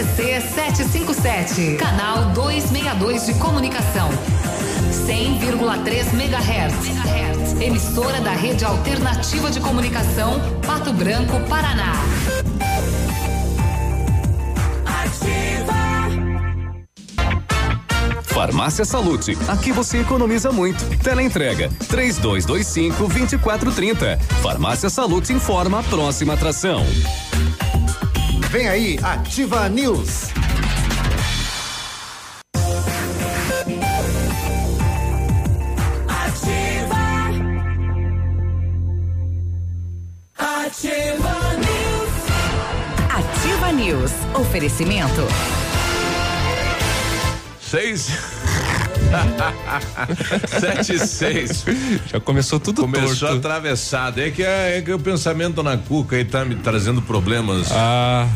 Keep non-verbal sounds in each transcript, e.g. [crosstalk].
CZC 757, canal 262 de comunicação. 100,3 MHz. Emissora da Rede Alternativa de Comunicação, Pato Branco, Paraná. Farmácia Salute, aqui você economiza muito. Teleentrega, três dois, dois cinco, vinte e quatro, trinta. Farmácia Salute informa a próxima atração. Vem aí, Ativa News. Ativa. Ativa News. Ativa News. Oferecimento. Seis. Sete e seis. Já começou tudo Começou torto. atravessado. É que, é, é que o pensamento na cuca aí tá me trazendo problemas. Ah.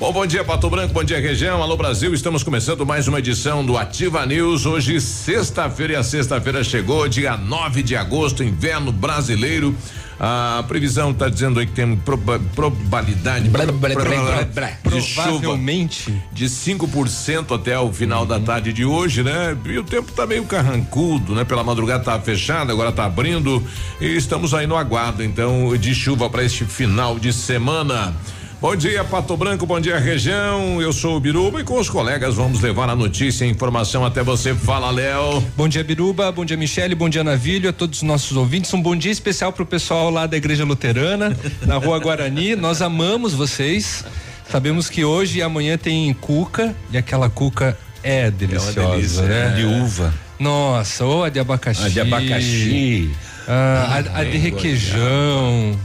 Bom, bom dia, Pato Branco, bom dia, região. Alô, Brasil. Estamos começando mais uma edição do Ativa News. Hoje, sexta-feira, e a sexta-feira chegou, dia 9 de agosto, inverno brasileiro. A previsão está dizendo aí que tem proba- probabilidade Blá, blá, blá, pro- blá, blá. de chuva Provavelmente. de 5% até o final da tarde de hoje, né? E o tempo tá meio carrancudo, né? Pela madrugada tá fechado, agora tá abrindo e estamos aí no aguardo, então, de chuva para este final de semana. Bom dia, Pato Branco, bom dia, região. Eu sou o Biruba e com os colegas vamos levar a notícia e a informação até você. Fala, Léo. Bom dia, Biruba. Bom dia, Michele. Bom dia, Navilho. A todos os nossos ouvintes. Um bom dia especial pro pessoal lá da Igreja Luterana, na Rua Guarani. Nós amamos vocês. Sabemos que hoje e amanhã tem cuca e aquela cuca é deliciosa, delícia, né? né? De uva. Nossa, ou a de abacaxi. A de abacaxi. Ah, a, a de requeijão.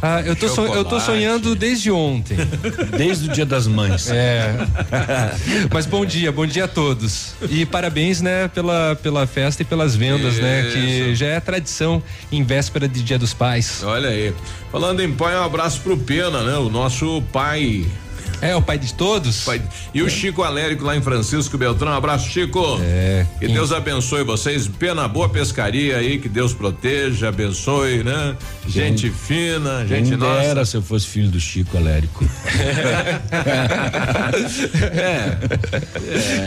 Ah, eu tô, son- eu tô sonhando desde ontem. Desde o dia das mães. É. Mas bom dia, bom dia a todos. E parabéns, né, pela, pela festa e pelas vendas, né? Que Isso. já é tradição em véspera de Dia dos Pais. Olha aí. Falando em pai, um abraço pro Pena, né? O nosso pai. É, o pai de todos? pai- E o Chico Alérico lá em Francisco Beltrão. Um abraço, Chico. É. Que Deus abençoe vocês. Pena boa pescaria aí, que Deus proteja, abençoe, né? Gente fina, gente Quem dera nossa. se eu fosse filho do Chico Alérico. [laughs]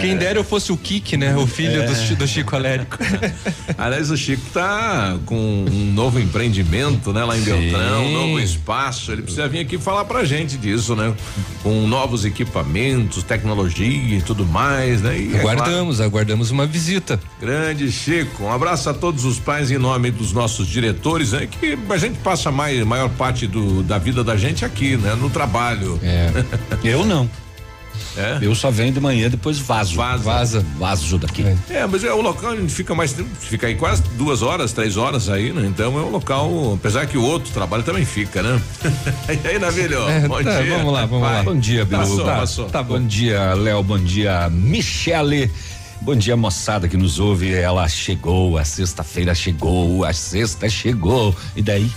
Quem dera eu fosse o Kik, né? O filho É. do, Chi- do Chico Alérico. [laughs] Aliás, o Chico tá com um novo empreendimento, né? Lá em Beltrão, um novo espaço. Ele precisa vir aqui falar pra gente disso, né? Com novos equipamentos, tecnologia e tudo mais, né? E é claro, Aguardamos, aguardamos uma visita. Grande Chico, um abraço a todos os pais em nome dos nossos diretores, né? Que a gente passa mais, maior parte do, da vida da gente aqui, né? No trabalho. É. [laughs] Eu não. É? Eu só venho de manhã, depois vazo. Vaza. Vaza. Vazo daqui. É. É, mas é o local onde fica mais tempo, fica aí quase duas horas, três horas aí, né? Então é um local, apesar que o outro trabalho também fica, né? [laughs] e aí, Navilho? É, bom tá, dia. vamos lá, vamos Vai. lá. Bom dia, Bilu. Passou, Tá, passou. tá Bom dia, Léo. Bom dia, Michele. Bom dia, moçada que nos ouve. Ela chegou, a sexta-feira chegou, a sexta chegou. E daí?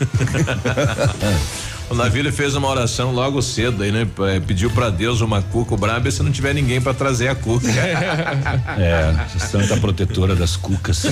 [laughs] O Navilho fez uma oração logo cedo aí, né? P- Pediu pra Deus uma cuca braba e se não tiver ninguém pra trazer a cuca. [laughs] É, Santa Protetora das Cucas.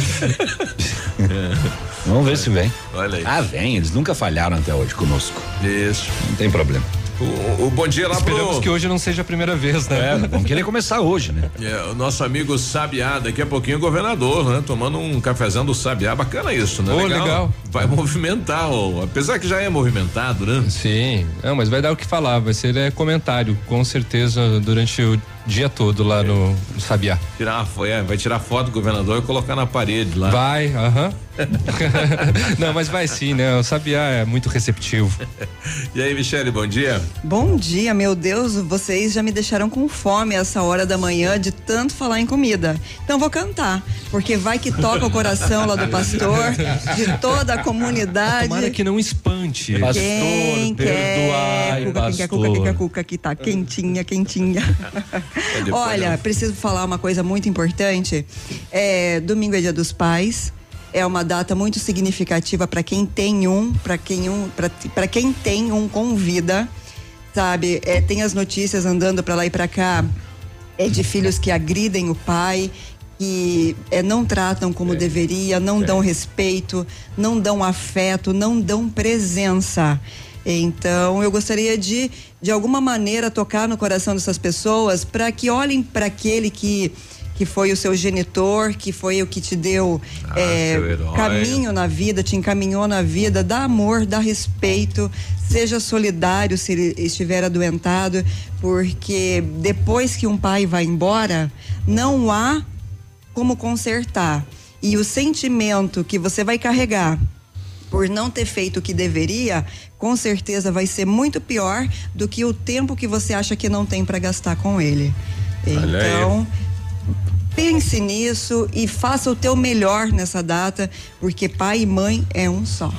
Vamos ver se vem. Olha aí. Ah, vem, eles nunca falharam até hoje conosco. Isso. Não tem problema. O, o bom dia lá Esperamos pro que hoje não seja a primeira vez, né? É, vamos querer começar hoje, né? é, o nosso amigo Sabiá, daqui a pouquinho o governador, né? Tomando um cafezão do Sabiá, bacana isso, né? Ô, legal. Vai movimentar, ó, apesar que já é movimentado, né? Sim, não, mas vai dar o que falar, vai ser é, comentário, com certeza, durante o dia todo lá no, no Sabiá. Tirar, é, vai tirar foto do governador e colocar na parede lá. Vai, aham. [laughs] não, mas vai sim, né? O Sabiá é muito receptivo. [laughs] E aí, Michele, bom dia. Bom dia, meu Deus, vocês já me deixaram com fome essa hora da manhã de tanto falar em comida. Então vou cantar, porque vai que toca o coração lá do [laughs] pastor, de toda a comunidade. Tomara que não espante. Pastor, Quem quer? perdoai, Cuca, quem quer cuca, pastor. quem quer cuca que tá quentinha, quentinha. Olha, preciso falar uma coisa muito importante. É, domingo é Dia dos Pais. É uma data muito significativa para quem tem um, para quem um, para quem tem um com vida, sabe? É, tem as notícias andando para lá e para cá é de filhos que agridem o pai, que é, não tratam como deveria, não dão respeito, não dão afeto, não dão presença. Então, eu gostaria de, de alguma maneira, tocar no coração dessas pessoas para que olhem para aquele que que foi o seu genitor, que foi o que te deu Ah, é, caminho na vida, te encaminhou na vida, dá amor, dá respeito, seja solidário se ele estiver adoentado, porque depois que um pai vai embora, não há como consertar. E o sentimento que você vai carregar por não ter feito o que deveria, com certeza vai ser muito pior do que o tempo que você acha que não tem para gastar com ele. Olha aí. Então, pense nisso e faça o teu melhor nessa data, porque pai e mãe é um só.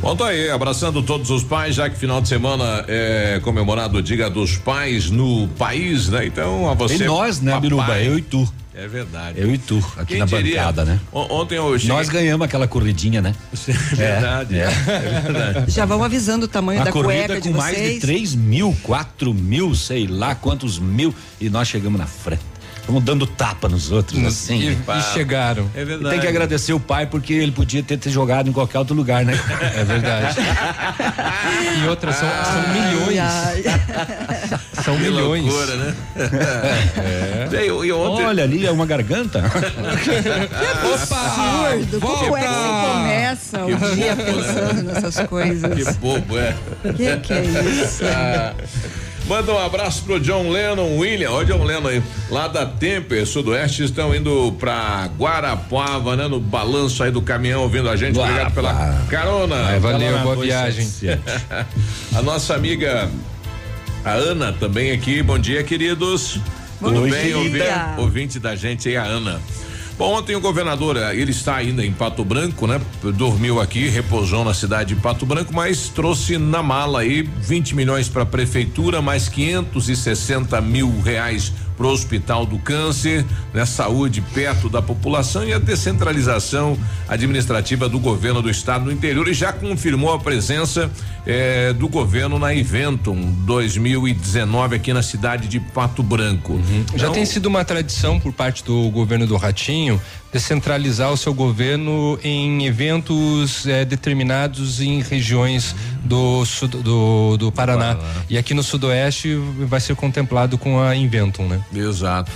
Bom, tá aí, abraçando todos os pais, já que final de semana é comemorado o Dia dos Pais no país, né? Então, a você. E nós, né, papai. Biruba? Eu e tu. É verdade. Eu e tu, aqui Quem na diria? bancada, né? On- Ontem eu cheguei. Nós ganhamos aquela corridinha, né? [laughs] É verdade. É. [laughs] É verdade. Já vão avisando o tamanho A da corrida cueca de com mais de vocês. 3 mil, 4 mil, sei lá quantos mil, e nós chegamos na frente. Estamos dando tapa nos outros, assim. e, pá. e chegaram. É E verdade. tem que agradecer o pai porque ele podia ter, ter jogado em qualquer outro lugar, né? [laughs] É verdade. e outras são, são milhões. Ai, [laughs] São Que milhões. loucura, né? É. E, e ontem. Olha ali, é uma garganta. [laughs] Opa! absurdo. Como é que você começa o dia pensando nessas coisas? Que bobo, é. Que que é isso? Ah, Manda um abraço pro John Lennon, William, ó, John Lennon aí, lá da Temper, Sudoeste, estão indo pra Guarapuava, né? No balanço aí do caminhão, ouvindo a gente. Obrigado pela carona. Ai, valeu, boa viagem. [laughs] A nossa amiga, a Ana, também aqui. Bom dia, queridos. Tudo Bom bem, dia. ouvinte, ouvinte da gente aí, a Ana. Bom, ontem o governador, eh, ele está ainda em Pato Branco, né? Dormiu aqui, repousou na cidade de Pato Branco, mas trouxe na mala aí 20 milhões para a prefeitura, mais 560 mil reais para o Hospital do Câncer, né? Saúde perto da população e a descentralização administrativa do governo do estado no interior e já confirmou a presença eh, do governo na Eventum 2019 aqui na cidade de Pato Branco. Já Então, tem sido uma tradição por parte do governo do Ratinho descentralizar o seu governo em eventos eh, determinados em regiões do, do, do Paraná. E aqui no Sudoeste vai ser contemplado com a Inventum, né? Exato.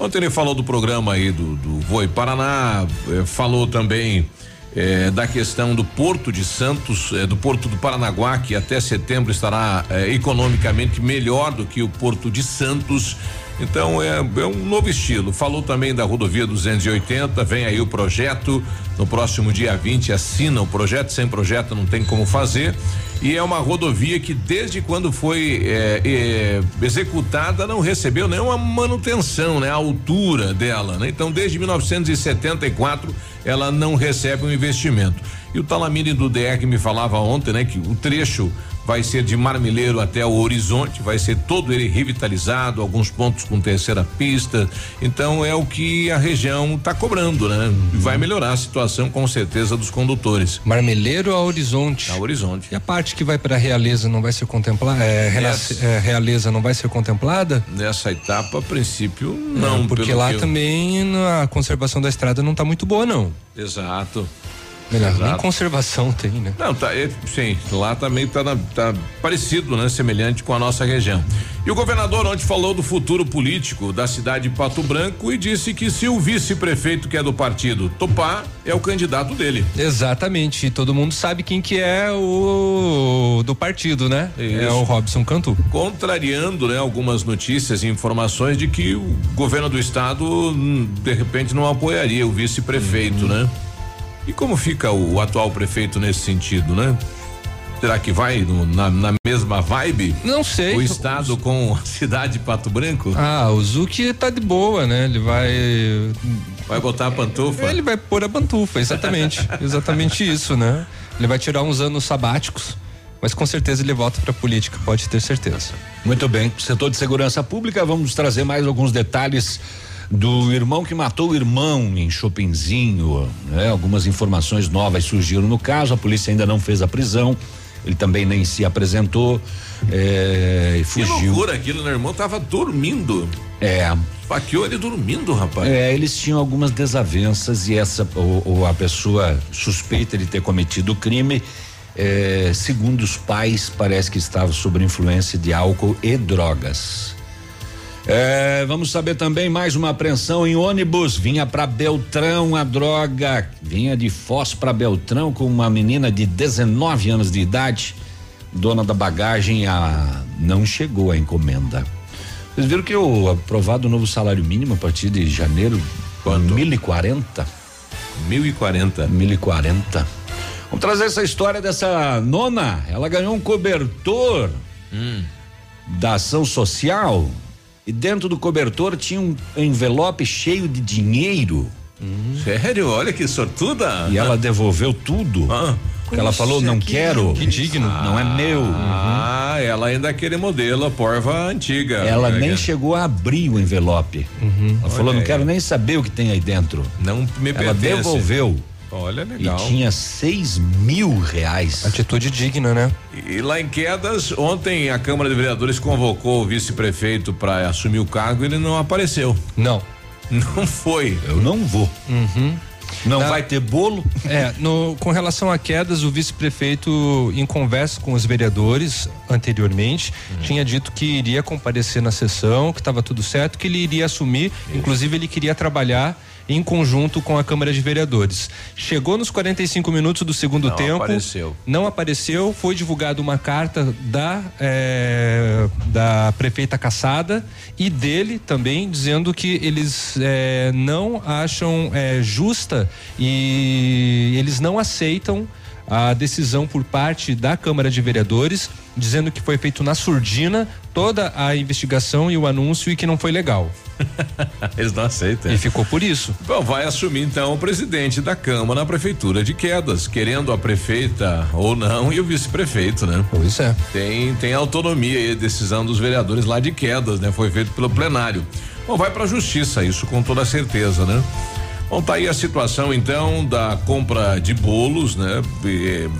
Ontem ele falou do programa aí do, do Voi Paraná, eh, falou também eh, da questão do Porto de Santos, eh, do Porto do Paranaguá, que até setembro estará economicamente melhor do que o Porto de Santos. Então é, é um novo estilo. Falou também da rodovia 280, vem aí o projeto. No próximo dia 20 assina o projeto, sem projeto não tem como fazer. E é uma rodovia que desde quando foi eh, eh, executada não recebeu nenhuma manutenção, né? A altura dela, né? Então desde 1974 ela não recebe um investimento. E o Talamini do DR me falava ontem, né? Que o trecho vai ser de Marmeleiro até o Horizonte, vai ser todo ele revitalizado, alguns pontos com terceira pista. Então é o que a região está cobrando, né? E vai melhorar a situação com certeza dos condutores. Marmeleiro a Horizonte. A Horizonte. E a parte que vai para Realeza não vai ser contemplada? É, Essa. é, Realeza não vai ser contemplada? Nessa etapa, a princípio, não. porque lá eu- também a conservação da estrada não tá muito boa, não. Exato. Melhor, nem Exato. conservação tem, né? Não, tá, é, sim, lá também tá, na- tá parecido, né? Semelhante com a nossa região. E o governador ontem falou do futuro político da cidade de Pato Branco e disse que se o vice-prefeito que é do partido topar, é o candidato dele. Exatamente. E todo mundo sabe quem que é o do partido, né? É Isso. o Robson Cantu. Contrariando, né, algumas notícias e informações de que o governo do estado, hum, de repente, não apoiaria o vice-prefeito, Uhum. né? E como fica o atual prefeito nesse sentido, né? Será que vai no- na, na mesma vibe? Não sei. O estado com a cidade de Pato Branco? Ah, o Zuki tá de boa, né? Ele vai. Vai botar a pantufa? Ele vai pôr a pantufa, exatamente. [laughs] exatamente isso, né? Ele vai tirar uns anos sabáticos, mas com certeza ele volta pra política, pode ter certeza. Muito bem. Setor de segurança pública, vamos trazer mais alguns detalhes do irmão que matou o irmão em Chopinzinho. Né? Algumas informações novas surgiram no caso. A polícia ainda não fez a prisão. Ele também nem se apresentou é, e Que fugiu. loucura aquilo, meu irmão tava dormindo. É, Faqueou ele dormindo, rapaz. é, eles tinham algumas desavenças e essa ou, ou a pessoa suspeita de ter cometido o crime eh, segundo os pais, parece que estava sob influência de álcool e drogas. É, vamos saber também mais uma apreensão em ônibus. Vinha para Beltrão a droga. Vinha de Foz para Beltrão com uma menina de 19 anos de idade. Dona da bagagem a, não chegou a encomenda. Vocês viram que o aprovado o novo salário mínimo a partir de janeiro? Quanto? 1040. 1040. 1040. Vamos trazer essa história dessa nona. Ela ganhou um cobertor da ação social e dentro do cobertor tinha um envelope cheio de dinheiro Sério? Olha que sortuda. e ela devolveu tudo. Ah. Porque ela falou, não quero. Que digno. Não é meu. Ah, ela ainda é aquele modelo, a porva antiga. Ela nem que- chegou a abrir o envelope. Ela falou, não quero nem saber o que tem aí dentro. Não me Ela pertence. devolveu Olha, legal. e tinha seis mil reais. Atitude digna, né? E lá em Quedas, ontem a Câmara de Vereadores convocou o vice-prefeito para assumir o cargo, ele não apareceu. Não. [laughs] Não foi. Eu não vou. Não Não. vai ter bolo? É, no, com relação a quedas, o vice-prefeito, em conversa com os vereadores anteriormente, tinha dito que iria comparecer na sessão, que estava tudo certo, que ele iria assumir, inclusive ele queria trabalhar em conjunto com a Câmara de Vereadores. Chegou nos 45 minutos do segundo Não tempo. apareceu. Não apareceu, foi divulgada uma carta da, eh, da prefeita Caçada e dele também, dizendo que eles eh, não acham eh, justa e eles não aceitam a decisão por parte da Câmara de Vereadores, dizendo que foi feito na surdina toda a investigação e o anúncio e que não foi legal. [laughs] Eles não aceitam. E ficou por isso. Bom, vai assumir então o presidente da Câmara na Prefeitura de Quedas, querendo a prefeita ou não e o vice-prefeito, né? Pois é. Tem, tem autonomia e decisão dos vereadores lá de Quedas, né? Foi feito pelo plenário. Bom, vai pra justiça isso com toda certeza, né? Bom, tá aí a situação então da compra de bolos, né?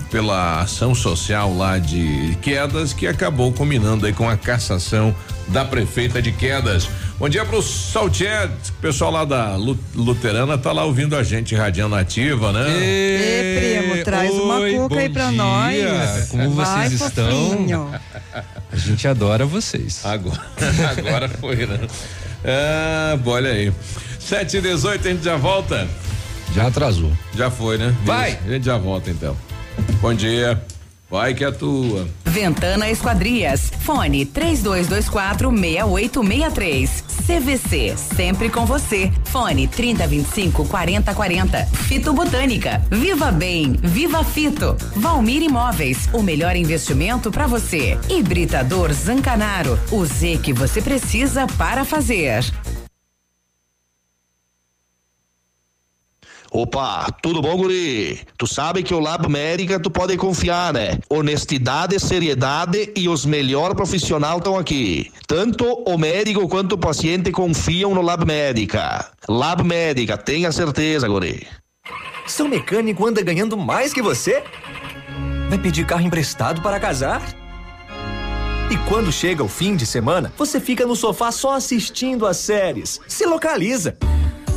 Pela ação social lá de Quedas, que acabou combinando aí com a cassação da prefeita de Quedas. Bom dia pro Saltier, o pessoal lá da Lu- Luterana tá lá ouvindo a gente, radiando ativa, né? Ê, primo, traz uma Oi, cuca aí pra dia. nós. Como Vai, vocês estão? fofinho. A gente adora vocês. Agora, [laughs] agora foi, né? Ah, olha aí. 7 e 18 a gente já volta? Já atrasou. Já foi, né? Vai. Isso, A gente já volta então. Bom dia. Vai que é tua. Ventana Esquadrias. Fone 3224 6863. CVC, sempre com você. Fone 3025 4040. Fito Botânica. Viva Bem, Viva Fito. Valmir Imóveis, o melhor investimento para você. Hibridador Zancanaro, o Z que você precisa para fazer. Opa, tudo bom, guri? Tu sabe que o Lab Médica tu pode confiar, né? Honestidade, seriedade e os melhores profissionais estão aqui. Tanto o médico quanto o paciente confiam no Lab Médica. Lab Médica, tenha certeza, guri. Seu mecânico anda ganhando mais que você? Vai pedir carro emprestado para casar? E quando chega o fim de semana, você fica no sofá só assistindo as séries. Se localiza!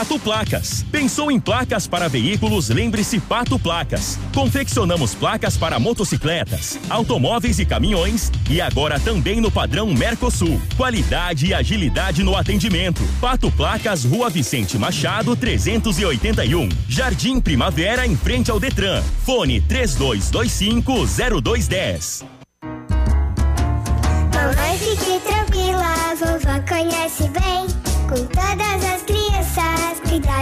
Pato Placas. Pensou em placas para veículos? Lembre-se Pato Placas. Confeccionamos placas para motocicletas, automóveis e caminhões e agora também no padrão Mercosul. Qualidade e agilidade no atendimento. Pato Placas, Rua Vicente Machado, 381. Jardim Primavera, em frente ao Detran. Fone 3225 0210. Mamãe, fique tranquila, vovó conhece bem. Com todas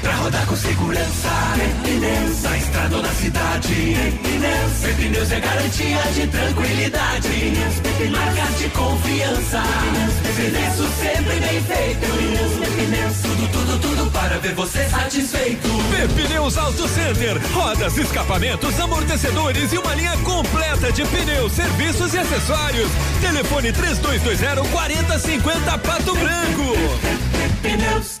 Pra rodar com segurança, pneus, na estrada ou na cidade. Pneus, pneus é garantia de tranquilidade. Pneus, marcas de confiança. Serviço sempre bem feito. Pneus, tudo, tudo, tudo para ver você satisfeito. Pneus Auto Center, rodas, escapamentos, amortecedores e uma linha completa de pneus, serviços e acessórios. Telefone 3220 4050 Pato Branco. Pneus.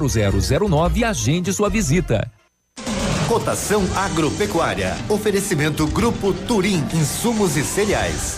0009 e agende sua visita. Cotação agropecuária. Oferecimento Grupo Turim, insumos e cereais.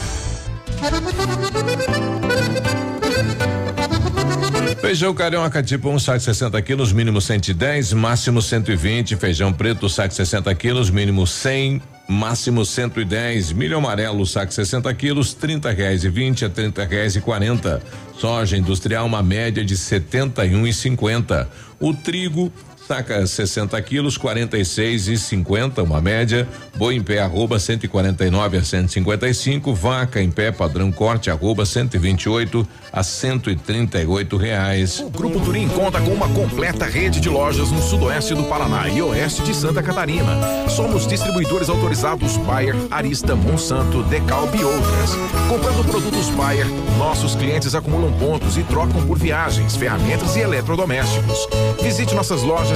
Feijão carioca tipo 1, um, saco 60 quilos, mínimo 110, máximo 120. Feijão preto, saco 60 quilos, mínimo 100, máximo 110. Milho amarelo, saco 60 quilos, 30 reais e 20 a 30 reais e 40. Soja industrial, uma média de 71 e 50. O trigo, saca 60 quilos, 46 e 50, uma média. Boi em pé, arroba 149 a 155. Vaca em pé, padrão corte, arroba 128 a 138 reais. O Grupo Turim conta com uma completa rede de lojas no sudoeste do Paraná e oeste de Santa Catarina. Somos distribuidores autorizados Bayer, Arista, Monsanto, Decalb e outras. Comprando produtos Bayer, nossos clientes acumulam pontos e trocam por viagens, ferramentas e eletrodomésticos. Visite nossas lojas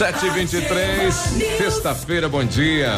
Sete e vinte e três, sexta-feira, bom dia.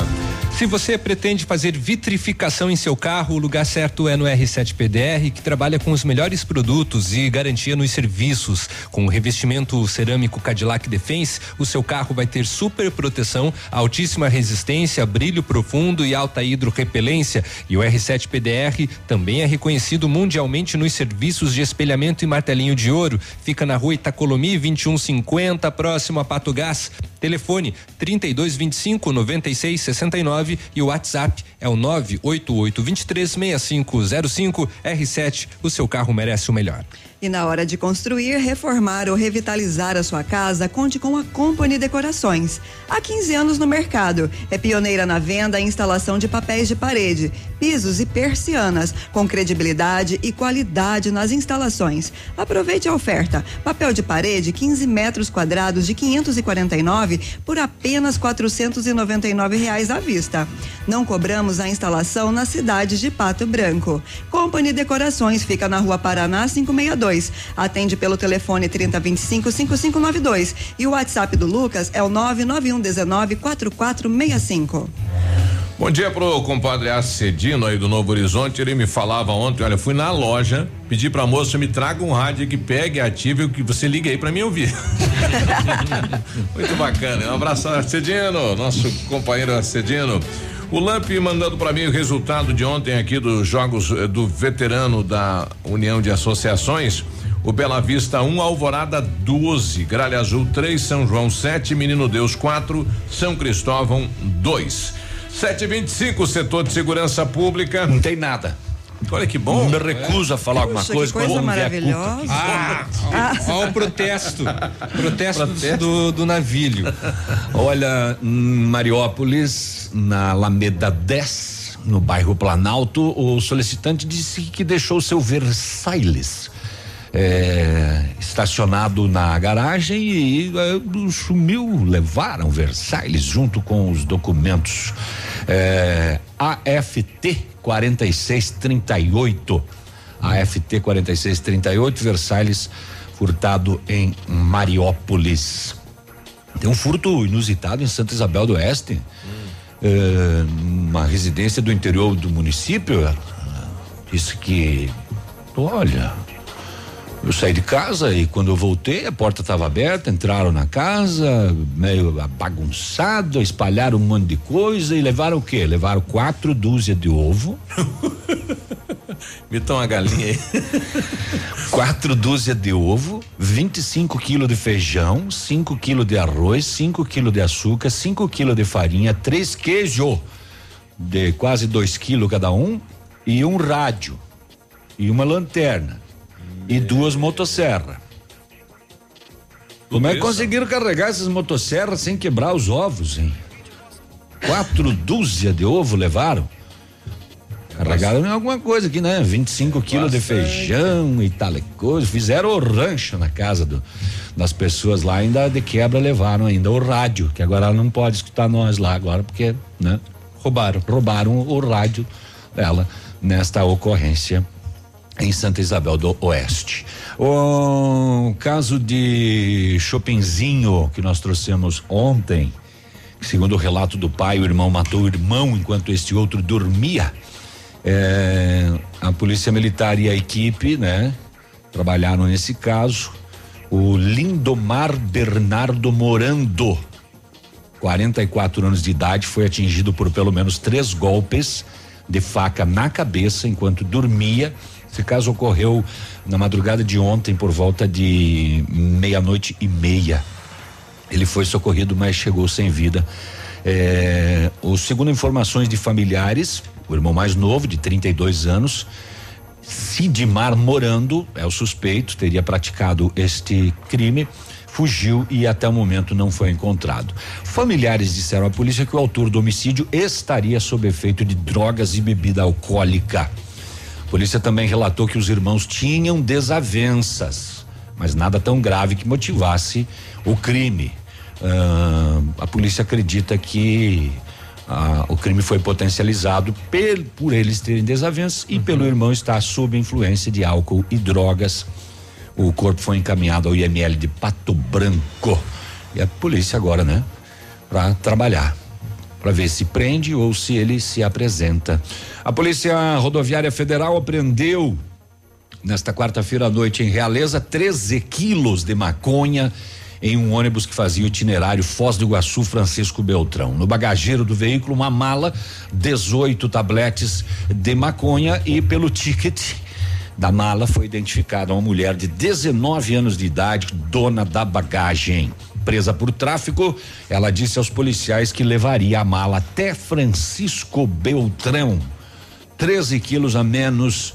Se você pretende fazer vitrificação em seu carro, o lugar certo é no R7 PDR, que trabalha com os melhores produtos e garantia nos serviços. Com o revestimento cerâmico Cadillac Defense, o seu carro vai ter super proteção, altíssima resistência, brilho profundo e alta hidrorrepelência. E o R7 PDR também é reconhecido mundialmente nos serviços de espelhamento e martelinho de ouro. Fica na rua Itacolomi 2150, próximo a Pato Gás. Telefone 3225 9669 e o WhatsApp é o 988 23 6505 R7. O seu carro merece o melhor. E na hora de construir, reformar ou revitalizar a sua casa, conte com a Company Decorações. Há 15 anos no mercado, é pioneira na venda e instalação de papéis de parede, pisos e persianas, com credibilidade e qualidade nas instalações. Aproveite a oferta: papel de parede 15 metros quadrados de 549 por apenas 499 reais à vista. Não cobramos a instalação na cidade de Pato Branco. Company Decorações fica na Rua Paraná 562. Atende pelo telefone 3025 5592 e o WhatsApp do Lucas é o 991 19 4465. Bom dia pro compadre Acedino aí do Novo Horizonte. Ele me falava ontem, olha, fui na loja, pedi pra moça me traga um rádio que pegue, ative que você ligue aí pra mim ouvir. [laughs] Muito bacana. Um abraço, Acedino, nosso companheiro Acedino. O Lamp mandando para mim o resultado de ontem aqui dos jogos eh, do veterano da União de Associações. O Bela Vista 1, um, Alvorada 12, Gralha Azul 3, São João 7, Menino Deus 4, São Cristóvão 2. 725, setor de segurança pública. Não tem nada. Olha que bom. Me recuso a falar alguma Puxa, que coisa coisa quando vier culpa. maravilhosa. Ah, ó, ó o [laughs] protesto. Protesto do, do navilho. Olha, em Mariópolis, na Alameda 10, no bairro Planalto, o solicitante disse que deixou seu Versailles é, estacionado na garagem e é, sumiu, levaram Versailles junto com os documentos. É, AFT 4638. AFT 4638, Versailles furtado em Mariópolis. Tem um furto inusitado em Santa Isabel do Oeste. É, uma residência do interior do município. Disse que, olha, eu saí de casa e quando eu voltei a porta estava aberta, entraram na casa, meio bagunçado, espalharam um monte de coisa e levaram o quê? Levaram quatro dúzias de ovo. [laughs] Me toma uma galinha aí. [laughs] quatro dúzias de ovo, 25 quilos de feijão, 5 quilos de arroz, 5 quilos de açúcar, 5 quilos de farinha, três queijo de quase 2 quilos cada um e um rádio e uma lanterna e duas motosserras. Como é que conseguiram carregar essas motosserras sem quebrar os ovos, hein? Quatro dúzias de ovo levaram. Carregaram em alguma coisa aqui, né? 25 quilos de feijão e tal coisa. Fizeram o rancho na casa do, das pessoas lá, ainda de quebra levaram ainda o rádio, que agora ela não pode escutar nós lá agora, porque, né? Roubaram. Roubaram o rádio dela nesta ocorrência em Santa Isabel do Oeste. O caso de Chopinzinho que nós trouxemos ontem, segundo o relato do pai, o irmão matou o irmão enquanto este outro dormia. É, a polícia militar e a equipe, né, trabalharam nesse caso. O Lindomar Bernardo Morando, 44 anos de idade, foi atingido por pelo menos três golpes de faca na cabeça enquanto dormia. Esse caso ocorreu na madrugada de ontem por volta de meia-noite e meia. Ele foi socorrido, mas chegou sem vida. É, o segundo informações de familiares, o irmão mais novo, de 32 anos, Sidmar Morando, é o suspeito, teria praticado este crime, fugiu e até o momento não foi encontrado. Familiares disseram à polícia que o autor do homicídio estaria sob efeito de drogas e bebida alcoólica. Polícia também relatou que os irmãos tinham desavenças, mas nada tão grave que motivasse o crime. Ah, a polícia acredita que ah, o crime foi potencializado por eles terem desavenças e pelo irmão estar sob influência de álcool e drogas. O corpo foi encaminhado ao IML de Pato Branco. E a polícia agora, né? Para trabalhar. Para ver se prende ou se ele se apresenta. A Polícia Rodoviária Federal apreendeu nesta quarta-feira à noite em Realeza 13 quilos de maconha em um ônibus que fazia o itinerário Foz do Iguaçu Francisco Beltrão. No bagageiro do veículo, uma mala, 18 tabletes de maconha e pelo ticket da mala foi identificada uma mulher de 19 anos de idade, dona da bagagem. Presa por tráfico, ela disse aos policiais que levaria a mala até Francisco Beltrão. 13 quilos a menos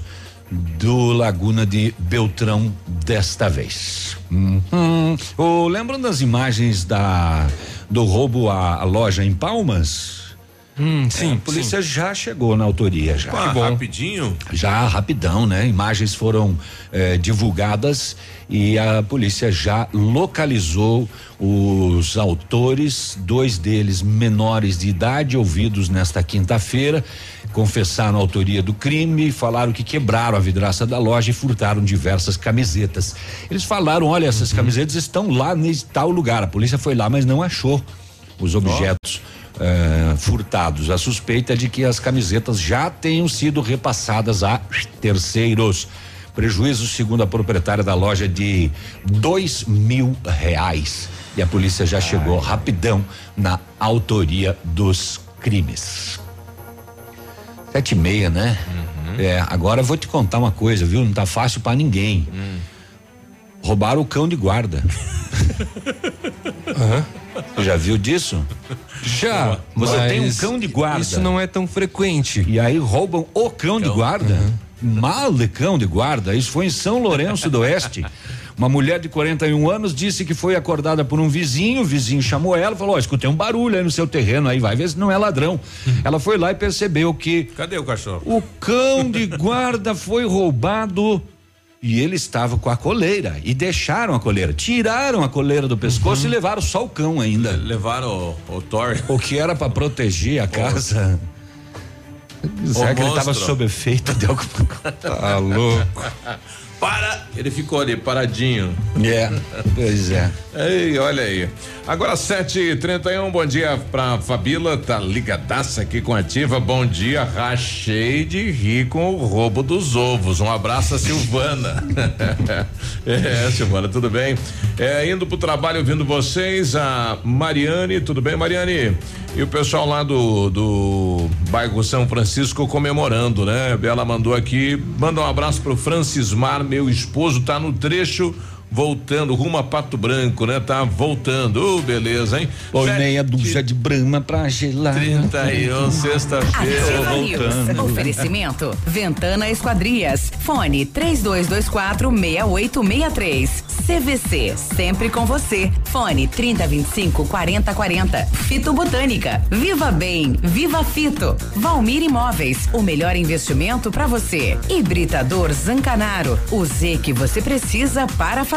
do Laguna de Beltrão desta vez. Uhum. Ô, lembram das imagens da do roubo à, à loja em Palmas? Hum, sim. a polícia já chegou na autoria já. Pá, rapidinho. Já rapidão, né? Imagens foram eh, divulgadas e a polícia já localizou os autores, dois deles menores de idade, ouvidos nesta quinta-feira, confessaram a autoria do crime, falaram que quebraram a vidraça da loja e furtaram diversas camisetas. Eles falaram: olha, essas camisetas estão lá nesse tal lugar. A polícia foi lá, mas não achou os objetos eh, furtados. A suspeita é de que as camisetas já tenham sido repassadas a terceiros. Prejuízo, segundo a proprietária da loja, de dois mil reais. E a polícia já chegou rapidão na autoria dos crimes. Sete e meia, né? É, agora eu vou te contar uma coisa, viu? Não tá fácil pra ninguém. Roubaram o cão de guarda. [laughs] Você já viu disso? Já. Você tem um cão de guarda. Isso não é tão frequente. E aí roubam o cão, de guarda? Mal de cão de guarda. Isso foi em São Lourenço do Oeste. Uma mulher de 41 anos disse que foi acordada por um vizinho, o vizinho chamou ela e falou: Ó, escutei um barulho aí no seu terreno, aí vai ver se não é ladrão. ela foi lá e percebeu que Cadê o cachorro? o cão de guarda foi roubado e ele estava com a coleira e deixaram a coleira, tiraram a coleira do pescoço e levaram só o cão ainda. Levaram o, o Thor. O que era para proteger a casa. Será que ele estava sob efeito de alguma coisa? [laughs] Tá louco. Para! Ele ficou ali paradinho. É, pois é. Ei, olha aí. Agora 7h31, bom dia pra Fabila, tá ligadaça aqui com a ativa. Bom dia, rachei de rir com o roubo dos ovos. Um abraço a Silvana. [laughs] é, Silvana, tudo bem? É, indo pro trabalho ouvindo vocês, a Mariane, tudo bem, Mariane? E o pessoal lá do, do bairro São Francisco comemorando, né? Ela mandou aqui, manda um abraço pro Francismar, meu esposo, tá no trecho voltando rumo a Pato Branco, né? Tá voltando, Ô, beleza, hein? Põe meia dúzia de brama pra gelar. 31, sexta-feira. Ativa News. Oferecimento. Ventana Esquadrias. Fone 3224 6863. CVC. Sempre com você. Fone 3025 4040. Fito Botânica. Viva Bem. Viva Fito. Valmir Imóveis. O melhor investimento para você. Hibridador Zancanaro. O Z que você precisa para fazer.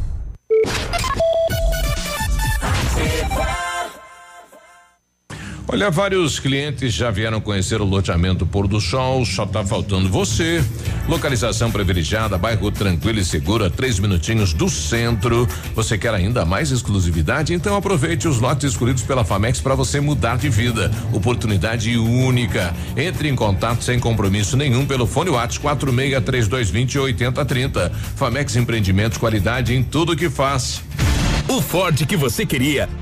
Ativa. Olha, vários clientes já vieram conhecer o loteamento Pôr do Sol, só tá faltando você. Localização privilegiada, bairro tranquilo e seguro, a três minutinhos do centro. Você quer ainda mais exclusividade? Então aproveite os lotes escolhidos pela Famex para você mudar de vida. Oportunidade única. Entre em contato sem compromisso nenhum pelo fone WhatsApp 463220 8030. Famex Empreendimentos, qualidade em tudo que faz. O Ford que você queria,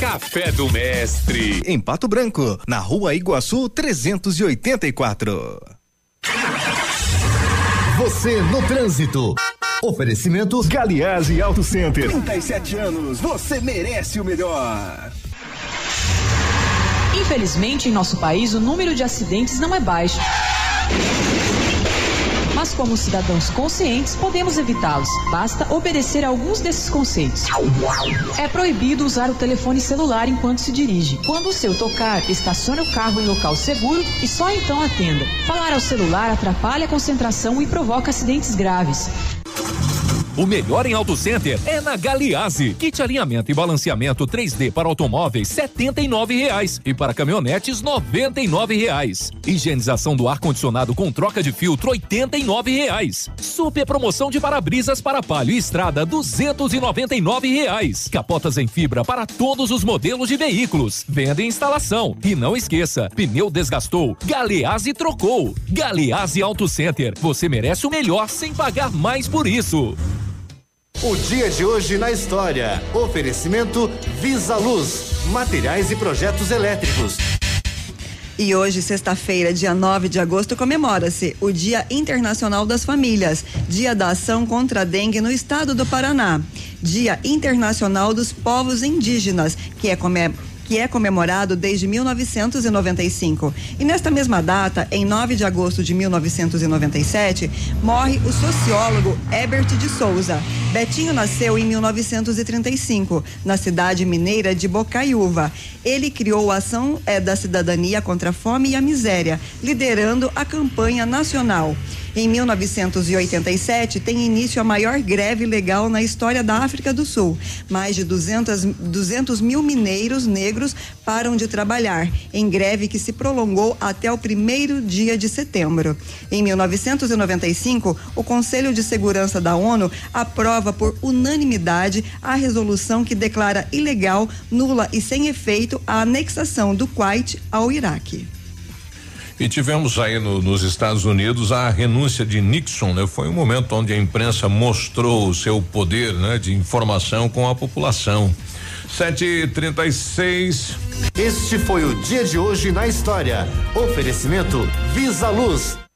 Café do Mestre. Em Pato Branco, na rua Iguaçu 384. Você no trânsito. Oferecimento Galiase Auto Center. 37 anos, você merece o melhor. Infelizmente, em nosso país, o número de acidentes não é baixo. Mas, como cidadãos conscientes, podemos evitá-los. Basta obedecer a alguns desses conceitos. É proibido usar o telefone celular enquanto se dirige. Quando o seu tocar, estacione o carro em local seguro e só então atenda. Falar ao celular atrapalha a concentração e provoca acidentes graves. O melhor em Auto Center é na Galiase. Kit alinhamento e balanceamento 3D para automóveis 79 reais e para caminhonetes 99 reais. Higienização do ar condicionado com troca de filtro R$ 89 reais. Super promoção de para-brisas para palio e estrada 299 reais. Capotas em fibra para todos os modelos de veículos. Venda e instalação. E não esqueça, pneu desgastou, Galeazzi trocou. Galeazzi Auto Center. Você merece o melhor sem pagar mais por isso. O dia de hoje na história. Oferecimento Visa Luz, materiais e projetos elétricos. E hoje, sexta-feira, dia 9 de agosto, comemora-se o Dia Internacional das Famílias, Dia da Ação contra a Dengue no estado do Paraná, Dia Internacional dos Povos Indígenas, que é comemorado que é comemorado desde 1995. E nesta mesma data, em 9 de agosto de 1997, morre o sociólogo Herbert de Souza. Betinho nasceu em 1935, na cidade mineira de Bocaiúva. Ele criou a ação é, da cidadania contra a fome e a miséria, liderando a campanha nacional. Em 1987, tem início a maior greve legal na história da África do Sul. Mais de 200, 200 mil mineiros negros param de trabalhar, em greve que se prolongou até o primeiro dia de setembro. Em 1995, o Conselho de Segurança da ONU aprova por unanimidade a resolução que declara ilegal, nula e sem efeito a anexação do Kuwait ao Iraque. E tivemos aí no, nos Estados Unidos a renúncia de Nixon, né? Foi um momento onde a imprensa mostrou o seu poder, né? De informação com a população. Sete e trinta e seis. Este foi o dia de hoje na história. Oferecimento Visa Luz.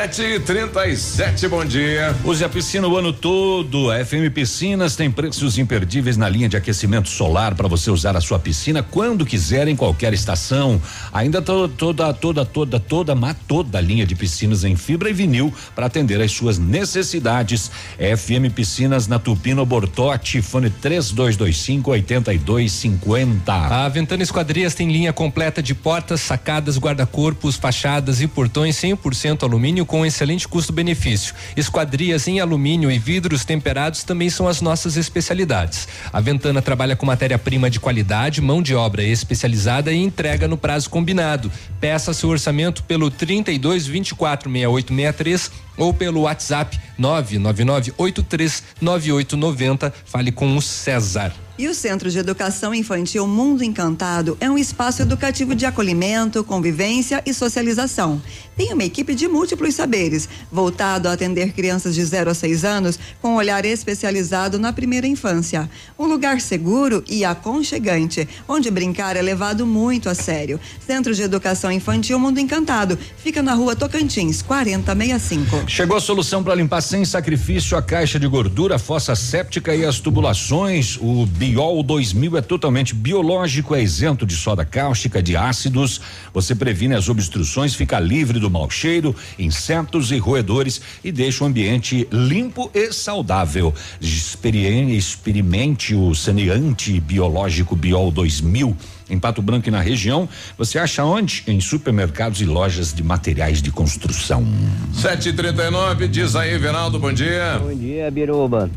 Sete e trinta e sete, bom dia. Use a piscina o ano todo. A FM Piscinas tem preços imperdíveis na linha de aquecimento solar para você usar a sua piscina quando quiser em qualquer estação. Ainda to, toda, toda, toda, toda, mas toda a linha de piscinas em fibra e vinil para atender às suas necessidades. FM Piscinas na Tupino Bortote, fone 3225 8250. A Ventana Esquadrias tem linha completa de portas, sacadas, guarda-corpos, fachadas e portões 100% alumínio com excelente custo-benefício. Esquadrias em alumínio e vidros temperados também são as nossas especialidades. A Ventana trabalha com matéria-prima de qualidade, mão de obra especializada e entrega no prazo combinado. Peça seu orçamento pelo 32 24 6863 ou pelo WhatsApp 999839890. Fale com o César. E o Centro de Educação Infantil Mundo Encantado é um espaço educativo de acolhimento, convivência e socialização. Tem uma equipe de múltiplos saberes, voltado a atender crianças de 0 a 6 anos com um olhar especializado na primeira infância. Um lugar seguro e aconchegante, onde brincar é levado muito a sério. Centro de Educação Infantil Mundo Encantado fica na rua Tocantins, 4065. Chegou a solução para limpar sem sacrifício a caixa de gordura, a fossa séptica e as tubulações. O Biol 2000 é totalmente biológico, é isento de soda cáustica, de ácidos. Você previne as obstruções, fica livre do mau cheiro, insetos e roedores e deixa o ambiente limpo e saudável. Experi- Experimente o saneante biológico Biol 2000. Em Pato Branco e na região, você acha onde? Em supermercados e lojas de materiais de construção. Sete e trinta e nove, diz aí, Veraldo, bom dia. Bom dia, Biruba.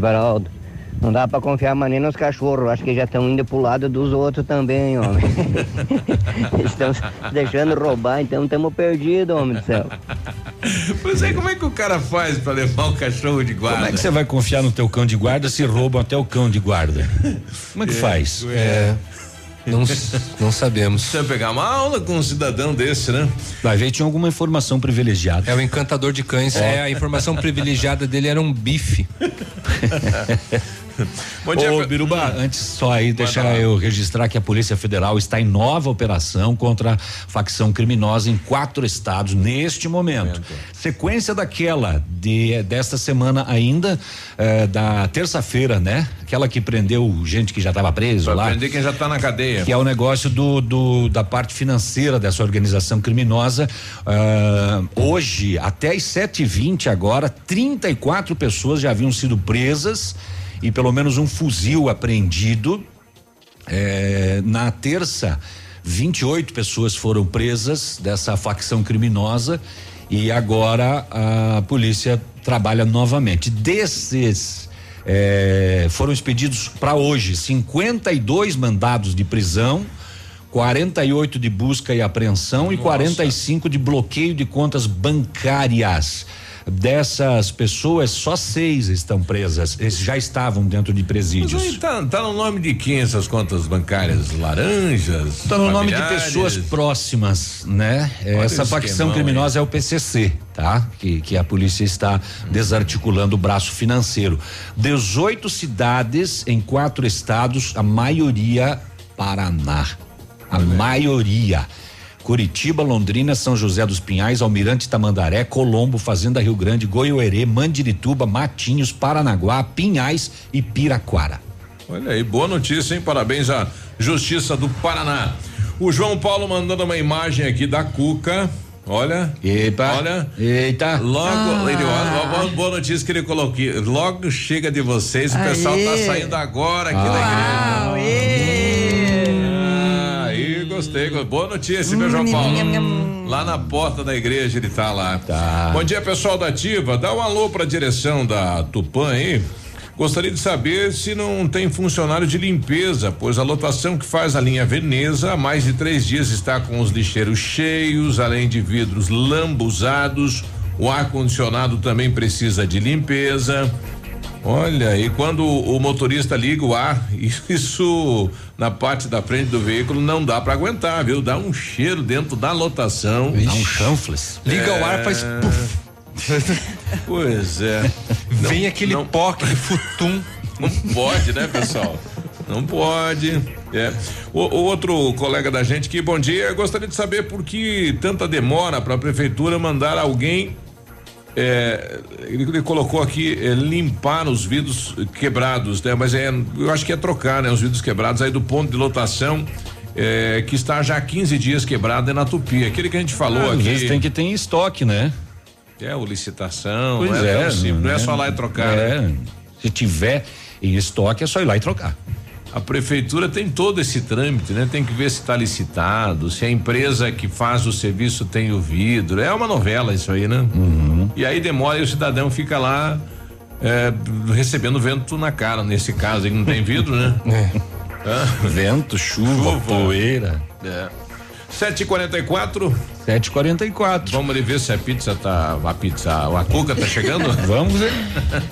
Beraldo. Não dá pra confiar mais nem nos cachorros. Acho que já estão indo pro lado dos outros também, homem. [laughs] Estão se deixando roubar, então estamos perdidos, homem do céu. Pois é, como é que o cara faz pra levar o cachorro de guarda? Como é que você vai confiar no teu cão de guarda se roubam até o cão de guarda? Como é que É, faz? é. Não, não sabemos. Você pegar uma aula com um cidadão desse, né? Vai ver, tinha alguma informação privilegiada. É o encantador de cães. Ó. É, a informação privilegiada dele era um bife. [laughs] [laughs] Bom dia, Ô, Biruba, Hum. antes só aí, deixa eu registrar que a Polícia Federal está em nova operação contra a facção criminosa em quatro estados neste momento. Sequência daquela de desta semana ainda, eh, da terça-feira, né? Aquela que prendeu gente que já estava preso lá. aprender quem já tá na cadeia. Que é o negócio do, do- da parte financeira dessa organização criminosa. Ah, hoje, até as 7h20 agora, 34 pessoas já haviam sido presas e pelo menos um fuzil apreendido. Eh, na terça, 28 pessoas foram presas dessa facção criminosa e agora a polícia trabalha novamente. Desses eh, foram expedidos para hoje 52 mandados de prisão. 48 de busca e apreensão e 45 de bloqueio de contas bancárias. Dessas pessoas, só seis estão presas. Eles já estavam dentro de Mas presídios. aí tá, tá no nome de quem essas contas bancárias? Laranjas? Está no nome de pessoas próximas, né? É, Olha Essa facção criminosa é o PCC, tá? Que, que a polícia está desarticulando o braço financeiro. 18 cidades em quatro estados, a maioria Paraná. A maioria. Curitiba, Londrina, São José dos Pinhais, Almirante Tamandaré, Colombo, Fazenda Rio Grande, Goiôerê, Mandirituba, Matinhos, Paranaguá, Pinhais e Piraquara. Olha aí, boa notícia, hein? Parabéns à Justiça do Paraná. O João Paulo mandando uma imagem aqui da Cuca. Olha. Epa. Olha. Eita. Logo, Ah. ele, olha, uma boa, notícia que ele colocou aqui. Logo chega de vocês, o pessoal tá Aê. saindo agora aqui Ah. da igreja. Gostei. go- Boa notícia, meu João Paulo. Lá na porta da igreja ele tá lá. Bom dia, pessoal da Ativa. Dá um alô pra direção da Tupã aí. Gostaria de saber se não tem funcionário de limpeza, pois a lotação que faz a linha Veneza há mais de três dias está com os lixeiros cheios, além de vidros lambuzados. O ar-condicionado também precisa de limpeza. Olha, e quando o motorista liga o ar, [laughs] isso na parte da frente do veículo não dá para aguentar, viu? Dá um cheiro dentro da lotação. Dá um chanfles. Liga o ar, faz puf. [laughs] Pois é. Não- Vem aquele não- pó, aquele futum. Não pode, né, pessoal? Não pode. É. O, o outro colega da gente que bom dia, gostaria de saber por que tanta demora para a prefeitura mandar alguém é, ele, ele colocou aqui é, limpar os vidros quebrados, né? Mas é, eu acho que é trocar, né? Os vidros quebrados aí do ponto de lotação é, que está já há 15 dias quebrado é na Tupi. Aquele que a gente falou Às aqui. vezes tem que ter em estoque, né? É, o licitação, Pois não é, é, tão simples, não é né? só lá e trocar. É, né? Se tiver em estoque, é só ir lá e trocar. A prefeitura tem todo esse trâmite, né? Tem que ver se está licitado, se a empresa que faz o serviço tem o vidro. É uma novela isso aí, né? E aí demora e o cidadão fica lá é, recebendo vento na cara. Nesse caso aí não tem vidro, né? [laughs] É. Vento, chuva, poeira. É. 7h44. 7h44. Vamos ali ver se a pizza tá. A pizza, a cuca tá chegando? [laughs] Vamos ver.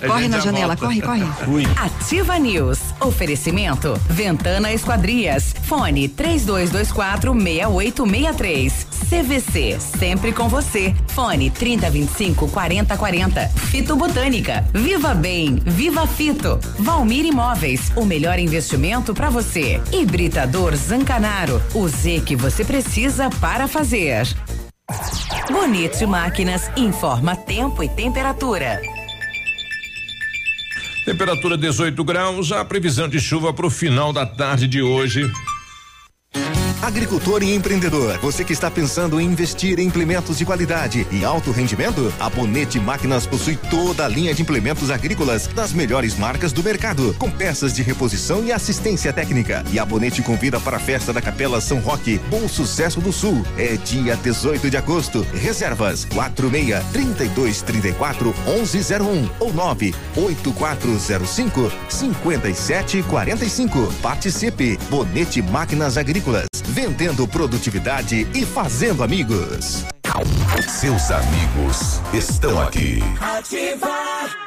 Corre na janela, volta. corre, corre. Fui. Ativa News. Oferecimento. Ventana Esquadrias. Fone 3224 6863. CVC. Sempre com você. Fone 3025 4040. Fito Botânica. Viva Bem. Viva Fito. Valmir Imóveis. O melhor investimento para você. Hibridador Zancanaro. O Z que você precisa para fazer. Bonito Máquinas informa tempo e temperatura. Temperatura 18 graus, a previsão de chuva para o final da tarde de hoje. Agricultor e empreendedor, você que está pensando em investir em implementos de qualidade e alto rendimento, a Bonete Máquinas possui toda a linha de implementos agrícolas das melhores marcas do mercado, com peças de reposição e assistência técnica. E a Bonete convida para a festa da Capela São Roque, Bom Sucesso do Sul. É dia 18 de agosto. Reservas 46 32 34 1101 ou 9 8405 5745. Participe. Bonete Máquinas Agrícolas. Vendendo produtividade e fazendo amigos. Seus amigos estão aqui. Ativa.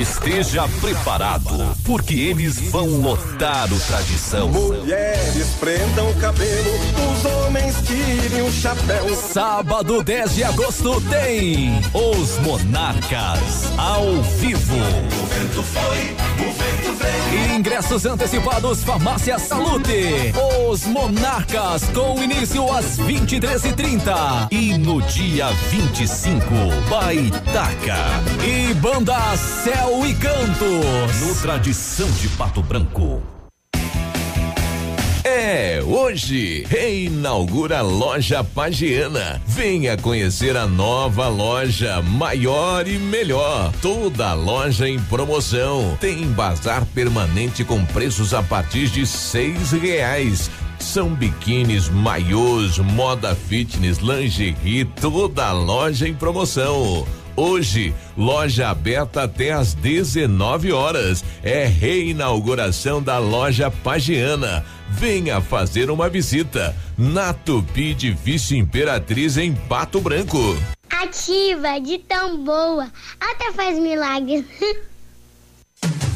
Esteja preparado, porque eles vão lotar o tradição. Mulheres prendam o cabelo, os homens tirem o chapéu. Sábado 10 de agosto tem Os Monarcas ao vivo. O vento foi, o vento veio. Ingressos antecipados Farmácia Salute. Os Monarcas com início às 23h30 e no dia 25 Baitaca e banda Céu e Cantos no Tradição de Pato Branco. É, hoje reinaugura a loja Pagiana. Venha conhecer a nova loja, maior e melhor. Toda a loja em promoção. Tem bazar permanente com preços a partir de seis reais. São biquínis, maiôs, moda fitness, lingerie, toda a loja em promoção. Hoje, loja aberta até às 19 horas. É reinauguração da loja Pagiana. Venha fazer uma visita na Tupi Difícil Imperatriz em Pato Branco. Ativa de tão boa, até faz milagres. [laughs]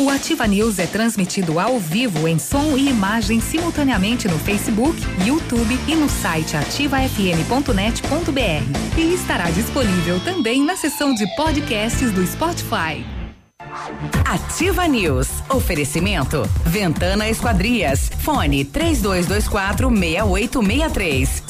O Ativa News é transmitido ao vivo em som e imagem simultaneamente no Facebook, YouTube e no site ativafm.net.br. E estará disponível também na seção de podcasts do Spotify. Ativa News. Oferecimento. Ventana Esquadrias. Fone 3224 6863.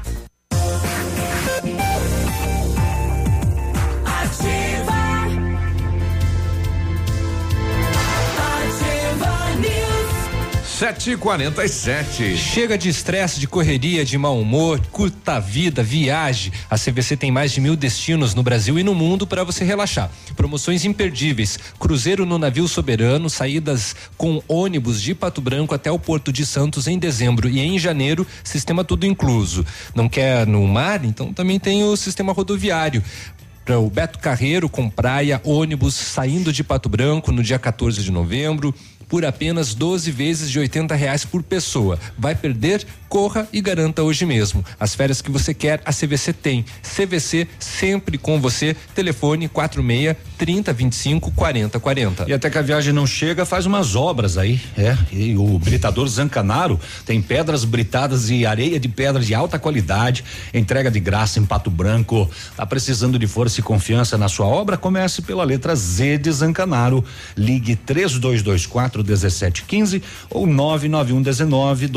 Sete e quarenta e sete. Chega de estresse, de correria, de mau humor, curta a vida, viaje. A CVC tem mais de mil destinos no Brasil e no mundo para você relaxar. Promoções imperdíveis: cruzeiro no navio soberano, saídas com ônibus de Pato Branco até o Porto de Santos em dezembro e em janeiro, sistema tudo incluso. Não quer no mar? Então também tem o sistema rodoviário para o Beto Carreiro com praia, ônibus saindo de Pato Branco no dia 14 de novembro por apenas 12 vezes de 80 reais por pessoa. Vai perder? Corra e garanta hoje mesmo. As férias que você quer, a CVC tem. CVC sempre com você. Telefone 46 30 25 40 40. E até que a viagem não chega, faz umas obras aí, é. E o britador Zancanaro tem pedras britadas e areia de pedra de alta qualidade, entrega de graça em Pato Branco. Tá precisando de força e confiança na sua obra? Comece pela letra Z de Zancanaro. Ligue 3224 1715 ou 991 19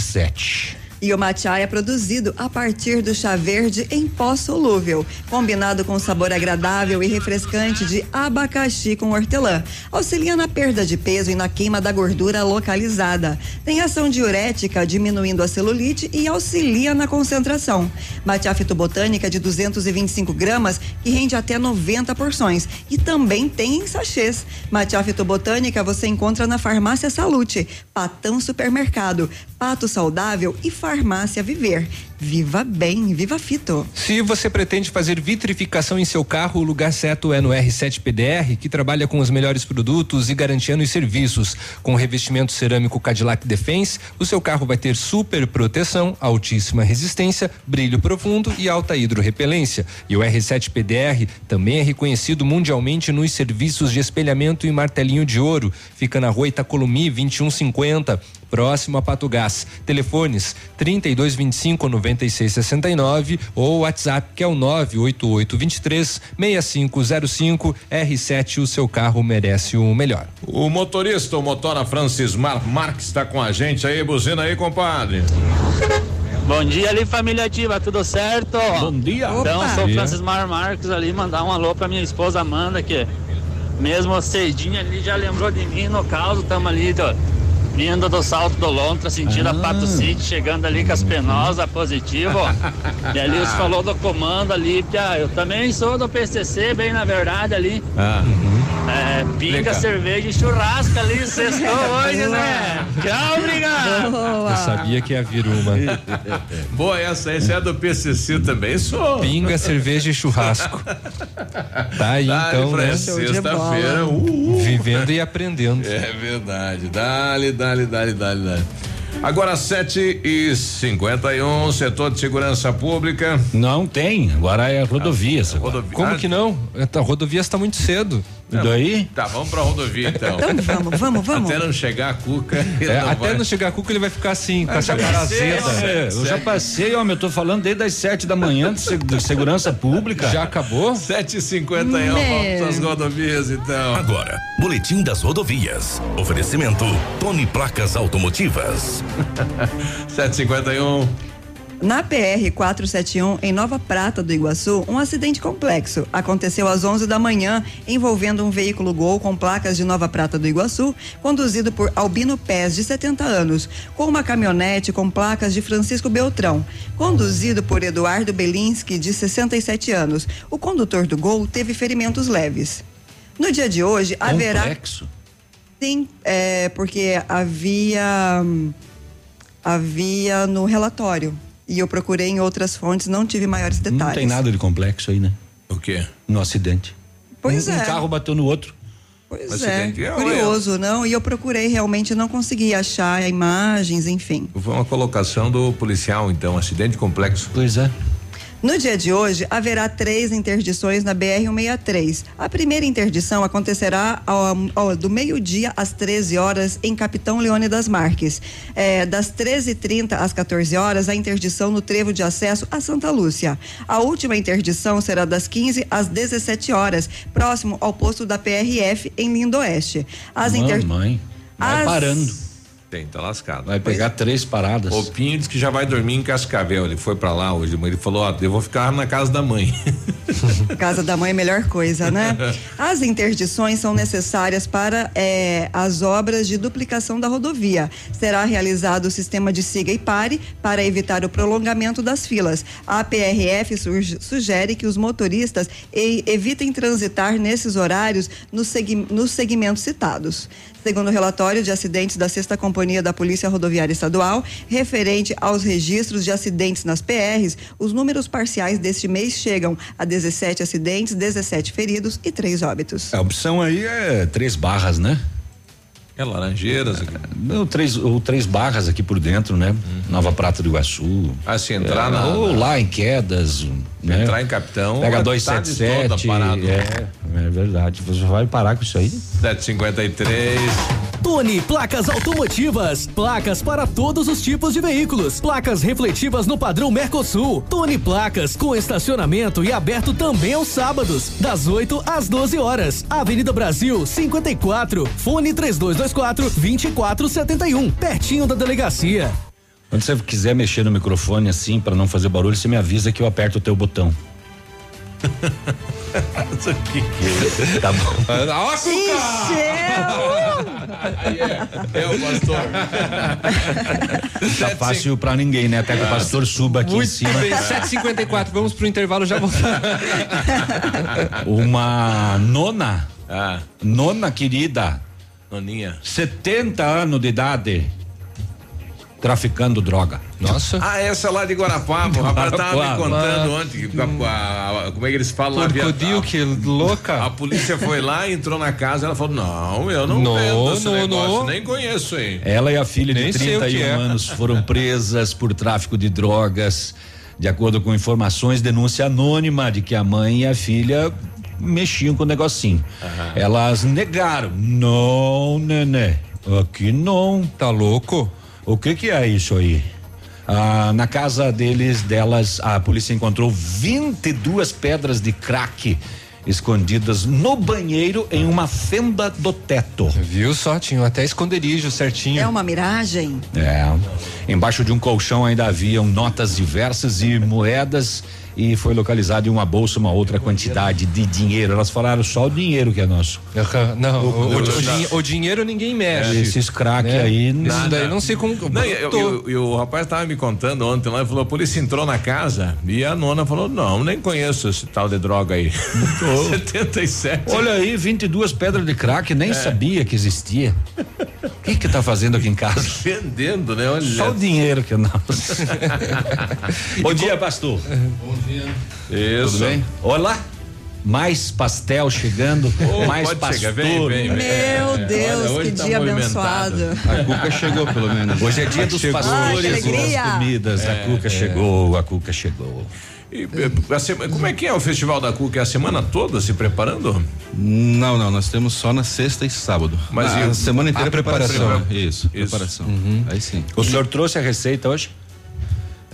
2777. E o matcha é produzido a partir do chá verde em pó solúvel, combinado com sabor agradável e refrescante de abacaxi com hortelã. Auxilia na perda de peso e na queima da gordura localizada. Tem ação diurética, diminuindo a celulite e auxilia na concentração. Matcha fitobotânica de 225 gramas, que rende até 90 porções. E também tem em sachês. Matcha fitobotânica você encontra na Farmácia Salute, Patão Supermercado, Pato Saudável e Farmácia Viver. Viva Bem, Viva Fito. Se você pretende fazer vitrificação em seu carro, o lugar certo é no R7 PDR, que trabalha com os melhores produtos e garantia nos serviços. Com revestimento cerâmico Cadillac Defense, o seu carro vai ter super proteção, altíssima resistência, brilho profundo e alta hidrorrepelência. E o R7 PDR também é reconhecido mundialmente nos serviços de espelhamento e martelinho de ouro. Fica na rua Itacolomi 2150 próximo a Pato Gás. Telefones 3225 9669 ou WhatsApp que é o 98823 6505 R7 o seu carro merece o melhor. O motorista, o motora Francis Mar Marques está com a gente aí, buzina aí, compadre. Bom dia ali, família ativa, tudo certo? Bom dia. Então, Opa. sou Dia. Francis Mar Marques ali, mandar um alô pra minha esposa Amanda, que mesmo cedinho ali já lembrou de mim no caso, tamo ali, ó, vindo do Salto do Lontra, sentindo a Pato City, chegando ali com as penosas, positivo. e ali os falou do comando ali, Pia, eu também sou do PCC, bem na verdade ali. Ah. É, pinga, Legal. cerveja e churrasco ali, sextou [laughs] hoje, né? Tchau, obrigado. Eu sabia que ia vir uma. [laughs] Boa essa, essa é do PCC também, sou. Pinga, cerveja e churrasco. Tá aí Dale então, né? Sexta-feira, uh, uh. Vivendo e aprendendo. É verdade. Dale, dale, dale, dale, dale. Agora 7 e 51 setor de segurança pública. Não tem, agora é rodovias. rodovia. Como que não? A rodovia está muito cedo. E daí? Tá, vamos pra rodovia então. Então vamos, vamos, vamos. Até não chegar a cuca. [laughs] É, não até vai. não chegar a cuca ele vai ficar assim, com Ah, a já cara passei, azeda. É, eu já passei, homem, eu tô falando desde as sete da manhã de, se- de segurança pública. Já acabou? 7 e 51 vamos pras rodovias então. Agora, Boletim das Rodovias. Oferecimento Tony Placas Automotivas. [laughs] 751. Na PR 471, em Nova Prata do Iguaçu, um acidente complexo aconteceu às 11 da manhã, envolvendo um veículo Gol com placas de Nova Prata do Iguaçu, conduzido por Albino Pés, de 70 anos, com uma caminhonete com placas de Francisco Beltrão, conduzido por Eduardo Belinski, de 67 anos. O condutor do Gol teve ferimentos leves. No dia de hoje, haverá. Complexo. Sim, é, porque havia hum, havia no relatório e eu procurei em outras fontes, não tive maiores detalhes. Não tem nada de complexo aí, né? O quê? No acidente. Pois um, é. um carro bateu no outro. Pois Acidente. é, É, curioso, não? E eu procurei, realmente não consegui achar imagens, enfim. Foi uma colocação do policial, então, acidente complexo. Pois é. No dia de hoje, haverá três interdições na BR-163. A primeira interdição acontecerá ao- ao- do meio-dia às 13 horas em Capitão Leônidas Marques. É, das 13h30 às 14 horas, a interdição no trevo de acesso a Santa Lúcia. A última interdição será das 15 às 17 horas, próximo ao posto da PRF em Lindoeste. As inter... Mamãe. Vai As- parando. Tem, tá lascado. Vai pegar três paradas. O Pinho disse que já vai dormir em Cascavel. Ele foi pra lá hoje, mas ele falou: Ó, eu vou ficar na casa da mãe. [laughs] Casa da mãe é a melhor coisa, né? [laughs] As interdições são necessárias para eh, as obras de duplicação da rodovia. Será realizado o sistema de siga e pare para evitar o prolongamento das filas. A PRF surge- sugere que os motoristas e- evitem transitar nesses horários nos segmentos citados. Segundo o relatório de acidentes da Sexta Companhia da Polícia Rodoviária Estadual, referente aos registros de acidentes nas PRs, os números parciais deste mês chegam a 17 acidentes, 17 feridos e 3 óbitos. A opção aí é três barras, né? É Laranjeiras. Não, três, ou três barras aqui por dentro, né? Nova Prata do Iguaçu. Ah, se entrar É, na- Ou na- lá em quedas. Né? Entrar em Capitão, Pega a 277. tarde toda parado. É, é verdade. Você vai parar com isso aí? 753. Tony Placas Automotivas. Placas para todos os tipos de veículos. Placas refletivas no padrão Mercosul. Tony Placas com estacionamento e aberto também aos sábados, das 8 às 12 horas. Avenida Brasil 54. Fone 3224 2471. Pertinho da delegacia. Quando você quiser mexer no microfone assim, pra não fazer barulho, você me avisa que eu aperto o teu botão. [laughs] Isso que que é? Tá bom. Nossa, É o pastor. Tá fácil pra ninguém, né? Até que o pastor suba aqui em Muito cima. bem, 7h54, vamos pro intervalo já voltar. Uma nona. Ah. Nona querida. Noninha. 70 anos de idade. Traficando droga. Nossa. Ah, essa lá de Guarapava. O rapaz tava me contando ontem. que a- a- a- como é que eles falam lá? Crocodilo, que louca. A polícia foi lá, entrou na casa, ela falou: Não, eu não, Não, vendo esse não, negócio, não. nem conheço, hein? Ela e a filha Nem de sei o que 31 é. anos foram presas por tráfico de drogas. De acordo com informações, denúncia anônima de que a mãe e a filha mexiam com o negocinho. Elas negaram. Não, nenê. Aqui não. Tá louco? O que que é isso aí? Ah, na casa deles, delas, a polícia encontrou 22 pedras de crack escondidas no banheiro em uma fenda do teto. Viu só? Tinha até esconderijo certinho. É uma miragem? É. Embaixo de um colchão ainda haviam notas diversas e moedas e foi localizado em uma bolsa uma outra quantidade de dinheiro. Elas falaram só o dinheiro que é nosso. [laughs] Não, o, o- o din- o dinheiro ninguém mexe. Esses crack né? aí, Isso nada. daí não sei como. Não, e, e- e o rapaz tava me contando ontem lá, ele falou, a polícia entrou na casa e a nona falou, não, nem conheço esse tal de droga aí. 77. [laughs] Olha aí, 22 pedras de crack, nem É. sabia que existia. O que que tá fazendo aqui em casa? [laughs] Vendendo, né? Olha. Só o dinheiro que é nosso. Bom dia, pastor. Bom dia. Isso. Tudo bem? Olá. Mais pastel chegando, [laughs] Oh, mais pastor. chegar, vem, vem, vem. Meu Deus, hoje que tá dia abençoado. A Cuca chegou, pelo menos. Hoje é dia dos Chegou. pastores e das alegria. comidas. É, a Cuca é. chegou, a Cuca chegou. E, a sema- como é que é o Festival da Cuca? É a semana toda se preparando? Não, não, nós temos só na sexta e sábado. Mas na e o- semana inteira a preparação? preparação. Isso, preparação. Aí sim. O senhor trouxe a receita hoje?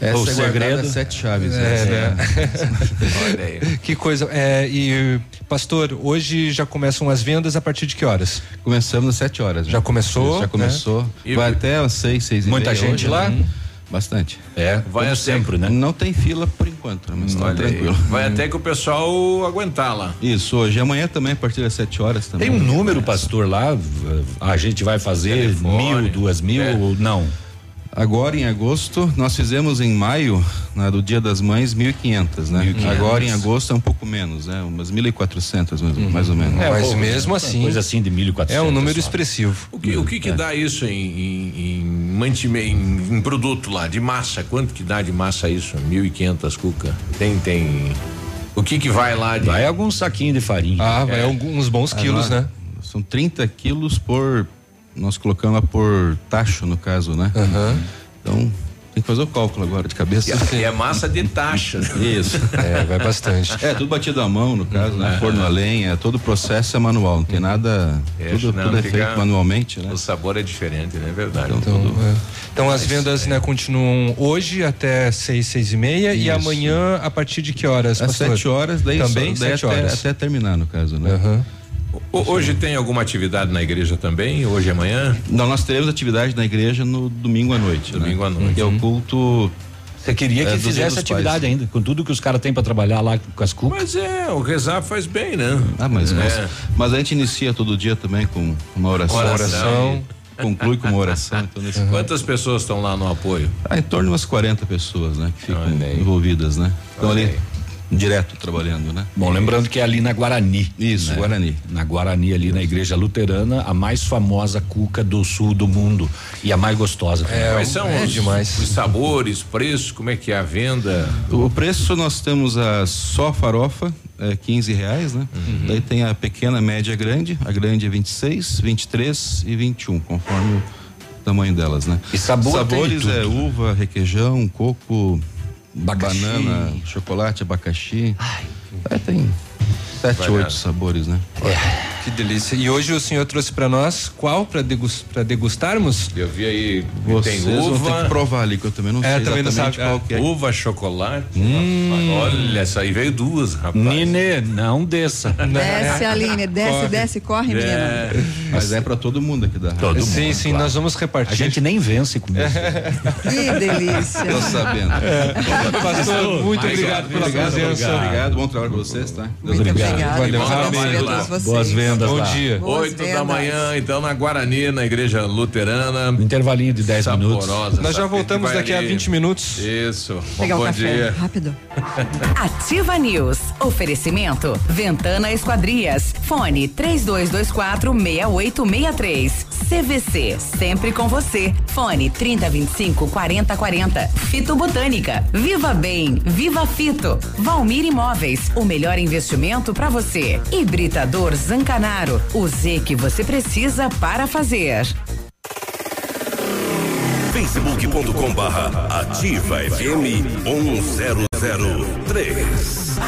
Essa o é segredo? sete chaves. É, né? [laughs] Olha aí. Que coisa. É, e, pastor, hoje já começam as vendas a partir de que horas? Começamos às sete horas. Já começou, Já né? começou. E- Vai até às seis, seis e Muita meia gente hoje, lá? né? Bastante. É, Vai até- sempre, né? Não tem fila por enquanto, né? mas tá aí. tranquilo. Vai até que o pessoal aguentar lá. Isso, hoje e amanhã também, a partir das sete horas também. Tem um número, pastor, lá? A gente vai fazer Telefone. mil, duas mil É. ou não? Agora em agosto, nós fizemos em maio, na, do Dia das Mães, 1.500, né? 1.500. Agora em agosto é um pouco menos, né? Umas 1.400 mais, mais ou menos. É, mas pô, mesmo uma assim. Coisa assim de 1.400. É um número só. expressivo. O que, o que, que dá isso em, em, em, mantime- em, em produto lá, de massa? Quanto que dá de massa isso? 1.500 cuca? Tem, tem. O que que vai lá de. Vai algum saquinho de farinha. Ah, vai alguns bons quilos, Agora, né? São 30 quilos por. Nós colocamos lá por tacho, no caso, né? Então, tem que fazer o cálculo agora de cabeça. E é massa de taxa. Isso. É, vai bastante. É, tudo batido à mão, no caso, né? Forno a lenha, todo o processo é manual, não tem nada. É, tudo senão tudo é fica- feito manualmente, né? O sabor é diferente, né? É verdade. Então, tudo. É. Então as vendas né, continuam hoje até seis, seis e meia e Isso. amanhã a partir de que horas? Às pastor? sete horas, daí, Também só, daí sete até, horas. até terminar, no caso, né? Aham. Hoje tem alguma atividade na igreja também? Hoje e amanhã? Não, nós teremos atividade na igreja no domingo à noite. Domingo né? à noite. Que é o culto. Você queria que É, fizesse atividade Pais. ainda, com tudo que os caras têm pra trabalhar lá com as cucas. Mas é, o rezar faz bem, né? Ah, mas, É. nós- mas a gente inicia todo dia também com uma oração. Oração. E Conclui com uma oração. Então, nesse [laughs] Quantas pessoas estão lá no apoio? Ah, em torno de umas 40 pessoas, né? Que ficam envolvidas, né? Estão Olha ali aí. Direto trabalhando, né? Bom, lembrando que é ali na Guarani. Isso, né? Guarani. Na Guarani, ali na igreja luterana, a mais famosa cuca do sul do mundo. E a mais gostosa. também. É, Quais são é os, demais. os sabores, preços, como é que é a venda? O preço nós temos a só farofa, é 15 reais, né? Uhum. Daí tem a pequena, média, grande. A grande é 26, 23 e 21, conforme o tamanho delas, né? E sabor Sabores tudo. é uva, requeijão, coco, Abacaxi. banana, chocolate, abacaxi. É, tem sete, Vai oito sabores, né? Que delícia. E hoje o senhor trouxe para nós qual para degus, pra degustarmos? Eu vi aí Vocês tem vão ter uva, que provar ali, que eu também não É, sei também não sabe, qual é. que é. uva, chocolate. rapaz. Olha, essa aí veio duas, rapaz. Nine, não desça. [laughs] Desce, Aline, desce, Corre. desce, corre, menina. É, Mas é pra todo mundo aqui da Todo sim, mundo, sim, claro. nós vamos A repartir. gente nem vence com isso. [laughs] Que delícia. Tô sabendo. Pastor, muito Obrigado, obrigado pela Obrigado, presença. obrigado, obrigado. Bom trabalho pra vocês, tá? Deus Muito abençoe. Obrigada. Valeu. Vocês. Boas vendas Bom lá. dia. Boas Oito da manhã, então, na Guarani, na igreja luterana. Intervalinho de 10 minutos. Saborosa. Nós já voltamos daqui a ali. 20 minutos. Isso. Bom, Pegar um bom café. dia. Rápido. [laughs] Ativa News. Oferecimento. Ventana Esquadrias. Fone 3224 6863. CVC. Sempre com você. Fone 3025 4040. Fito Botânica. Viva Bem. Viva Fito. Valmir Imóveis. O melhor investimento para você. Hibridador Zancanaro. O Z que você precisa para fazer. facebook.com barra ativa FM 1003.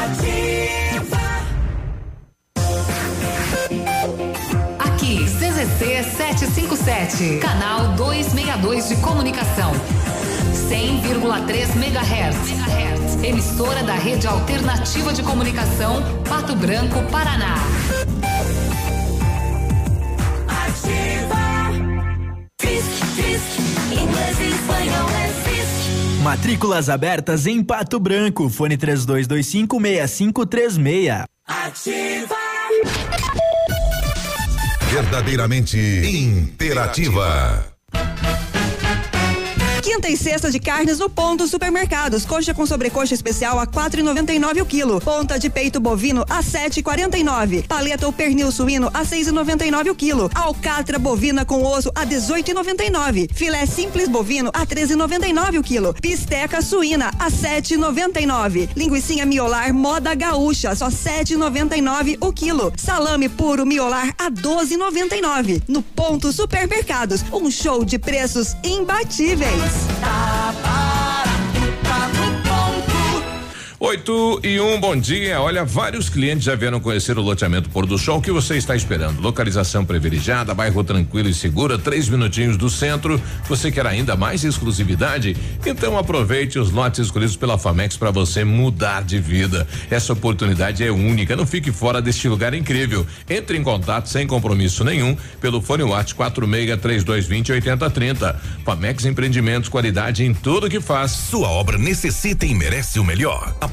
Aqui, CZC 757, canal 262 de comunicação. 100,3 MHz. Emissora da Rede Alternativa de Comunicação, Pato Branco, Paraná. Matrículas abertas em Pato Branco. Fone 32256536. Verdadeiramente interativa. Quinta e sexta de carnes no Ponto Supermercados. Coxa com sobrecoxa especial a 4,99 o quilo. Ponta de peito bovino a 7,49. Paleta ou pernil suíno a 6,99 o quilo. Alcatra bovina com osso a 18,99. Filé simples bovino a 13,99 o quilo. Pisteca suína a 7,99. Linguiça miolar moda gaúcha só 7,99 o quilo. Salame puro miolar a 12,99. No Ponto Supermercados, um show de preços imbatíveis está Oito e um, bom dia. Olha, vários clientes já vieram conhecer o loteamento Pôr do Sol. O que você está esperando? Localização privilegiada, bairro tranquilo e seguro, três minutinhos do centro. Você quer ainda mais exclusividade? Então aproveite os lotes escolhidos pela Famex para você mudar de vida. Essa oportunidade é única. Não fique fora deste lugar incrível. Entre em contato sem compromisso nenhum pelo fone WhatsApp 46 3220 8030. Famex Empreendimentos, qualidade em tudo que faz. Sua obra necessita e merece o melhor. A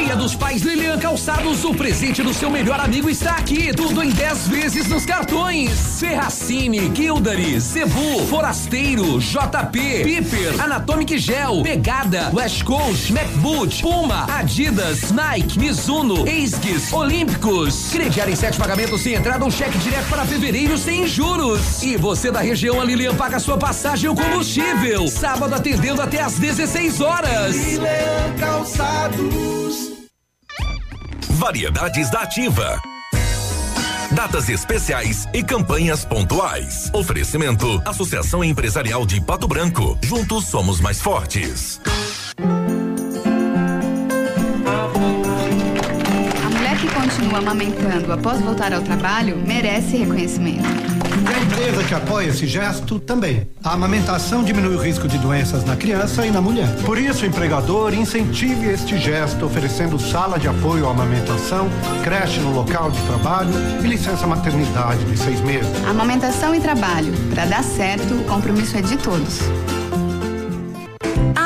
Dos Pais Lilian Calçados, o presente do seu melhor amigo está aqui. Tudo em 10 vezes nos cartões. Serracine, Gildari, Cebu, Forasteiro, JP, Piper, Anatomic Gel, Pegada, West Coast, MacBoot, Puma, Adidas, Nike, Mizuno, Esguis, Olímpicos. Crediar em sete pagamentos sem entrada ou cheque direto para fevereiro sem juros. E você da região, a Lilian paga sua passagem e o combustível. Sábado atendendo até às 16 horas. Lilian Calçados. Variedades da Ativa. Datas especiais e campanhas pontuais. Oferecimento: Associação Empresarial de Pato Branco. Juntos somos mais fortes. A mulher que continua amamentando após voltar ao trabalho merece reconhecimento. E a empresa que apoia esse gesto também. A amamentação diminui o risco de doenças na criança e na mulher. Por isso, o empregador incentive este gesto oferecendo sala de apoio à amamentação, creche no local de trabalho e licença maternidade de seis meses. Amamentação e trabalho. Para dar certo, o compromisso é de todos.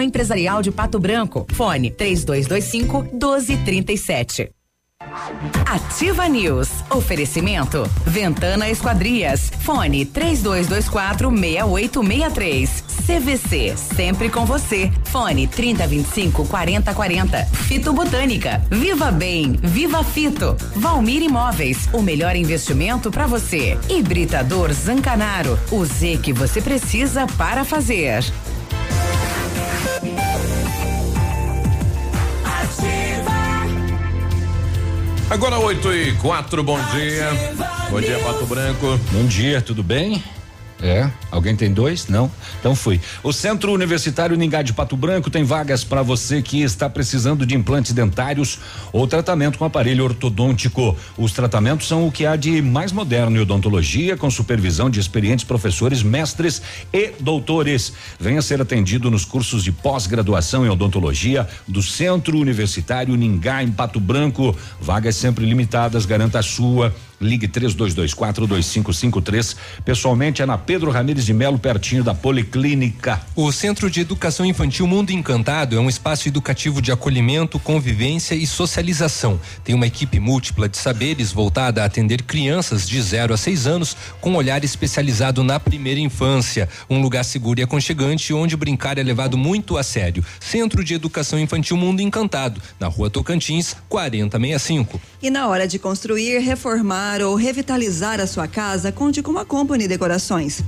Empresarial de Pato Branco. Fone 3225 1237. Ativa News. Oferecimento. Ventana Esquadrias. Fone 3224 6863. CVC. Sempre com você. Fone 3025 4040. Fito Botânica. Viva Bem. Viva Fito. Valmir Imóveis. O melhor investimento para você. Hibridador Zancanaro. O Z que você precisa para fazer. Agora 8 e 4, bom dia. Bom dia, Pato Branco. Bom dia, tudo bem? É, alguém tem dois? Não? Então fui. O Centro Universitário Ningá de Pato Branco tem vagas para você que está precisando de implantes dentários ou tratamento com aparelho ortodôntico. Os tratamentos são o que há de mais moderno em odontologia, com supervisão de experientes professores, mestres e doutores. Venha ser atendido nos cursos de pós-graduação em odontologia do Centro Universitário Ningá em Pato Branco. Vagas sempre limitadas, garanta a sua. Ligue 3224 2553. Pessoalmente é na Pedro Ramires de Melo, pertinho da Policlínica. O Centro de Educação Infantil Mundo Encantado é um espaço educativo de acolhimento, convivência e socialização. Tem uma equipe múltipla de saberes voltada a atender crianças de 0 a 6 anos com um olhar especializado na primeira infância. Um lugar seguro e aconchegante onde brincar é levado muito a sério. Centro de Educação Infantil Mundo Encantado, na rua Tocantins, 4065. E na hora de construir, reformar ou revitalizar a sua casa, conte com a Company Decorações.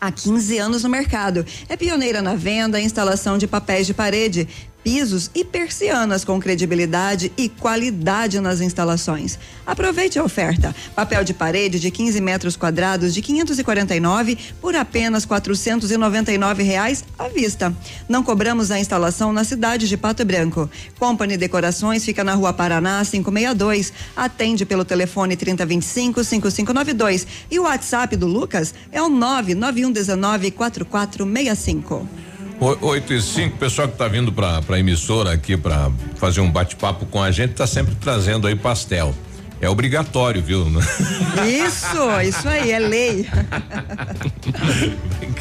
Há 15 anos no mercado. É pioneira na venda e instalação de papéis de parede, pisos e persianas com credibilidade e qualidade nas instalações. Aproveite a oferta. Papel de parede de 15 metros quadrados de 549 por apenas 499 reais à vista. Não cobramos a instalação na cidade de Pato Branco. Company Decorações fica na Rua Paraná 562. Atende pelo telefone 3025 5592 e o WhatsApp do Lucas é o 99119 4465. 8 e 5, pessoal que tá vindo pra, pra emissora aqui pra fazer um bate-papo com a gente, tá sempre trazendo aí pastel. É obrigatório, viu? [laughs] Isso, isso aí, é lei.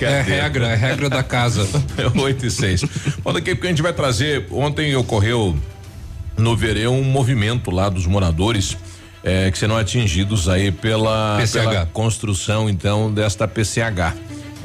É regra, é regra da casa. É 8 e 6. Bom, daqui a pouco a gente vai trazer. Ontem ocorreu no Vereu um movimento lá dos moradores eh, que serão atingidos aí pela, PCH. pela construção, então, desta PCH.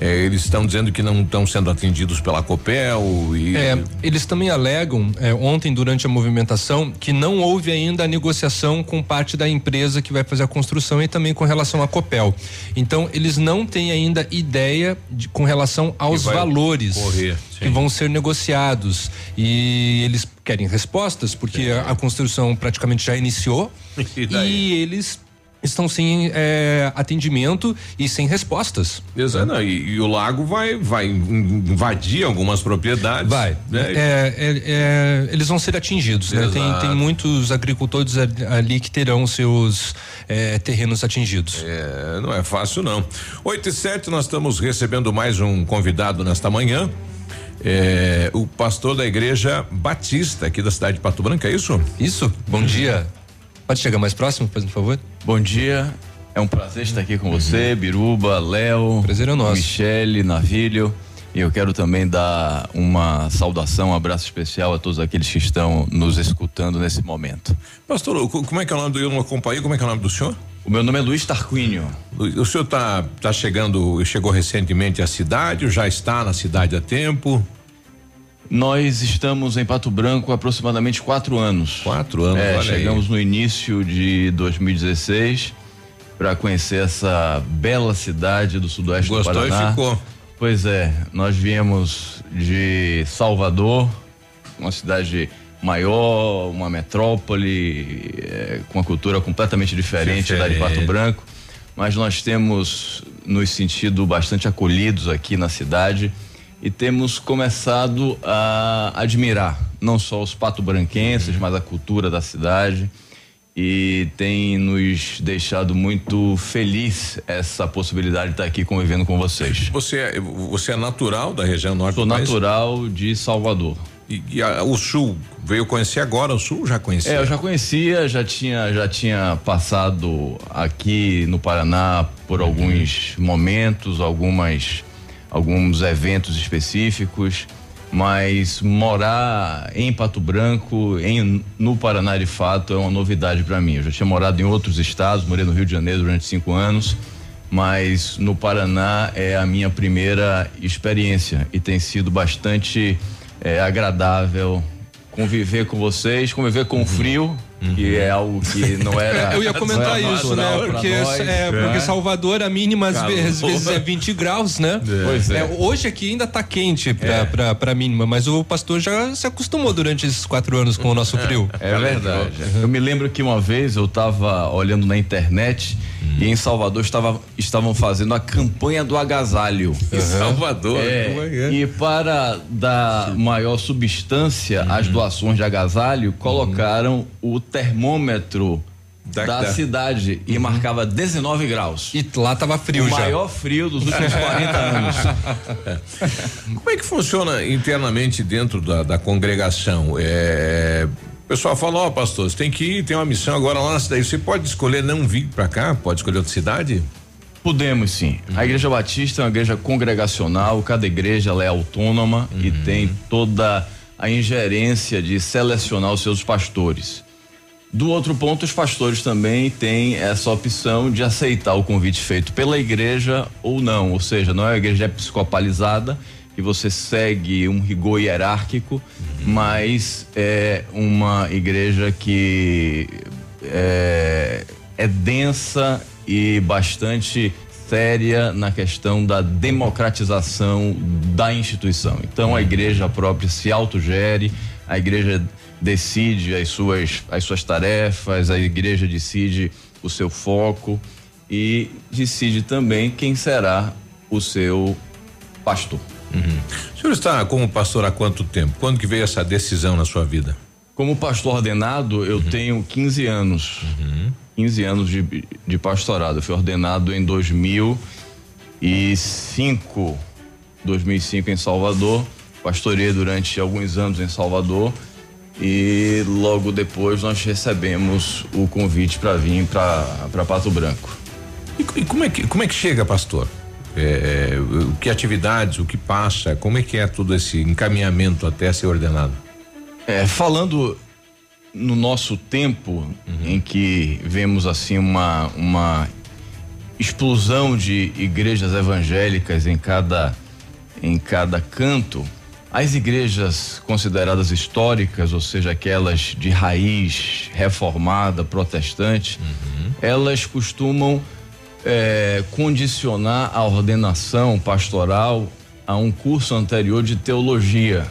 Eh, eles estão dizendo que não estão sendo atendidos pela Copel e. É, eles também alegam é, ontem durante a movimentação que não houve ainda a negociação com parte da empresa que vai fazer a construção e também com relação à Copel. Então eles não têm ainda ideia de, com relação aos valores correr, que vão ser negociados e eles querem respostas porque a, a construção praticamente já iniciou [laughs] E e eles estão sem é, atendimento e sem respostas. Exato, não, e, e o lago vai, vai invadir algumas propriedades. Vai. né? É, é, é, eles vão ser atingidos, né? Tem, tem muitos agricultores ali- que terão seus é, terrenos atingidos. É, não é fácil não. 8 e 7, nós estamos recebendo mais um convidado nesta manhã. É, o pastor da igreja Batista aqui da cidade de Pato Branco, é isso? Isso, bom dia. Pode chegar mais próximo, por favor? Bom dia. É um prazer estar aqui com você, Biruba, Léo. Prazer é nosso. Michele, Navilho. E eu quero também dar uma saudação, um abraço especial a todos aqueles que estão nos escutando nesse momento. Pastor, como é que é o nome do eu não acompanhei? Como é que é o nome do senhor? O meu nome é Luiz Tarquínio. O, senhor tá, tá chegando, chegou recentemente à cidade, ou já está na cidade há tempo? Nós estamos em Pato Branco há aproximadamente quatro anos. Quatro anos, É, olha aí. chegamos no início de 2016 para conhecer essa bela cidade do sudoeste Gostou do e Paraná. ficou. Pois é, nós viemos de Salvador, uma cidade maior, uma metrópole, é, com uma cultura completamente diferente, da de Diferente. Pato Branco, mas nós temos nos sentido bastante acolhidos aqui na cidade e temos começado a admirar não só os pato-branquenses, mas a cultura da cidade e tem nos deixado muito feliz essa possibilidade de estar aqui convivendo com vocês. Você é, você é natural da região norte Sou do país? natural de Salvador. E, e a- o sul veio conhecer agora, o sul já conhecia? É, eu já conhecia, já tinha, já tinha passado aqui no Paraná por alguns momentos, algumas, alguns eventos específicos, mas morar em Pato Branco, em, no Paraná de fato, é uma novidade para mim. Eu já tinha morado em outros estados, morei no Rio de Janeiro durante cinco anos, mas no Paraná é a minha primeira experiência e tem sido bastante é, agradável conviver com vocês, conviver com o frio, que é algo que não era. [laughs] Eu ia comentar isso, né? Porque, nós. é, porque Salvador, a mínima às vezes, vezes é 20 graus, né? Pois é. hoje aqui ainda tá quente pra, É. pra, pra mínima, mas o pastor já se acostumou durante esses quatro anos com o nosso frio. É verdade. Eu me lembro que uma vez eu estava olhando na internet e em Salvador estava, estavam fazendo a campanha do agasalho. Em Salvador? É, é é? E para dar maior substância às doações de agasalho, colocaram o termômetro da, da- cidade e marcava 19 graus. E lá tava frio o já. maior frio dos últimos 40 anos. [laughs] Como é que funciona internamente dentro da, da congregação? É, o pessoal fala, ó, pastor, você tem que ir, tem uma missão agora lá na cidade. Você pode escolher não vir pra cá? Pode escolher outra cidade? Podemos sim. A Igreja Batista é uma igreja congregacional, cada igreja ela é autônoma e tem toda a ingerência de selecionar os seus pastores. Do outro ponto, os pastores também têm essa opção de aceitar o convite feito pela igreja ou não, ou seja, não é uma igreja episcopalizada que você segue um rigor hierárquico, mas é uma igreja que é, é densa e bastante séria na questão da democratização da instituição. Então a igreja própria se autogere, a igreja decide as suas as suas tarefas, a igreja decide o seu foco e decide também quem será o seu pastor. O senhor está como pastor há quanto tempo? Quando que veio essa decisão na sua vida? Como pastor ordenado, eu tenho 15 anos. 15 anos de, de pastorado. Eu fui ordenado em 2005. 2005 em Salvador. Pastorei durante alguns anos em Salvador. E logo depois nós recebemos o convite para vir para Pato Branco. E, e como é que como é que chega, pastor? É, é, o que atividades, o que passa, como é que é todo esse encaminhamento até ser ordenado? É, falando no nosso tempo em que vemos assim uma uma explosão de igrejas evangélicas em cada em cada canto, as igrejas consideradas históricas, ou seja, aquelas de raiz reformada, protestante, elas costumam é, condicionar a ordenação pastoral a um curso anterior de teologia.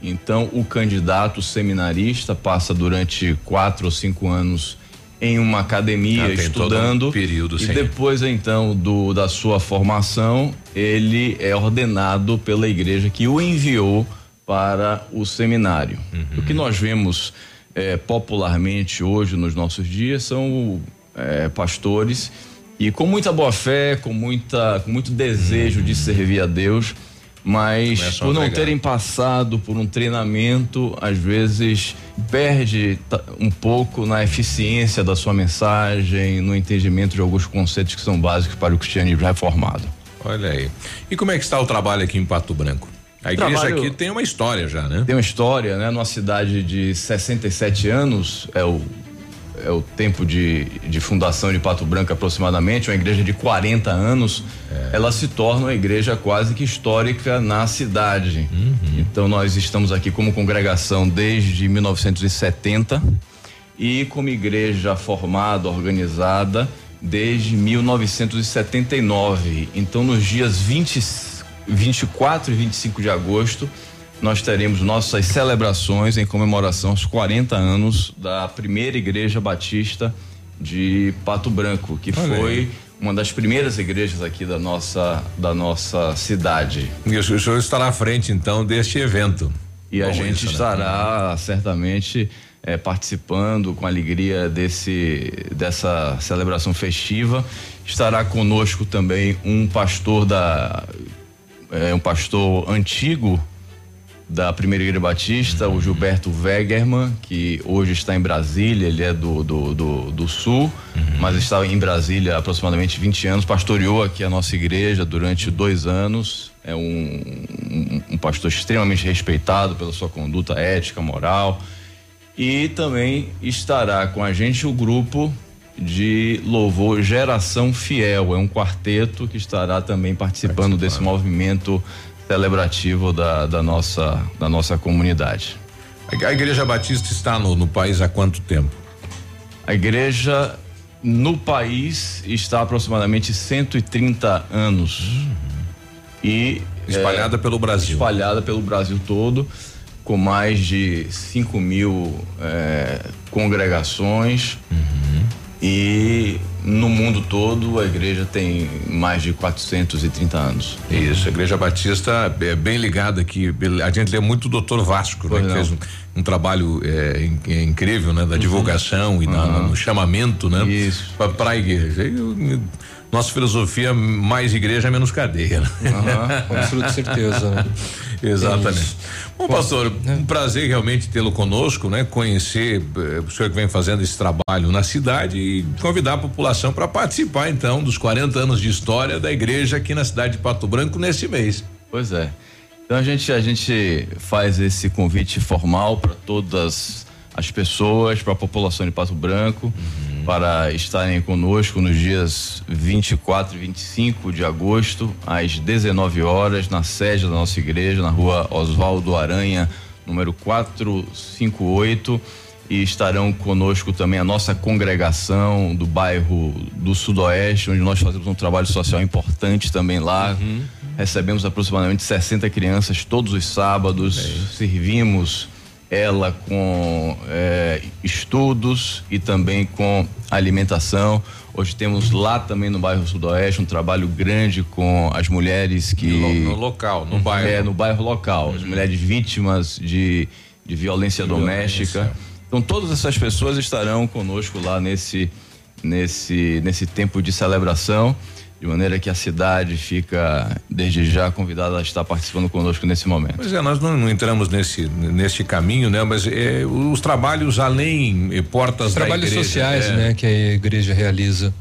Então, o candidato seminarista passa durante quatro ou cinco anos em uma academia Ah, todo um estudando período, e depois então do da sua formação ele é ordenado pela igreja que o enviou para o seminário. Uhum. O que nós vemos eh, popularmente hoje nos nossos dias são eh, pastores e com muita boa fé, com muita com muito desejo de servir a Deus, mas por não terem passado por um treinamento, às vezes perde um pouco na eficiência da sua mensagem, no entendimento de alguns conceitos que são básicos para o cristianismo reformado. Olha aí. E como é que está o trabalho aqui em Pato Branco? A igreja Trabalho- aqui tem uma história já, né? Tem uma história, né? Numa cidade de 67 anos, é o, é o tempo de, de fundação de Pato Branco aproximadamente, uma igreja de 40 anos, ela se torna uma igreja quase que histórica na cidade. Então nós estamos aqui como congregação desde 1970 e como igreja formada, organizada desde 1979. Então nos dias 20, 24 e 25 de agosto nós teremos nossas celebrações em comemoração aos 40 anos da primeira igreja batista de Pato Branco, que Olha foi aí. uma das primeiras igrejas aqui da nossa da nossa cidade. E o senhor- estará à frente então deste evento. E a Bom gente isso, né? estará certamente eh, participando com alegria desse dessa celebração festiva. Estará conosco também um pastor da eh, um pastor antigo da Primeira Igreja Batista, o Gilberto Wegerman, que hoje está em Brasília, ele é do, do, do, do Sul, mas está em Brasília há aproximadamente 20 anos, pastoreou aqui a nossa igreja durante dois anos, é um, um, um pastor extremamente respeitado pela sua conduta ética, moral, e também estará com a gente o grupo de louvor Geração Fiel, é um quarteto que estará também participando. desse movimento celebrativo da, da nossa da nossa comunidade. A Igreja Batista está no, no país há quanto tempo? A igreja no país está há aproximadamente 130 anos. E Espalhada pelo Brasil. Espalhada pelo Brasil todo, com mais de 5 mil eh, congregações. E no mundo todo a igreja tem mais de 430 anos. Isso, a Igreja Batista é bem ligada aqui. A gente lê muito o doutor Vasco, né? Que fez um, um trabalho é, é incrível, né? Da divulgação e na- Uhum. no chamamento, né? Para a igreja. E eu- nossa filosofia, mais igreja, menos cadeia. Né? Aham, com absoluta certeza, né? [laughs] Exatamente. Isso. Bom, pastor, um prazer realmente tê-lo conosco, né? Conhecer eh, o senhor que vem fazendo esse trabalho na cidade e convidar a população para participar, então, dos 40 anos de história da igreja aqui na cidade de Pato Branco neste mês. Pois é. Então a gente a gente faz esse convite formal para todas as pessoas, para a população de Pato Branco, para estarem conosco nos dias 24 e 25 de agosto, às 19 horas, na sede da nossa igreja, na rua Oswaldo Aranha, número 458. E estarão conosco também a nossa congregação do bairro do Sudoeste, onde nós fazemos um trabalho social importante também lá. Recebemos aproximadamente 60 crianças todos os sábados, servimos ela com eh, estudos e também com alimentação. Hoje temos lá também no bairro Sudoeste um trabalho grande com as mulheres que. No, no local, no bairro. É, no bairro local. As mulheres vítimas de, de violência doméstica. Então, todas essas pessoas estarão conosco lá nesse, nesse, nesse tempo de celebração, de maneira que a cidade fica, desde já, convidada a estar participando conosco nesse momento. Pois é, nós não, não entramos nesse nesse caminho, né? Mas eh, os trabalhos além eh, portas Os da trabalhos igreja, sociais, é. né, que a igreja realiza.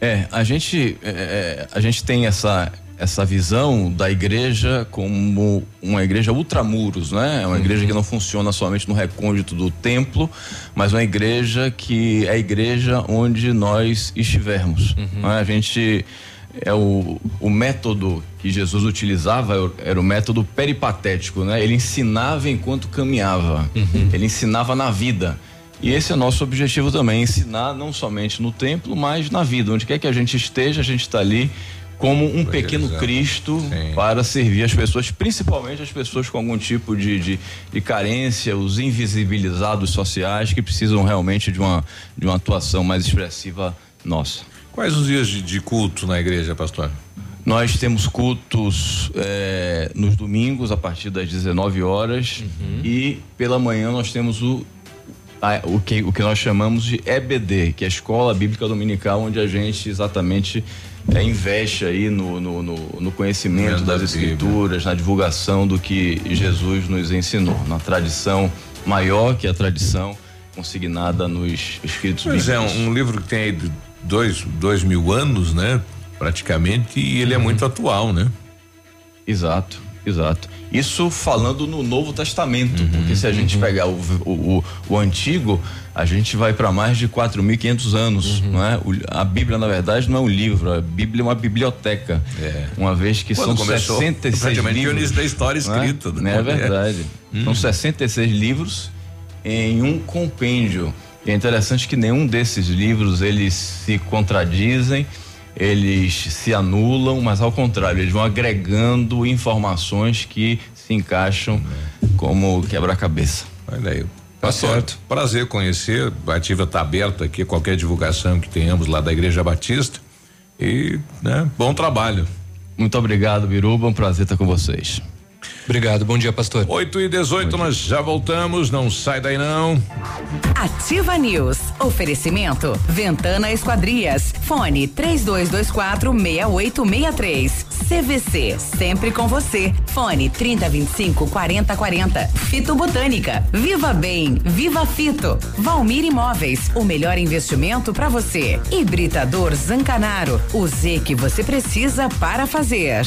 É, a gente, é, é, a gente tem essa, essa visão da igreja como uma igreja ultramuros, né? É uma igreja que não funciona somente no recôndito do templo, mas uma igreja que é a igreja onde nós estivermos. né? A gente é o, o método que Jesus utilizava era o método peripatético, né? Ele ensinava enquanto caminhava. Ele ensinava na vida. E esse é nosso objetivo também, ensinar não somente no templo, mas na vida. Onde quer que a gente esteja, a gente está ali como um pequeno. Cristo para servir as pessoas, principalmente as pessoas com algum tipo de, de, de carência, os invisibilizados sociais que precisam realmente de uma, de uma atuação mais expressiva nossa. Quais os dias de, de culto na igreja, pastor? Nós temos cultos eh, nos domingos a partir das 19 horas e pela manhã nós temos o o que o que nós chamamos de EBD, que é a Escola Bíblica Dominical, onde a gente exatamente eh, investe aí no, no, no- no conhecimento das escrituras, na divulgação do que Jesus nos ensinou, na tradição maior que é a tradição consignada nos escritos Pois é, bíblicos. um, um livro que tem aí dois, dois mil anos, né? Praticamente, e ele é muito atual, né? Exato, exato. Isso falando no Novo Testamento, porque se a gente pegar o, o, o, antigo, a gente vai para mais de 4.500 anos, não é? O- a Bíblia, na verdade, não é um livro, a Bíblia é uma biblioteca. Uma vez que Quando são começou, 66 praticamente livros. da história não é? escrita, Não né? é verdade. Hum. São 66 livros em um compêndio. E é interessante que nenhum desses livros eles se contradizem, eles se anulam, mas ao contrário, eles vão agregando informações que se encaixam como quebra-cabeça. Olha aí. Tá certo. Prazer conhecer. A ativa está aberta aqui, qualquer divulgação que tenhamos lá da Igreja Batista. E, né, bom trabalho. Muito obrigado, Biruba. Um prazer estar com vocês. Obrigado, bom dia, pastor. 8 e 18 nós já voltamos, não sai daí não. Ativa News. Oferecimento. Ventana Esquadrias. Fone 3224 6863. CVC. Sempre com você. Fone 3025 4040. Fito Botânica. Viva Bem. Viva Fito. Valmir Imóveis. O melhor investimento para você. Hibridador Zancanaro. O Z que você precisa para fazer.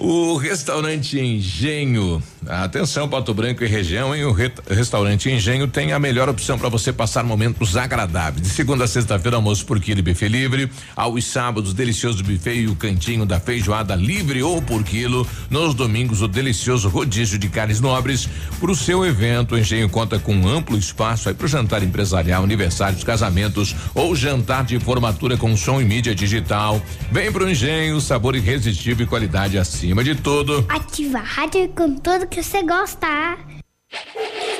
O restaurante Engenho, atenção Pato Branco e região, hein? O re restaurante Engenho tem a melhor opção para você passar momentos agradáveis. De segunda a sexta-feira almoço por quilo e buffet livre, aos sábados delicioso buffet e o cantinho da feijoada livre ou por quilo. Nos domingos o delicioso rodízio de carnes nobres. Para o seu evento, o Engenho conta com um amplo espaço aí para o jantar empresarial, aniversários, casamentos ou jantar de formatura com som e mídia digital. Vem pro Engenho, sabor irresistível e qualidade acima de tudo. Ativa a rádio com tudo que você gosta.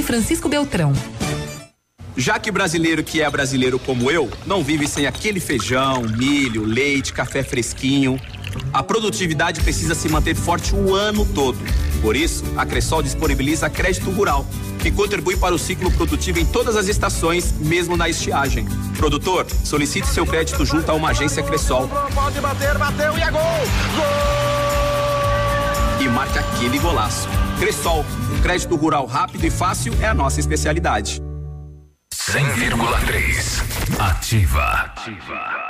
e Francisco Beltrão. Já que brasileiro que é brasileiro como eu, não vive sem aquele feijão, milho, leite, café fresquinho. A produtividade precisa se manter forte o ano todo. Por isso, a Cressol disponibiliza crédito rural, que contribui para o ciclo produtivo em todas as estações, mesmo na estiagem. Produtor, solicite seu crédito junto a uma agência Cressol. Pode bater, bateu e é gol! E marque aquele golaço. Cressol, um crédito rural rápido e fácil é a nossa especialidade. 100,3. Ativa.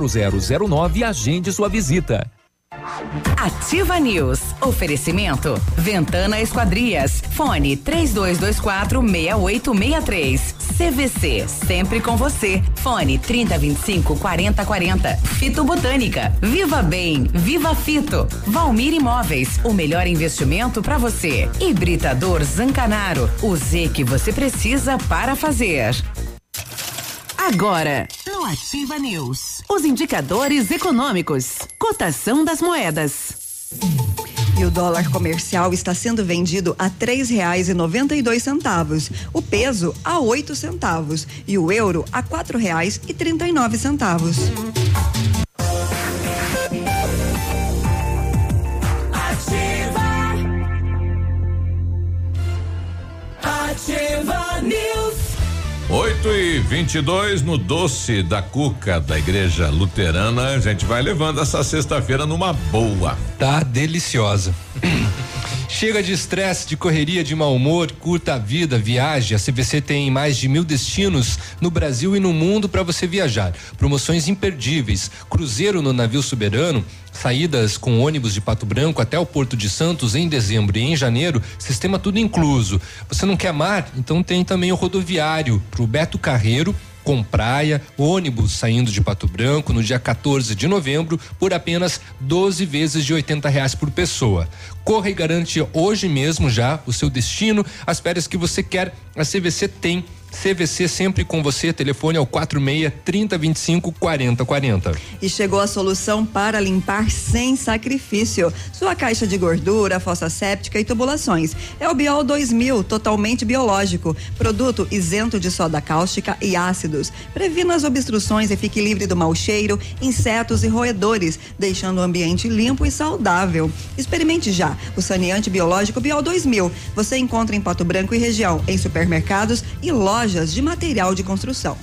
0009 e agende sua visita. Ativa News. Oferecimento. Ventana Esquadrias. Fone 3224 6863. CVC. Sempre com você. Fone 3025 4040. Fito Botânica. Viva Bem. Viva Fito. Valmir Imóveis. O melhor investimento para você. Hibridador Zancanaro. O Z que você precisa para fazer. Agora, no Ativa News, os indicadores econômicos, cotação das moedas. E o dólar comercial está sendo vendido a três reais e noventa e dois centavos, o peso a oito centavos e o euro a quatro reais e trinta e nove centavos. Ativa News. 8 e 22 no doce da Cuca da Igreja Luterana. A gente vai levando essa sexta-feira numa boa. Tá deliciosa. Chega de estresse, de correria, de mau humor, curta a vida, viaje. A CVC tem mais de mil destinos no Brasil e no mundo para você viajar. Promoções imperdíveis. Cruzeiro no navio soberano saídas com ônibus de Pato Branco até o Porto de Santos em dezembro e em janeiro, sistema tudo incluso. Você não quer mar? Então tem também o rodoviário para o Beto Carreiro com praia, ônibus saindo de Pato Branco no dia 14 de novembro por apenas 12 vezes de 80 reais por pessoa. Corra e garante hoje mesmo já o seu destino, as férias que você quer. A CVC tem CVC sempre com você, telefone ao 46 30 25 40 40. E chegou a solução para limpar sem sacrifício. Sua caixa de gordura, fossa séptica e tubulações. É o Biol 2000, totalmente biológico. Produto isento de soda cáustica e ácidos. Previna as obstruções e fique livre do mau cheiro, insetos e roedores, deixando o ambiente limpo e saudável. Experimente já o saneante biológico Biol 2000. Você encontra em Pato Branco e região, em supermercados e lojas de material de construção.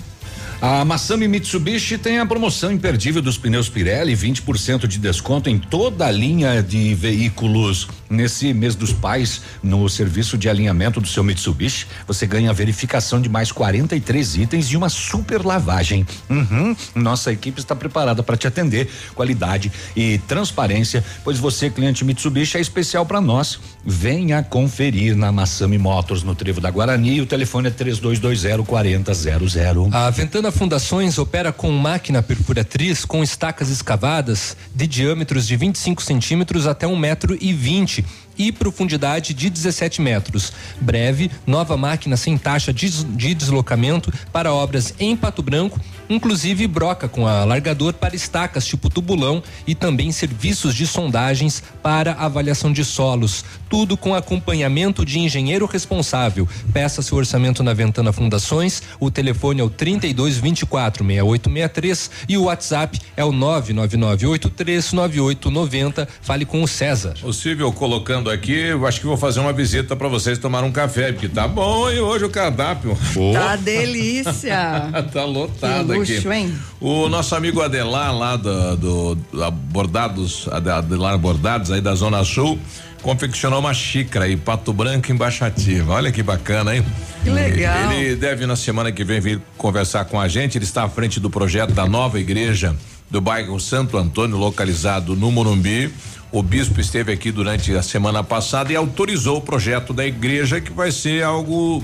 A Massami Mitsubishi tem a promoção imperdível dos pneus Pirelli, 20% de desconto em toda a linha de veículos. Nesse mês dos pais, no serviço de alinhamento do seu Mitsubishi, você ganha a verificação de mais 43 itens e uma super lavagem. Uhum, nossa equipe está preparada para te atender, qualidade e transparência, pois você, cliente Mitsubishi, é especial para nós. Venha conferir na Massami Motors no Trevo da Guarani. O telefone é 3220 4000. A Ventana Fundações opera com máquina perfuratriz com estacas escavadas de diâmetros de 25 centímetros até um metro e vinte e profundidade de 17 metros. Breve, nova máquina sem taxa de, de deslocamento para obras em Pato Branco, inclusive broca com alargador para estacas tipo tubulão e também serviços de sondagens para avaliação de solos. Tudo com acompanhamento de engenheiro responsável. Peça seu orçamento na Ventana Fundações. O telefone é o 32 24 6863 e o WhatsApp é o 999839890. Fale com o César. Possível colocando aqui, eu acho que vou fazer uma visita para vocês tomar um café, porque tá bom e hoje o cardápio. Tá delícia. [laughs] tá lotado luxo, aqui. hein? O nosso amigo Adelar lá do, do, do Bordados, Adelar Bordados aí da Zona Sul, confeccionou uma xícara aí, Pato Branco embaixativa. Olha que bacana, hein? Que legal. Ele deve na semana que vem vir conversar com a gente. Ele está à frente do projeto da nova igreja do bairro Santo Antônio, localizado no Morumbi. O bispo esteve aqui durante a semana passada e autorizou o projeto da igreja, que vai ser algo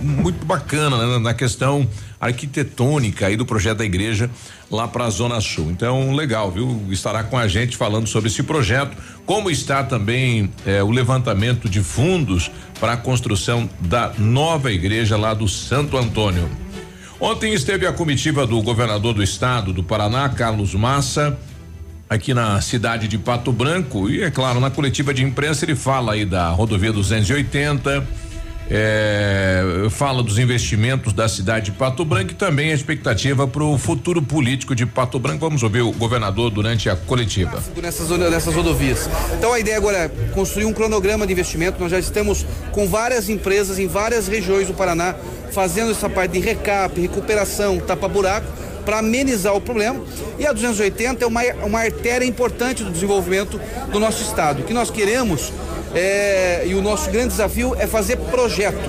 muito bacana né, na questão arquitetônica aí do projeto da igreja lá para a Zona Sul. Então, legal, viu? Estará com a gente falando sobre esse projeto, como está também eh, o levantamento de fundos para a construção da nova igreja lá do Santo Antônio. Ontem esteve a comitiva do governador do estado do Paraná, Carlos Massa, aqui na cidade de Pato Branco e é claro na coletiva de imprensa ele fala aí da rodovia 280 é, fala dos investimentos da cidade de Pato Branco e também a expectativa para o futuro político de Pato Branco. Vamos ouvir o governador durante a coletiva. nessas, nessas rodovias. Então a ideia agora é construir um cronograma de investimento. Nós já estamos com várias empresas em várias regiões do Paraná fazendo essa parte de recap, recuperação, tapa-buraco para amenizar o problema. E a 280 é uma, uma artéria importante do desenvolvimento do nosso estado. O que nós queremos é, e o nosso grande desafio é fazer projeto.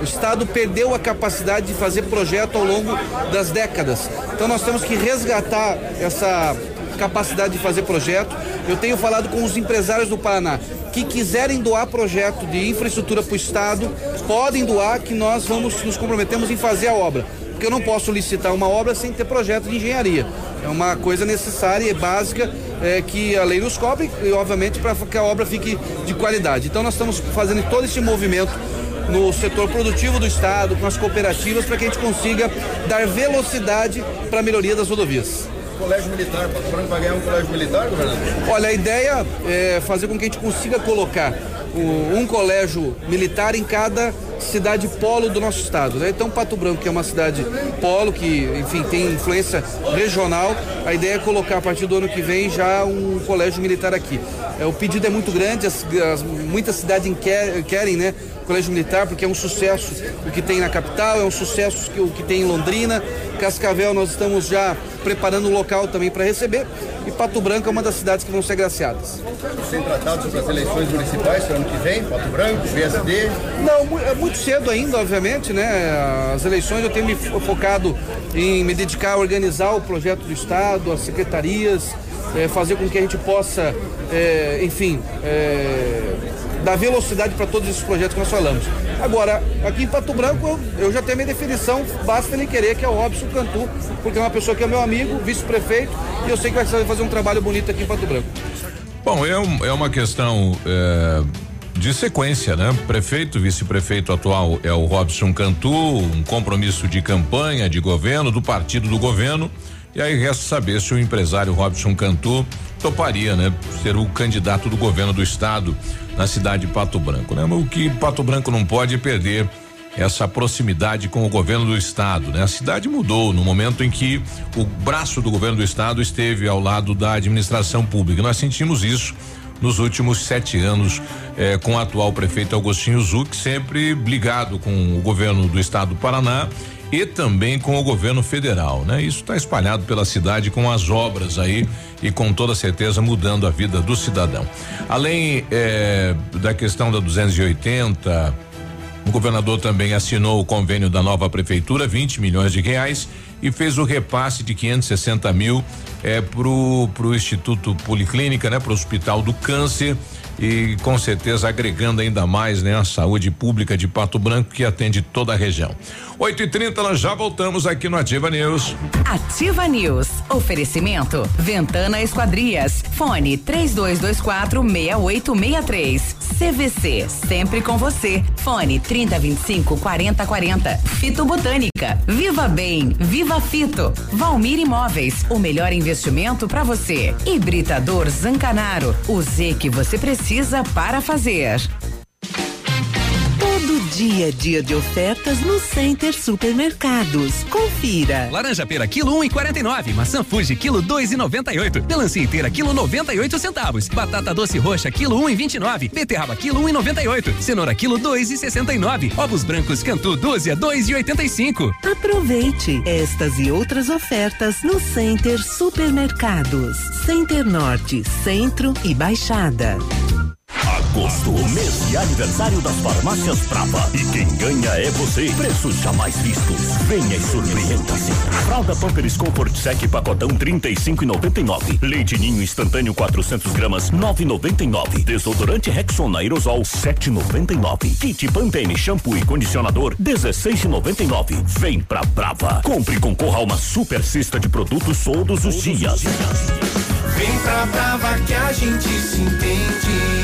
O Estado perdeu a capacidade de fazer projeto ao longo das décadas. Então nós temos que resgatar essa capacidade de fazer projeto. Eu tenho falado com os empresários do Paraná que quiserem doar projeto de infraestrutura para o Estado, podem doar que nós vamos nos comprometemos em fazer a obra. Porque eu não posso licitar uma obra sem ter projeto de engenharia. É uma coisa necessária e básica é, que a lei nos cobre e, obviamente, para que a obra fique de qualidade. Então, nós estamos fazendo todo esse movimento no setor produtivo do Estado, com as cooperativas, para que a gente consiga dar velocidade para a melhoria das rodovias. Colégio Militar, Pato Branco vai ganhar um colégio militar, governador? Olha, a ideia é fazer com que a gente consiga colocar um colégio militar em cada cidade polo do nosso estado. Né? Então, Pato Branco, que é uma cidade polo, que, enfim, tem influência regional, a ideia é colocar a partir do ano que vem já um colégio militar aqui. É, o pedido é muito grande, as, as- muitas cidades quer- querem né, Colégio Militar, porque é um sucesso o que tem na capital, é um sucesso o que tem em Londrina. Cascavel nós estamos já preparando o local também para receber. E Pato Branco é uma das cidades que vão ser agraciadas. Sem tratado sobre as eleições municipais para ano que vem, Pato Branco, PSD? Não, é muito cedo ainda, obviamente, né? As eleições eu tenho me fo- focado em me dedicar a organizar o projeto do Estado, as secretarias, eh, fazer com que a gente possa, eh, enfim, eh, dar velocidade para todos esses projetos que nós falamos. Agora, aqui em Pato Branco, eu, eu já tenho a minha definição, basta ele querer, que é o Robson Cantu, porque é uma pessoa que é meu amigo, vice-prefeito, e eu sei que vai fazer um trabalho bonito aqui em Pato Branco. Bom, é, um- é uma questão é, de sequência, né? Prefeito, vice-prefeito atual é o Robson Cantu, um compromisso de campanha, de governo, do partido do governo. E aí resta saber se o empresário Robson Cantu toparia, né? Ser o candidato do governo do estado na cidade de Pato Branco, né? O que Pato Branco não pode é perder essa proximidade com o governo do estado, né? A cidade mudou no momento em que o braço do governo do estado esteve ao lado da administração pública. Nós sentimos isso nos últimos sete anos eh, com o atual prefeito Agostinho Zuc, sempre ligado com o governo do estado do Paraná e também com o governo federal, né? Isso está espalhado pela cidade com as obras aí e com toda certeza mudando a vida do cidadão. Além eh, da questão da 280 o governador também assinou o convênio da nova prefeitura, 20 milhões de reais, e fez o repasse de 560 mil é, pro, pro Instituto Policlínica, né? Pro Hospital do Câncer e com certeza agregando ainda mais, né? A saúde pública de Pato Branco que atende toda a região. 8 e 30 nós já voltamos aqui no Ativa News. Ativa News. Oferecimento. Ventana Esquadrias. Fone 3224 6863. CVC. Sempre com você. Fone 3025 4040. Fito Botânica. Viva Bem. Viva Fito. Valmir Imóveis. O melhor investimento para você. Hibridador Zancanaro. O Z que você precisa para fazer. Todo dia dia de ofertas no Center Supermercados. Confira. Laranja pera quilo um e quarenta e nove, maçã Fuji quilo dois e noventa e oito, melancia inteira quilo noventa e oito centavos, batata doce roxa quilo um e vinte e nove, beterraba quilo um e noventa e oito, cenoura quilo dois e sessenta e nove, ovos brancos Cantu dúzia dois e oitenta e cinco. Aproveite estas e outras ofertas no Center Supermercados. Center Norte, Centro e Baixada. Agosto, mês de aniversário das farmácias Brava. E quem ganha é você. Preços jamais vistos. Venha e surpreenda-se. Fralda Pampers Comfort Sec pacotão 35,99. Leite Ninho instantâneo 400 gramas 9,99. Desodorante Rexona aerosol 7,99. Kit Pantene shampoo e condicionador 16,99. Vem pra Brava. Compre e concorra a uma super cesta de produtos todos os dias. Vem pra Brava que a gente se entende.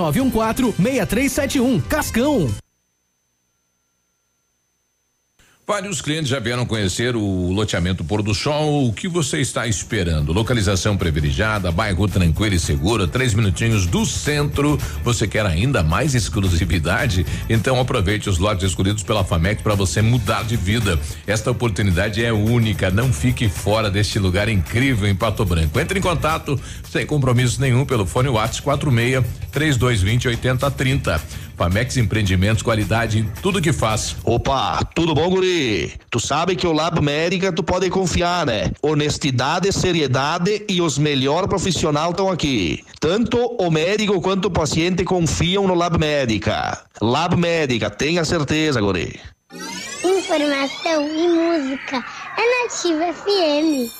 99914 6371. Cascão. Vários clientes já vieram conhecer o loteamento Pôr do Sol. O que você está esperando? Localização privilegiada, bairro tranquilo e seguro, três minutinhos do centro. Você quer ainda mais exclusividade? Então aproveite os lotes escolhidos pela Famec para você mudar de vida. Esta oportunidade é única. Não fique fora deste lugar incrível em Pato Branco. Entre em contato sem compromisso nenhum pelo fone WhatsApp 46 3220 8030. Famex Empreendimentos, qualidade em tudo que faz. Opa, tudo bom, guri? Tu sabe que o Lab Médica tu pode confiar, né? Honestidade, seriedade e os melhores profissionais estão aqui. Tanto o médico quanto o paciente confiam no Lab Médica. Lab Médica, tenha certeza, guri. Informação e música é Nativa FM.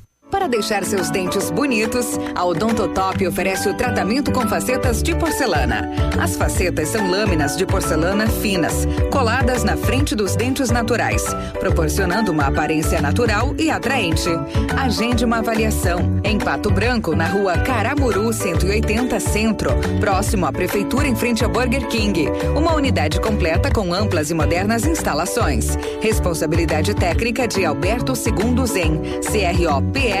Para deixar seus dentes bonitos, a Odontotop oferece o tratamento com facetas de porcelana. As facetas são lâminas de porcelana finas, coladas na frente dos dentes naturais, proporcionando uma aparência natural e atraente. Agende uma avaliação em Pato Branco, na rua Caramuru 180 Centro, próximo à Prefeitura em frente ao Burger King. Uma unidade completa com amplas e modernas instalações. Responsabilidade técnica de Alberto Segundo Zen, CROPR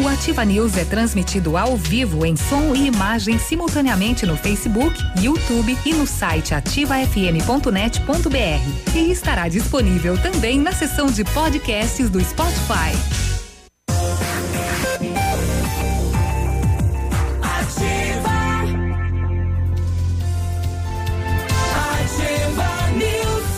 O Ativa News é transmitido ao vivo em som e imagem simultaneamente no Facebook, YouTube e no site ativafm.net.br. E estará disponível também na seção de podcasts do Spotify. Ativa. Ativa News.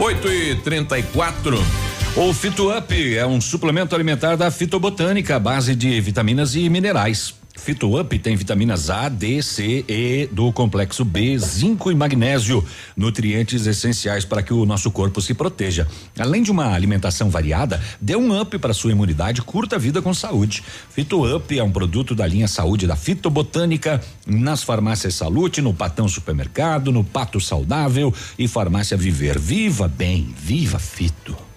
8 e 34 O Fito Up é um suplemento alimentar da fitobotânica, à base de vitaminas e minerais. Fito Up tem vitaminas A, D, C, E do complexo B, zinco e magnésio, nutrientes essenciais para que o nosso corpo se proteja. Além de uma alimentação variada, dê um up para sua imunidade, curta a vida com saúde. Fito Up é um produto da linha Saúde da Fitobotânica, nas farmácias Salute, no Patão Supermercado, no Pato Saudável e Farmácia Viver. Viva bem, viva Fito.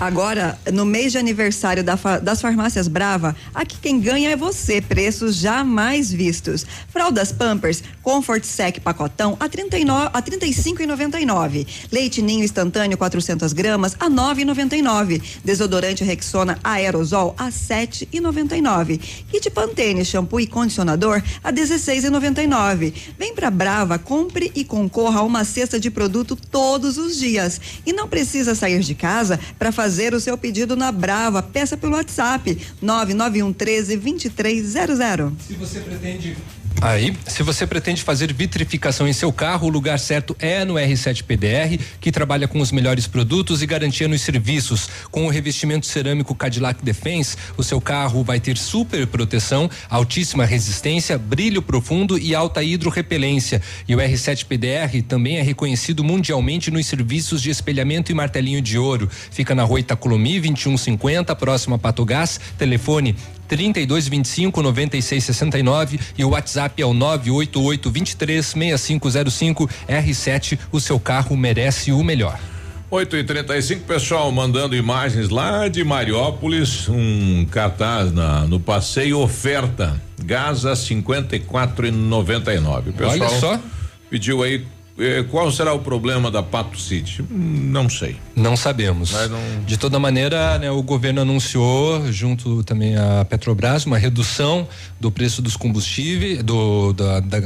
Agora, no mês de aniversário da das farmácias Brava, aqui quem ganha é você. Preços jamais vistos. Fraldas Pampers Comfort Sec pacotão a 39 a 35,99. Leite Ninho instantâneo 400 gramas a 9,99. Desodorante Rexona aerosol a 7,99. Kit Pantene shampoo e condicionador a 16,99. Vem pra Brava, compre e concorra a uma cesta de produto todos os dias. E não precisa sair de casa para fazer o seu pedido na Brava. Peça pelo WhatsApp 991 13 2300. Se você pretende Aí, se você pretende fazer vitrificação em seu carro, o lugar certo é no R7 PDR, que trabalha com os melhores produtos e garantia nos serviços. Com o revestimento cerâmico Cadillac Defense, o seu carro vai ter super proteção, altíssima resistência, brilho profundo e alta hidrorrepelência. E o R7 PDR também é reconhecido mundialmente nos serviços de espelhamento e martelinho de ouro. Fica na rua Itacolomi, 2150, próximo a Patogás. Telefone 3225 9669 e o WhatsApp é o 988 23 6505 R7. O seu carro merece o melhor. 8 e 35 pessoal mandando imagens lá de Mariópolis, um cartaz na, no passeio oferta. Gás a 54,99. Pessoal Olha só. pediu aí qual será o problema da Pato City? Hum, Não sei. Não sabemos. De toda maneira, né, o governo anunciou, junto também à Petrobras, uma redução do preço dos combustíveis, do, da- da-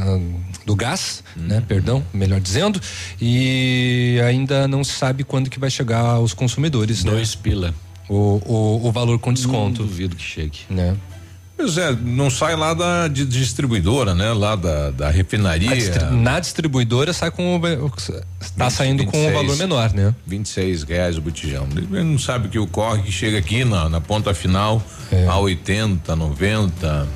do gás, né, perdão, melhor dizendo, e ainda não se sabe quando que vai chegar aos consumidores. Dois né? pila. O, o, o valor com desconto. duvido que chegue. Né? Pois é, não sai lá da de distribuidora, né? Lá da, da refinaria. Distri- na distribuidora sai com o, tá saindo com um valor menor, né? 26 reais o botijão. Ele não sabe o que ocorre que chega aqui na, na ponta final a 80, 90.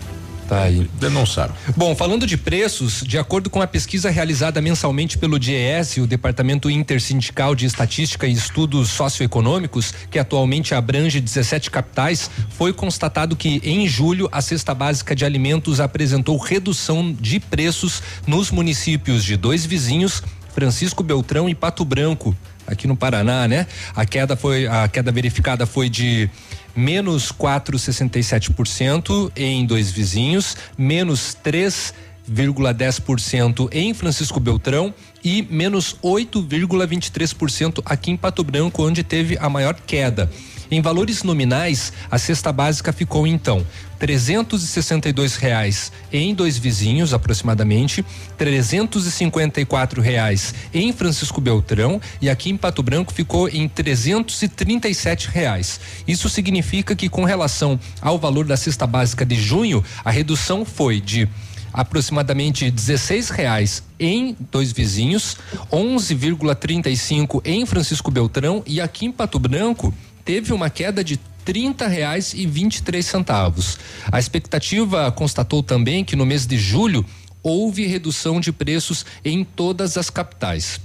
Tá aí. Sabe. Bom, falando de preços, de acordo com a pesquisa realizada mensalmente pelo DIES, o Departamento Intersindical de Estatística e Estudos Socioeconômicos, que atualmente abrange 17 capitais, foi constatado que em julho a cesta básica de alimentos apresentou redução de preços nos municípios de dois vizinhos, Francisco Beltrão e Pato Branco, aqui no Paraná, né? A queda foi a queda verificada foi de menos 4,67% em dois vizinhos, menos 3,10% em Francisco Beltrão e menos 8,23% aqui em Pato Branco, onde teve a maior queda. Em valores nominais, a cesta básica ficou então 362 reais em dois vizinhos aproximadamente, 354 reais em Francisco Beltrão e aqui em Pato Branco ficou em 337 reais. Isso significa que com relação ao valor da cesta básica de junho, a redução foi de aproximadamente 16 reais em dois vizinhos, 11,35 em Francisco Beltrão e aqui em Pato Branco teve uma queda de trinta reais e vinte e três centavos. A expectativa constatou também que no mês de julho houve redução de preços em todas as capitais.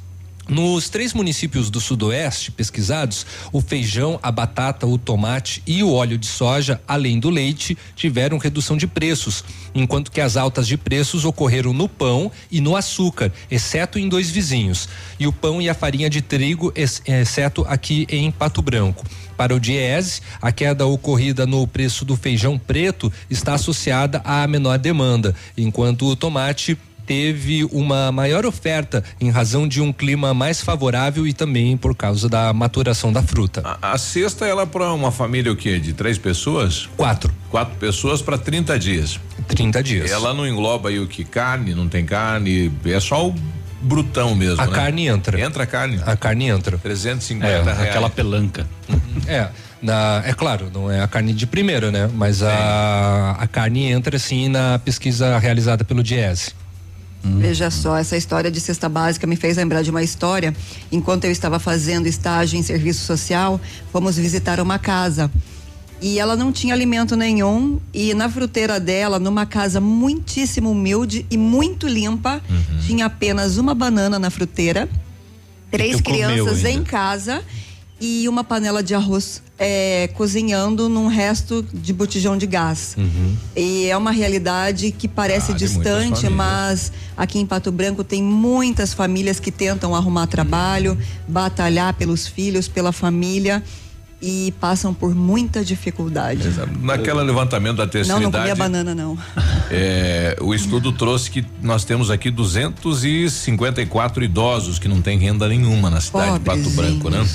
Nos três municípios do Sudoeste pesquisados, o feijão, a batata, o tomate e o óleo de soja, além do leite, tiveram redução de preços, enquanto que as altas de preços ocorreram no pão e no açúcar, exceto em dois vizinhos, e o pão e a farinha de trigo, exceto aqui em Pato Branco. Para o Diese, a queda ocorrida no preço do feijão preto está associada à menor demanda, enquanto o tomate teve uma maior oferta em razão de um clima mais favorável e também por causa da maturação da fruta. A, a cesta ela para uma família o quê? De três pessoas? Quatro. Quatro pessoas para 30 dias. 30 dias. Ela não engloba aí o que carne, não tem carne, é só o brutão mesmo. A né? carne entra. Entra a carne. A carne entra. 350 é, reais. Aquela pelanca. [laughs] é. Na, é claro, não é a carne de primeira, né? Mas a, a carne entra sim na pesquisa realizada pelo Diese. Veja só, essa história de cesta básica me fez lembrar de uma história. Enquanto eu estava fazendo estágio em serviço social, fomos visitar uma casa. E ela não tinha alimento nenhum. E na fruteira dela, numa casa muitíssimo humilde e muito limpa, Uhum. tinha apenas uma banana na fruteira, três crianças em casa e uma panela de arroz é, cozinhando num resto de botijão de gás. E é uma realidade que parece Ah, distante, mas aqui em Pato Branco tem muitas famílias que tentam arrumar trabalho, batalhar pelos filhos, pela família e passam por muita dificuldade. Naquela levantamento da terceira Não, não comia idade, banana não. é, o estudo trouxe que nós temos aqui 254 idosos que não têm renda nenhuma na cidade de Pato Branco, né?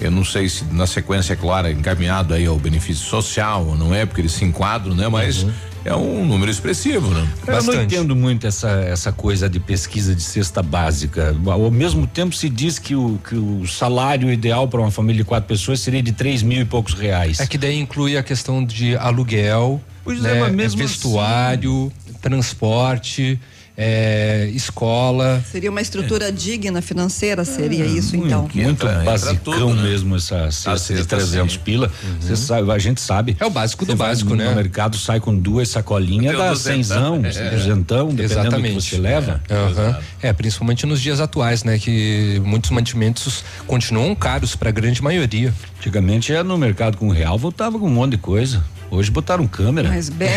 Eu não sei se na sequência, é claro, é encaminhado aí ao benefício social não é, porque eles se enquadram, né? Mas é um número expressivo, né? Eu não entendo muito essa, essa coisa de pesquisa de cesta básica. Ao mesmo tempo se diz que o, que o salário ideal para uma família de quatro pessoas seria de três mil e poucos reais. É que daí inclui a questão de aluguel, Pois né, é, mas mesmo vestuário, transporte, é, escola. Seria uma estrutura digna financeira, seria isso então? Muito entra basicão tudo, né? mesmo essa cesta de 300 pila. Você sabe, a gente sabe. É o básico do vai básico, no, né? No mercado sai com duas sacolinhas, dá duzentão. cenzão, É. duzentão, dependendo Exatamente. do que você leva. Aham. É, principalmente nos dias atuais, né? Que muitos mantimentos continuam caros para a grande maioria. Antigamente era no mercado com real, voltava com um monte de coisa. Hoje botaram câmera. Mas bem. [laughs]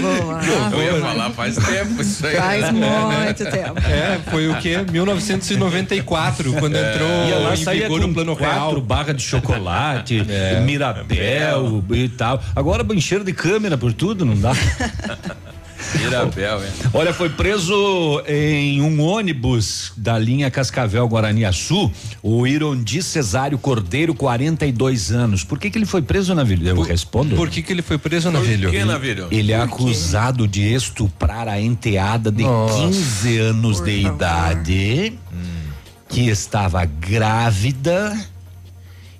Boa. Eu ia falar faz tempo isso aí. Faz né? [laughs] muito tempo. É, foi o quê? 1994, quando entrou Ia lá, em saía vigor com o plano quatro real. barra de chocolate, [laughs] É. Mirabel e tal. Agora encheram de câmera por tudo, não dá. Mirabel, é. Olha, foi preso em um ônibus da linha Cascavel Guaraniaçu o Irondi Cesário Cordeiro, 42 anos. Por que que ele foi preso, Navilho? Eu respondo. Por que que ele foi preso, Navilho? que, Navilho? Ele é acusado de estuprar a enteada de Nossa. 15 anos de idade, que estava grávida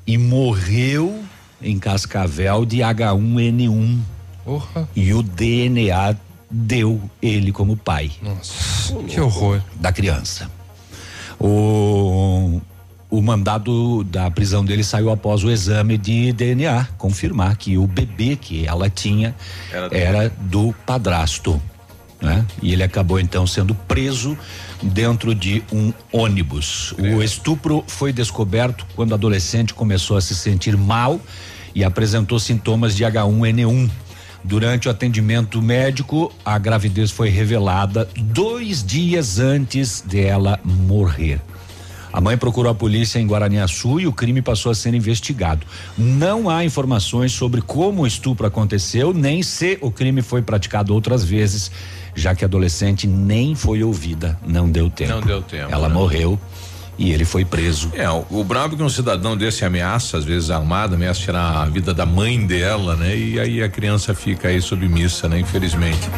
e morreu em Cascavel de H1N1. Porra. E o DNA deu ele como pai. Nossa, que horror. Da criança. O, o mandado da prisão dele saiu após o exame de DNA confirmar que o bebê que ela tinha Era era, do- do padrasto. Né? E ele acabou então sendo preso dentro de um ônibus. O estupro foi descoberto quando o adolescente começou a se sentir mal e apresentou sintomas de H1N1. Durante o atendimento médico, a gravidez foi revelada dois dias antes dela morrer. A mãe procurou a polícia em Guaraniaçu e o crime passou a ser investigado. Não há informações sobre como o estupro aconteceu, nem se o crime foi praticado outras vezes, já que a adolescente nem foi ouvida. Não deu tempo. Não deu tempo, Ela né? morreu E ele foi preso. É, o, o brabo é que um cidadão desse ameaça, às vezes armado, ameaça tirar a vida da mãe dela, né? E aí a criança fica aí submissa, né? Infelizmente.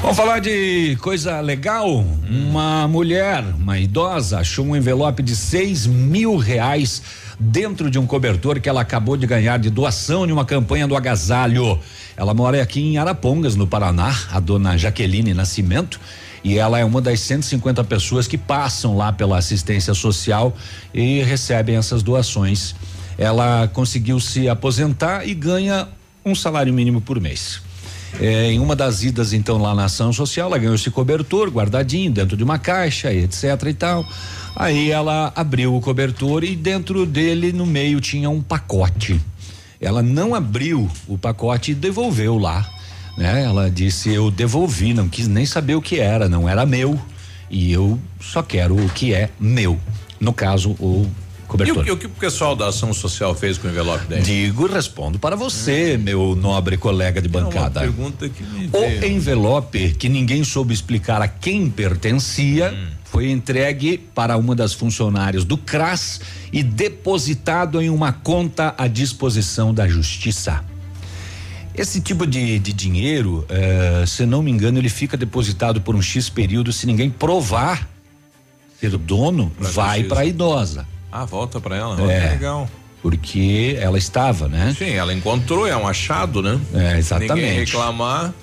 Vamos falar de coisa legal? Uma mulher, uma idosa, achou um envelope de seis mil reais dentro de um cobertor que ela acabou de ganhar de doação de uma campanha do agasalho. Ela mora aqui em Arapongas, no Paraná, a dona Jaqueline Nascimento. E ela é uma das 150 pessoas que passam lá pela assistência social e recebem essas doações. Ela conseguiu se aposentar e ganha um salário mínimo por mês. É, em uma das idas, então, lá na ação social, ela ganhou esse cobertor guardadinho dentro de uma caixa, etc e tal. Aí ela abriu o cobertor e dentro dele, no meio, tinha um pacote. Ela não abriu o pacote e devolveu lá. Né? Ela disse: Eu devolvi, não quis nem saber o que era, não era meu. E eu só quero o que é meu. No caso, o cobertor. E o, que o pessoal da ação social fez com o envelope dele? Digo e respondo para você, hum. meu nobre colega de bancada. É uma pergunta que me o envelope que ninguém soube explicar a quem pertencia. Hum. Foi entregue para uma das funcionárias do CRAS e depositado em uma conta à disposição da Justiça. Esse tipo de, de dinheiro, eh, se não me engano, ele fica depositado por um X período. Se ninguém provar ser dono, pra vai para a idosa. Ah, volta para ela. É, legal. Porque ela estava, né? Sim, ela encontrou, é um achado, né? É, exatamente. Ninguém reclamar.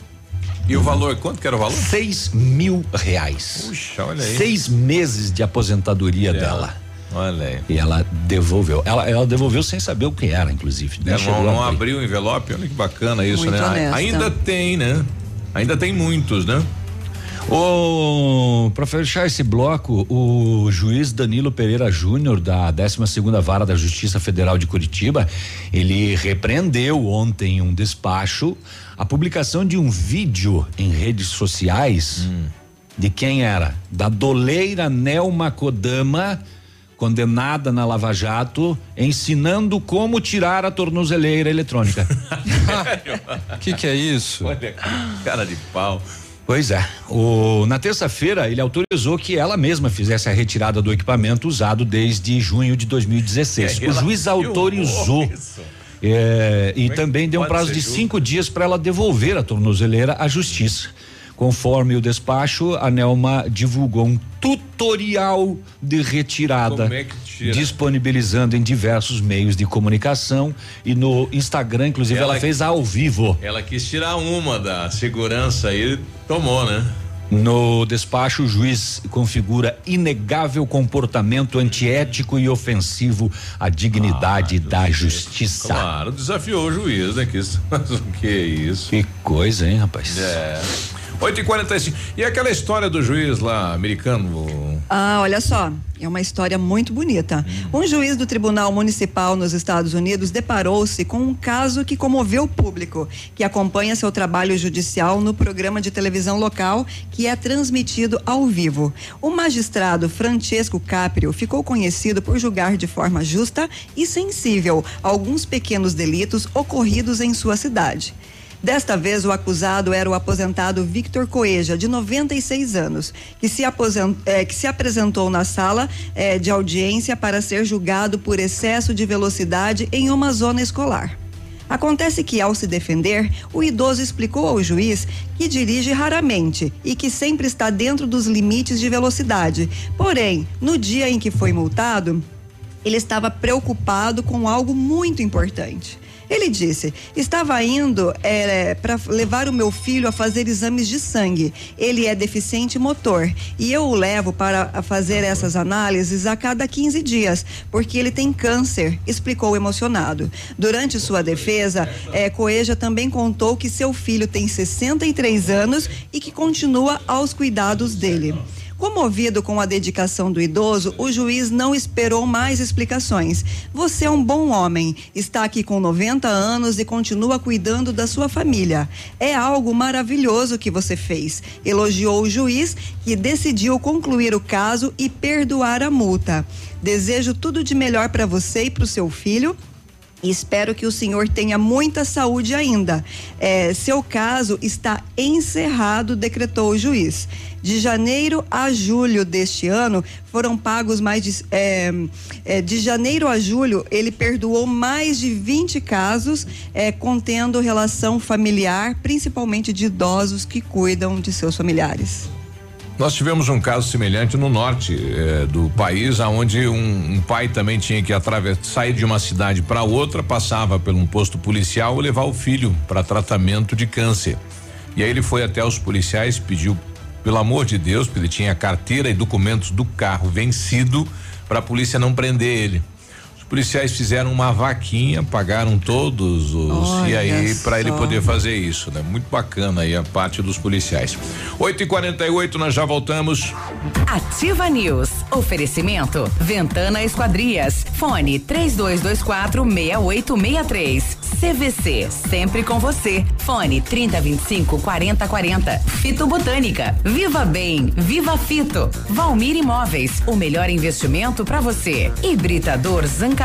E uhum. o valor, quanto que era o valor? Seis mil reais. Puxa, olha aí. Seis meses de aposentadoria dela. Olha aí. E ela devolveu. Ela, ela devolveu sem saber o que era, inclusive. Ela não, não abriu o envelope, olha que bacana isso, Muito né? Honesta. Ainda tem, né? Ainda tem muitos, né? O para fechar esse bloco, o juiz Danilo Pereira Júnior da 12 segunda Vara da Justiça Federal de Curitiba, ele repreendeu ontem um despacho a publicação de um vídeo em redes sociais hum. de quem era da doleira Nelma Kodama condenada na Lava Jato, ensinando como tirar a tornozeleira eletrônica. O [laughs] que, que é isso? Olha, cara de pau. Pois é. O, na terça-feira, ele autorizou que ela mesma fizesse a retirada do equipamento usado desde junho de 2016. É, o juiz autorizou. É, e é também deu um prazo de cinco dias para ela devolver a tornozeleira à justiça. Conforme o despacho, a Nelma divulgou um tutorial de retirada, é disponibilizando em diversos meios de comunicação e no Instagram, inclusive ela, ela fez ao vivo. Ela quis tirar uma da segurança e tomou, né? No despacho, o juiz configura inegável comportamento antiético e ofensivo à dignidade ah, da justiça. Claro, desafiou o juiz, né? Que isso, [laughs] o que é isso? Que coisa, hein, rapaz? É. 8 e 45 E aquela história do juiz lá americano? Ah, olha só. É uma história muito bonita. Hum. Um juiz do Tribunal Municipal nos Estados Unidos deparou-se com um caso que comoveu o público, que acompanha seu trabalho judicial no programa de televisão local que é transmitido ao vivo. O magistrado Francesco Caprio ficou conhecido por julgar de forma justa e sensível alguns pequenos delitos ocorridos em sua cidade. Desta vez, o acusado era o aposentado Victor Coeja, de 96 anos, que se, aposent, eh, que se apresentou na sala eh, de audiência para ser julgado por excesso de velocidade em uma zona escolar. Acontece que, ao se defender, o idoso explicou ao juiz que dirige raramente e que sempre está dentro dos limites de velocidade. Porém, no dia em que foi multado, ele estava preocupado com algo muito importante. Ele disse: estava indo é, para levar o meu filho a fazer exames de sangue. Ele é deficiente motor e eu o levo para fazer essas análises a cada 15 dias, porque ele tem câncer, explicou emocionado. Durante sua defesa, é, Coeja também contou que seu filho tem 63 anos e que continua aos cuidados dele. Comovido com a dedicação do idoso, o juiz não esperou mais explicações. Você é um bom homem, está aqui com 90 anos e continua cuidando da sua família. É algo maravilhoso que você fez. Elogiou o juiz, que decidiu concluir o caso e perdoar a multa. Desejo tudo de melhor para você e para o seu filho espero que o senhor tenha muita saúde ainda. É, seu caso está encerrado, decretou o juiz. De janeiro a julho deste ano, foram pagos mais de. É, é, de janeiro a julho, ele perdoou mais de 20 casos é, contendo relação familiar, principalmente de idosos que cuidam de seus familiares. Nós tivemos um caso semelhante no norte eh, do país, aonde um, um, pai também tinha que sair de uma cidade para outra, passava por um posto policial e levar o filho para tratamento de câncer. E aí ele foi até os policiais, pediu, pelo amor de Deus, porque ele tinha carteira e documentos do carro vencido, para a polícia não prender ele policiais fizeram uma vaquinha, pagaram todos os Olha e aí para ele poder fazer isso, né? Muito bacana aí a parte dos policiais. 8 e 48 nós já voltamos. Ativa News. Oferecimento Ventana Esquadrias. Fone 3224 6863. CVC, sempre com você. Fone 3025 4040. Fito Botânica. Viva Bem, Viva Fito. Valmir Imóveis, o melhor investimento para você. Hibridador Zancanaro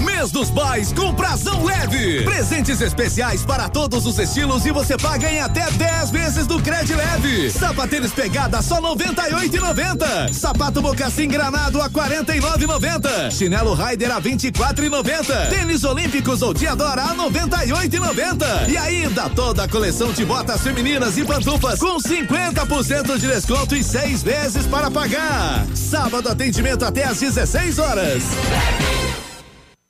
Mês dos Pais com prazão leve. Presentes especiais para todos os estilos e você paga em até 10 vezes do crédito leve. Sapatênis pegada só 98,90. Sapato mocassim granado a 49,90. Chinelo Rider a 24,90. Tênis olímpicos ou Diadora a 98,90. E ainda toda a coleção de botas femininas e pantufas com 50% de desconto e seis vezes para pagar. Sábado atendimento até às 16 horas.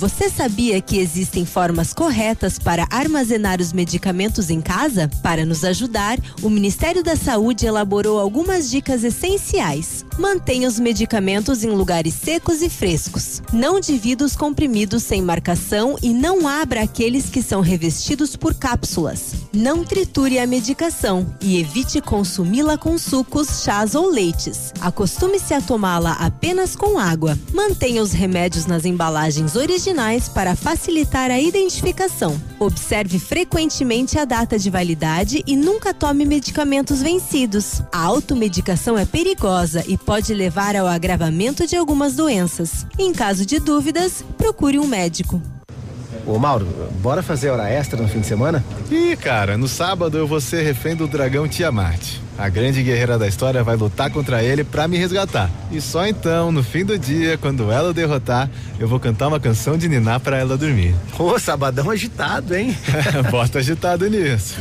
Você sabia que existem formas corretas para armazenar os medicamentos em casa? Para nos ajudar, o Ministério da Saúde elaborou algumas dicas essenciais. Mantenha os medicamentos em lugares secos e frescos. Não divida os comprimidos sem marcação e não abra aqueles que são revestidos por cápsulas. Não triture a medicação e evite consumi-la com sucos, chás ou leites. Acostume-se a tomá-la apenas com água. Mantenha os remédios nas embalagens originais para facilitar a identificação. Observe frequentemente a data de validade e nunca tome medicamentos vencidos. A automedicação é perigosa e pode levar ao agravamento de algumas doenças. Em caso de dúvidas, procure um médico. Ô Mauro, bora fazer hora extra no fim de semana? Ih, cara, no sábado eu vou ser refém do dragão Tiamat. A grande guerreira da história vai lutar contra ele para me resgatar. E só então, no fim do dia, quando ela o derrotar, eu vou cantar uma canção de Niná para ela dormir. Ô, sabadão agitado, hein? [laughs] Bota agitado nisso.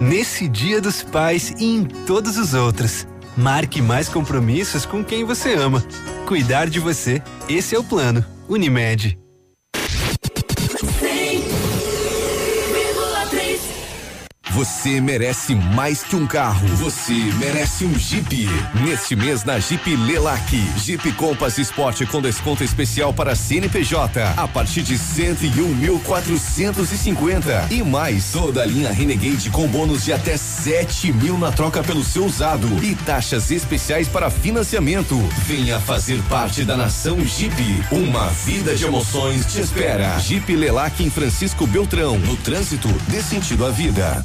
Nesse Dia dos Pais e em todos os outros. Marque mais compromissos com quem você ama. Cuidar de você, esse é o plano. Unimed. Free. Você merece mais que um carro. Você merece um Jeep. Neste mês na Jeep Lelac. Jeep Compass Sport com desconto especial para CNPJ a partir de 101.450 e mais toda a linha Renegade com bônus de até 7 mil na troca pelo seu usado e taxas especiais para financiamento. Venha fazer parte da nação Jeep. Uma vida de emoções te espera. Jeep Lelac em Francisco Beltrão. No trânsito, dê sentido à vida.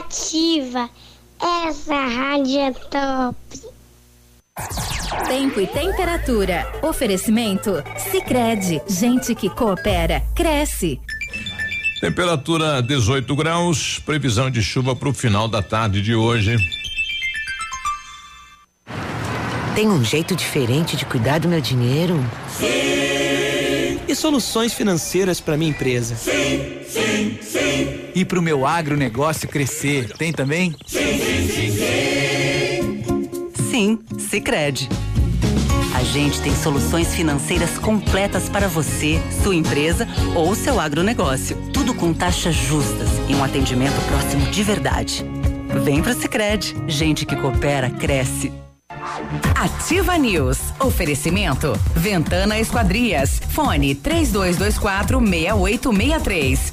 Ativa. Essa rádio é top. Tempo e temperatura. Oferecimento? Sicredi Gente que coopera, cresce. Temperatura 18 graus, previsão de chuva para o final da tarde de hoje. Tem um jeito diferente de cuidar do meu dinheiro? Sim. E soluções financeiras para minha empresa? Sim, sim, sim. E para o meu agronegócio crescer, tem também? Sim, sim, sim, sim. Sim, Sicredi. A gente tem soluções financeiras completas para você, sua empresa ou seu agronegócio. Tudo com taxas justas e um atendimento próximo de verdade. Vem pro Sicredi. Gente que coopera cresce. Ativa News. Oferecimento. Ventana Esquadrias. Fone 3224 6863.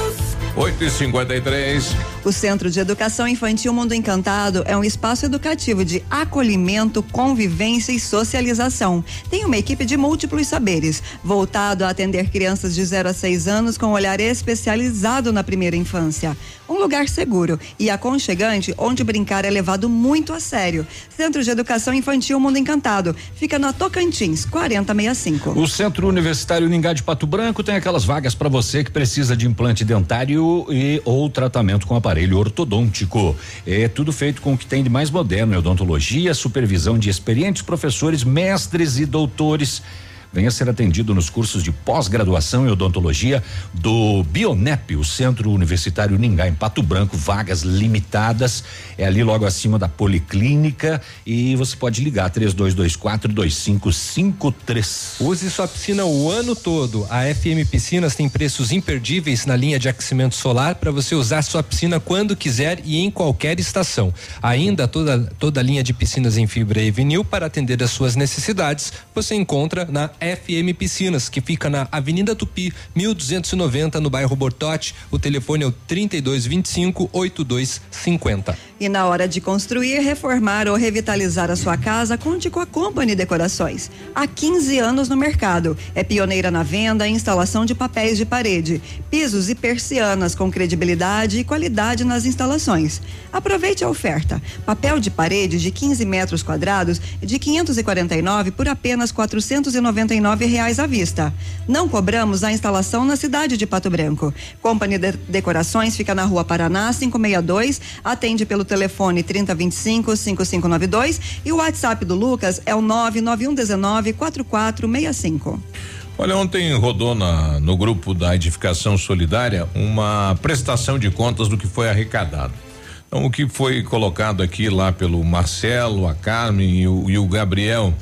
8 e 53 O Centro de Educação Infantil Mundo Encantado é um espaço educativo de acolhimento, convivência e socialização. Tem uma equipe de múltiplos saberes, voltado a atender crianças de 0 a 6 anos com um olhar especializado na primeira infância. Um lugar seguro e aconchegante onde brincar é levado muito a sério. Centro de Educação Infantil Mundo Encantado fica na Tocantins, 4065. O Centro Universitário Ningá de Pato Branco tem aquelas vagas para você que precisa de implante dentário e ou tratamento com aparelho ortodôntico. É tudo feito com o que tem de mais moderno odontologia, supervisão de experientes professores, mestres e doutores. Venha ser atendido nos cursos de pós-graduação em odontologia do Bionep, o Centro Universitário Ningá, em Pato Branco, vagas limitadas. É ali logo acima da Policlínica e você pode ligar 3224 2553. Use sua piscina o ano todo. A FM Piscinas tem preços imperdíveis na linha de aquecimento solar para você usar sua piscina quando quiser e em qualquer estação. Ainda toda toda a linha de piscinas em fibra e vinil para atender às suas necessidades você encontra na FM Piscinas, que fica na Avenida Tupi, 1290, no bairro Bortote. O telefone é o 3225 8250. E na hora de construir, reformar ou revitalizar a sua casa, conte com a Company Decorações. Há 15 anos no mercado. É pioneira na venda e instalação de papéis de parede, pisos e persianas com credibilidade e qualidade nas instalações. Aproveite a oferta. Papel de parede de 15 metros quadrados de 549 por apenas 499 reais à vista. Não cobramos a instalação na cidade de Pato Branco. Company de Decorações fica na Rua Paraná 562, atende pelo telefone 3025 5592 e o WhatsApp do Lucas é o 99119 4465. Olha, ontem rodou na, no grupo da Edificação Solidária uma prestação de contas do que foi arrecadado. Então, o que foi colocado aqui lá pelo Marcelo, a Carmen e o, e o Gabriel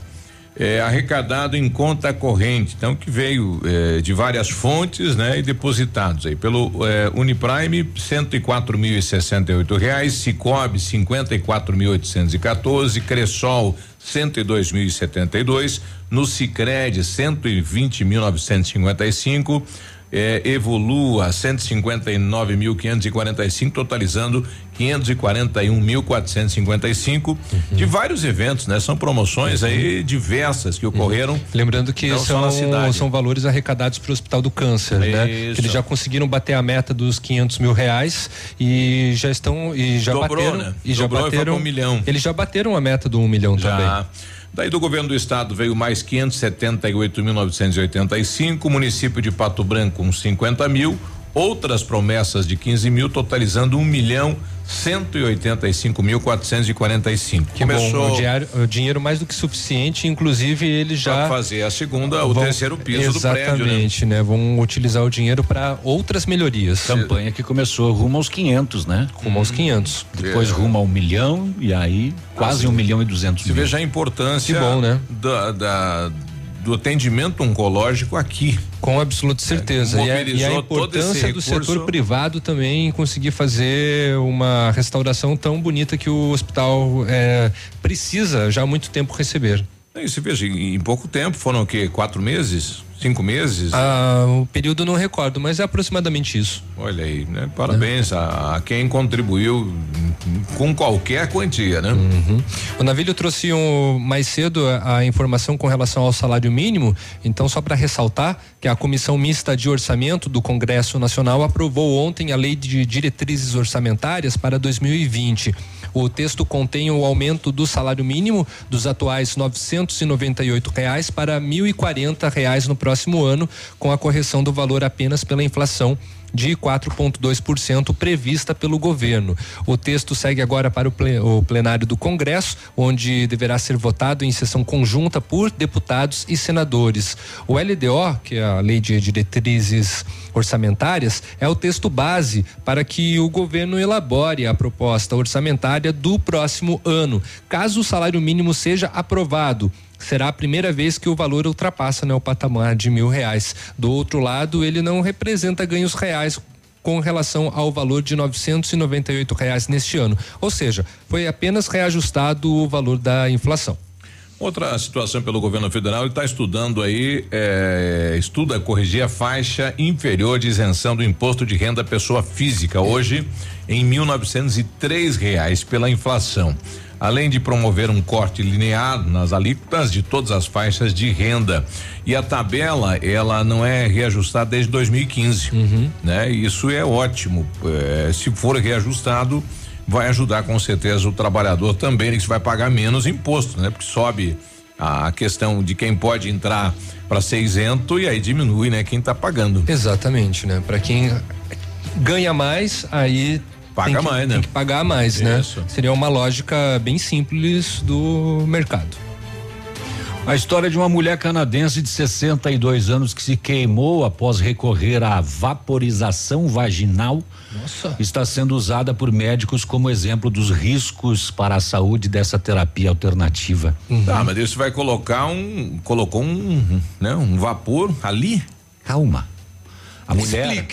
é arrecadado em conta corrente, então que veio eh, de várias fontes, né, e depositados aí. Pelo eh, Uniprime cento e quatro mil e sessenta e oito reais, Cicobi cinquenta e quatro mil oitocentos e quatorze, Cressol cento e dois mil e setenta e dois, no Sicredi cento e vinte mil novecentos e cinquenta e cinco é, evolua 159.545, totalizando 541.455 uhum. de vários eventos, né? São promoções uhum. aí diversas que ocorreram. Uhum. Lembrando que são, são valores arrecadados para o Hospital do Câncer, Isso. né? Que eles já conseguiram bater a meta dos 500 mil reais e já estão e já Dobrou, bateram né? e já Dobrou bateram um milhão. Eles já bateram a meta do um milhão Já. também. Daí do governo do estado veio mais 578.985, município de Pato Branco uns 50 mil, outras promessas de 15 mil, totalizando um milhão 185 mil 445. Que bom, o, diário, o dinheiro mais do que suficiente, inclusive ele já Pra fazer a segunda, o vão- terceiro piso do prédio, né? Exatamente, né? Vão utilizar o dinheiro para outras melhorias. Campanha que começou rumo aos 500, né? Rumo aos 500. Depois É. rumo a um milhão e aí quase um milhão e duzentos mil. veja a importância bom, né? da, da- do atendimento oncológico aqui. Com absoluta certeza. E a, e a importância do setor privado também conseguir fazer uma restauração tão bonita que o hospital eh, precisa já há muito tempo receber. E se veja, em, em pouco tempo, foram o quê? Quatro meses? Cinco meses? Ah, o período não recordo, mas é aproximadamente isso. Olha aí, né? Parabéns a, a quem contribuiu com qualquer quantia, né? Uhum. O Navilho trouxe um, mais cedo a, a informação com relação ao salário mínimo. Então, só para ressaltar que a Comissão Mista de Orçamento do Congresso Nacional aprovou ontem a Lei de Diretrizes Orçamentárias para 2020. O texto contém o aumento do salário mínimo dos atuais 998 reais para 1.040 reais no próximo ano, com a correção do valor apenas pela inflação de 4,2% prevista pelo governo. O texto segue agora para o plenário do Congresso, onde deverá ser votado em sessão conjunta por deputados e senadores. O LDO, que é a Lei de Diretrizes Orçamentárias, é o texto base para que o governo elabore a proposta orçamentária do próximo ano. Caso o salário mínimo seja aprovado, será a primeira vez que o valor ultrapassa né, o patamar de mil reais. Do outro lado, ele não representa ganhos reais com relação ao valor de 998 reais neste ano. Ou seja, foi apenas reajustado o valor da inflação. Outra situação pelo governo federal, ele está estudando aí, é, estuda corrigir a faixa inferior de isenção do imposto de renda pessoa física, hoje em R$ reais pela inflação além de promover um corte linear nas alíquotas de todas as faixas de renda. E a tabela, ela não é reajustada desde 2015, uhum. né? Isso é ótimo. É, se for reajustado, vai ajudar com certeza o trabalhador também, que vai pagar menos imposto, né? Porque sobe a questão de quem pode entrar para ser isento e aí diminui, né? Quem está pagando. Exatamente, né? Para quem ganha mais, aí Paga que, mais, né? Tem que pagar mais, né? Isso. Seria uma lógica bem simples do mercado. A história de uma mulher canadense de 62 anos que se queimou após recorrer à vaporização vaginal Nossa. está sendo usada por médicos como exemplo dos riscos para a saúde dessa terapia alternativa. Uhum. Tá, mas isso vai colocar um, colocou um, né, um vapor ali? Calma. A mulher,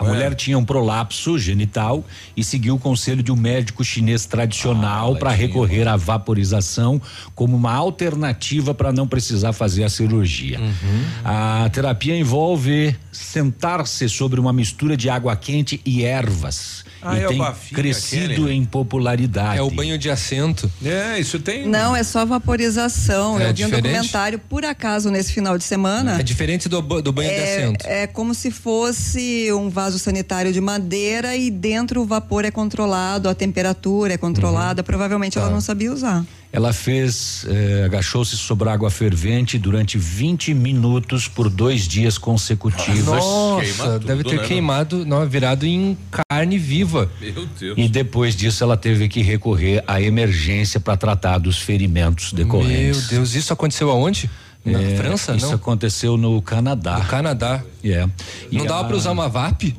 a é. mulher tinha um prolapso genital e seguiu o conselho de um médico chinês tradicional ah, para recorrer à vaporização como uma alternativa para não precisar fazer a cirurgia. Uhum. A terapia envolve sentar-se sobre uma mistura de água quente e ervas. Ah, e é tem crescido aquele. em popularidade. É o banho de assento. É, isso tem. Não, é só vaporização. É Eu vi um documentário, por acaso, nesse final de semana. É diferente do, do banho é, de assento. É como se fosse um vaso sanitário de madeira e dentro o vapor é controlado, a temperatura é controlada. Uhum. Provavelmente tá. ela não sabia usar. Ela fez, eh, agachou-se sobre água fervente durante 20 minutos por dois dias consecutivos. Nossa, deve ter né, queimado, não, virado em carne viva. Meu Deus. E depois disso ela teve que recorrer à emergência para tratar dos ferimentos decorrentes. Meu Deus, isso aconteceu aonde? Na é, França, isso não? aconteceu no Canadá. No Canadá. É. Não dava a... para usar uma VAP? [laughs]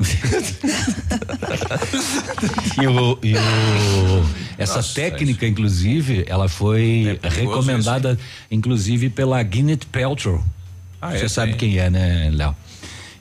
e o, e o, essa Nossa, técnica, isso. inclusive, ela foi é recomendada, isso, inclusive, pela Gwyneth Paltrow. Ah, Você é, sabe quem é, né, Léo?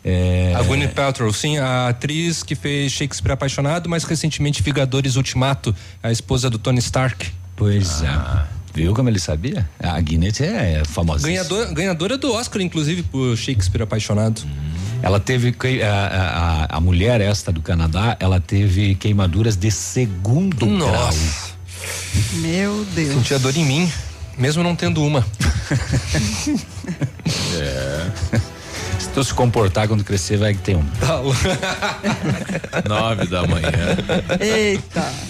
É... A Gwyneth Paltrow, sim, a atriz que fez Shakespeare Apaixonado, mais recentemente Vigadores Ultimato, a esposa do Tony Stark. Pois ah. é. Viu como ele sabia? A Guinness é famosa. Ganhador, ganhadora do Oscar, inclusive, por Shakespeare Apaixonado. Hum. Ela teve a, a, a, mulher esta do Canadá, ela teve queimaduras de segundo Nossa. grau. Meu Deus. Sentia dor em mim, mesmo não tendo uma. [laughs] é. Se tu se comportar quando crescer, vai ter um. Tá [laughs] Nove da manhã. Eita.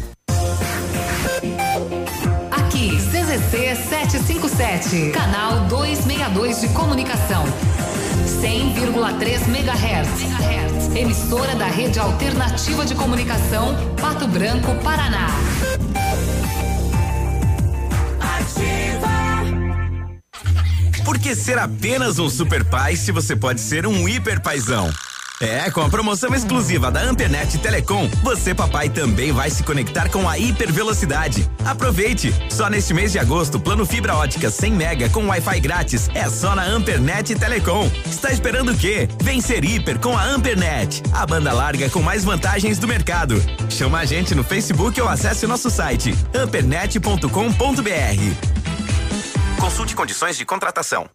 CZC 757, canal 262 de comunicação. 100,3 MHz. Emissora da Rede Alternativa de Comunicação, Pato Branco, Paraná. Ativa. Por que ser apenas um super pai se você pode ser um hiper paizão? É, com a promoção exclusiva da Ampernet Telecom, você papai também vai se conectar com a hipervelocidade. Aproveite! Só neste mês de agosto, plano fibra ótica 100 mega com Wi-Fi grátis é só na Ampernet Telecom. Está esperando o quê? Vem ser hiper com a Ampernet, a banda larga com mais vantagens do mercado. Chama a gente no Facebook ou acesse nosso site ampernet.com.br. Consulte condições de contratação.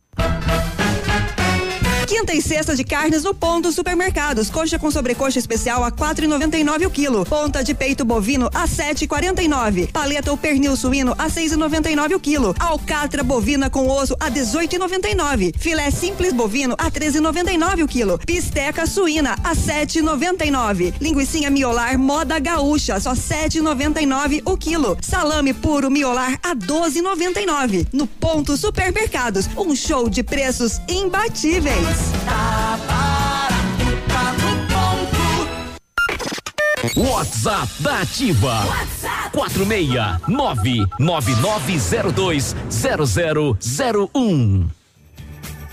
Quinta e sexta de carnes no ponto supermercados. Coxa com sobrecoxa especial a 4,99 o quilo. Ponta de peito bovino a 7,49. Paleta ou pernil suíno a 6,99 o quilo. Alcatra bovina com osso a 18,99. Filé simples bovino a 13,99 o quilo. Pisteca suína a 7,99. Linguiça miolar moda gaúcha só 7,99 o quilo. Salame puro miolar a 12,99. No ponto supermercados, um show de preços imbatíveis. WhatsApp da Ativa. Quatro meia nove nove nove zero dois zero zero zero um.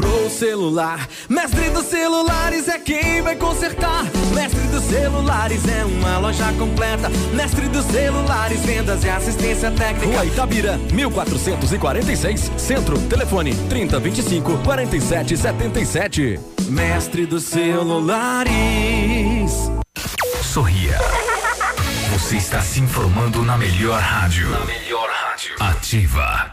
o celular, Mestre dos Celulares é quem vai consertar. Mestre dos Celulares é uma loja completa. Mestre dos Celulares, vendas e assistência técnica. Rua Itabira, 1446, Centro, telefone 3025 4777. Mestre dos Celulares. Sorria. Você está se informando na melhor rádio. Na melhor rádio. Ativa.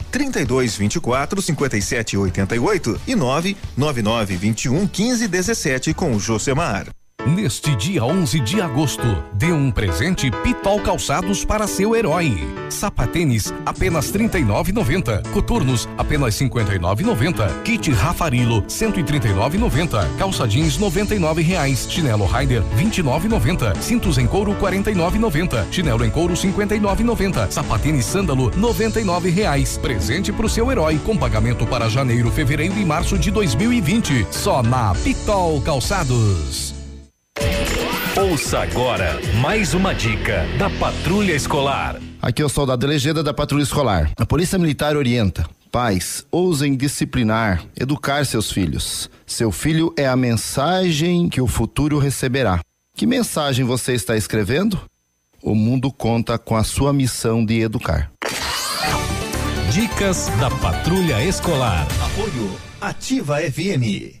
32 24 57 88 e 999 21 15 17 com o Josemar. Neste dia 11 de agosto, dê um presente Pitol Calçados para seu herói. Sapatênis apenas R$ 39,90. Coturnos apenas R$ 59,90. Kit Rafarilo 139,90. Calça jeans 99 reais. Chinelo Rider R$ 29,90. Cintos em couro R$ 49,90. Chinelo em couro R$ 59,90. Sapatênis Sândalo 99 reais. Presente pro seu herói com pagamento para janeiro, fevereiro e março de 2020. Só na Pitol Calçados. Ouça agora mais uma dica da Patrulha Escolar. Aqui é o soldado legenda da Patrulha Escolar. A Polícia Militar orienta. Pais, ousem disciplinar, educar seus filhos. Seu filho é a mensagem que o futuro receberá. Que mensagem você está escrevendo? O mundo conta com a sua missão de educar. Dicas da Patrulha Escolar. Apoio Ativa FM.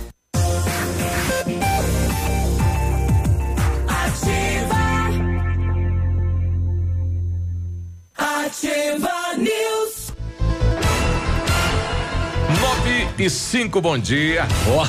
Ativa News. Nove e cinco, bom dia. Ó,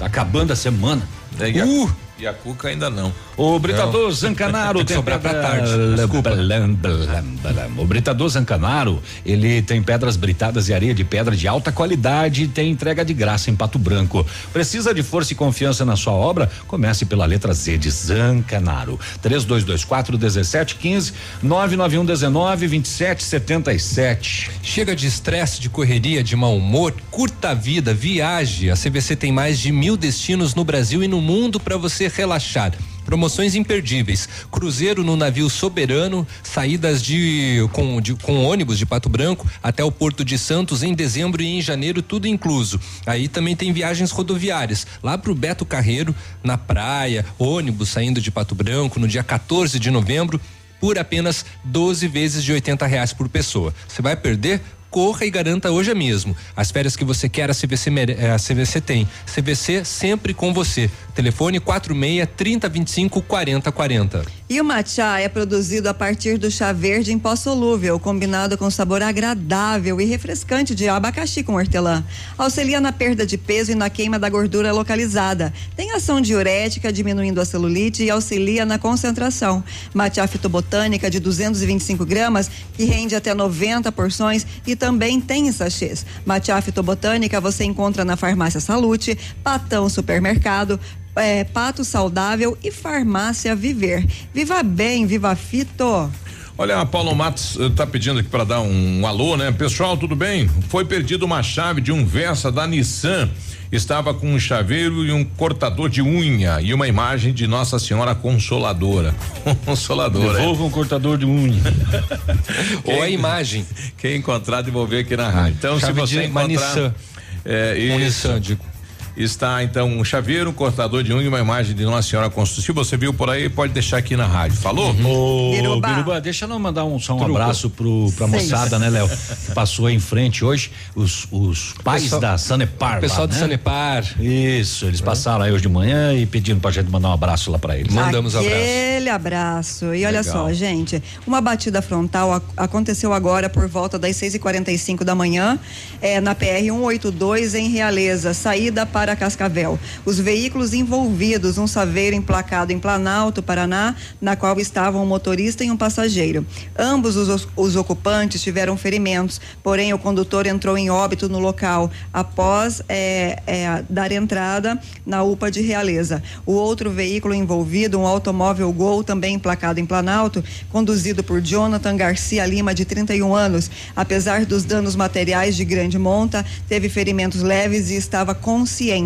tá acabando a semana. É, e, a, Uh! E a Cuca ainda não. O Britador Não. Zancanaro [laughs] Tem que tem sobrar pra pedra- tarde. Desculpa. Blam, blam, blam. O Britador Zancanaro, ele tem pedras britadas e areia de pedra de alta qualidade e tem entrega de graça em Pato Branco. Precisa de força e confiança na sua obra? Comece pela letra Z de Zancanaro. 3224 1715 991 19 27 77. Chega de estresse, de correria, de mau humor, curta a vida, viaje. A CVC tem mais de mil destinos no Brasil e no mundo para você relaxar. Promoções imperdíveis. Cruzeiro no navio Soberano, saídas de com, de com ônibus de Pato Branco até o Porto de Santos em dezembro e em janeiro, tudo incluso. Aí também tem viagens rodoviárias, lá pro Beto Carreiro, na praia, ônibus saindo de Pato Branco no dia 14 de novembro por apenas 12 vezes de 80 reais por pessoa. Você vai perder? Corra e garanta hoje mesmo. As férias que você quer, a CVC, eh, a CVC tem. CVC sempre com você. Telefone 46 30 25 40 40. E o matcha é produzido a partir do chá verde em pó solúvel, combinado com sabor agradável e refrescante de abacaxi com hortelã. Auxilia na perda de peso e na queima da gordura localizada. Tem ação diurética, diminuindo a celulite e auxilia na concentração. Matcha fitobotânica de 225 gramas, que rende até 90 porções e também tem em sachês. Matcha fitobotânica você encontra na Farmácia Salute, Patão Supermercado, é, Pato Saudável e Farmácia Viver. Viva bem, viva fito! Olha, a Paulo Matos está pedindo aqui para dar um, alô, né? Pessoal, tudo bem? Foi perdido uma chave de um Versa da Nissan. Estava com um chaveiro e um cortador de unha e uma imagem de Nossa Senhora Consoladora. [laughs] Consoladora. Devolva é. um cortador de unha. [laughs] Ou a imagem. Quem encontrar, devolver aqui na rádio. Então, Chave se você encontrar. Nissan. É, isso. Um Nissan, digo está então um chaveiro, um cortador de unha e uma imagem de Nossa Senhora Constituição. Se você viu por aí, pode deixar aqui na rádio. Falou? Uhum. Ô, Biruba. Biruba, deixa eu mandar um, só um Truco. abraço pro, pra Seis. moçada, né, Léo? Que passou aí em frente hoje, os, os pais pessoal, da Sanepar. O pessoal lá, do né? Sanepar. Isso, eles é. passaram aí hoje de manhã e pedindo pra gente mandar um abraço lá pra eles. Mandamos Aquele abraço. Aquele abraço. E olha Legal. só, gente, uma batida frontal aconteceu agora por volta das 6 e 45 da manhã, é, na PR 182 em Realeza, saída para Cascavel. Os veículos envolvidos, um saveiro emplacado em Planalto, Paraná, na qual estavam um motorista e um passageiro. Ambos os, os ocupantes tiveram ferimentos, porém o condutor entrou em óbito no local após é, é, dar entrada na UPA de Realeza. O outro veículo envolvido, um automóvel Gol, também emplacado em Planalto, conduzido por Jonathan Garcia Lima, de 31 anos. Apesar dos danos materiais de grande monta, teve ferimentos leves e estava consciente.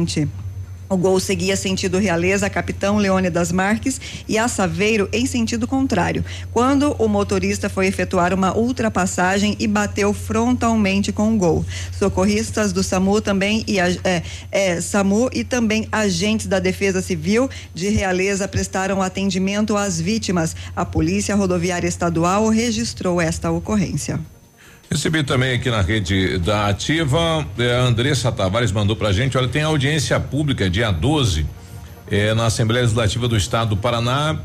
O gol seguia sentido Realeza, Capitão Leônidas Marques e a Saveiro em sentido contrário, quando o motorista foi efetuar uma ultrapassagem e bateu frontalmente com o gol. Socorristas do SAMU também e é, é, SAMU e também agentes da Defesa Civil de Realeza prestaram atendimento às vítimas. A Polícia Rodoviária Estadual registrou esta ocorrência. Recebi também aqui na rede da Ativa, eh, a Andressa Tavares mandou pra gente, olha, tem audiência pública dia 12 eh, na Assembleia Legislativa do Estado do Paraná,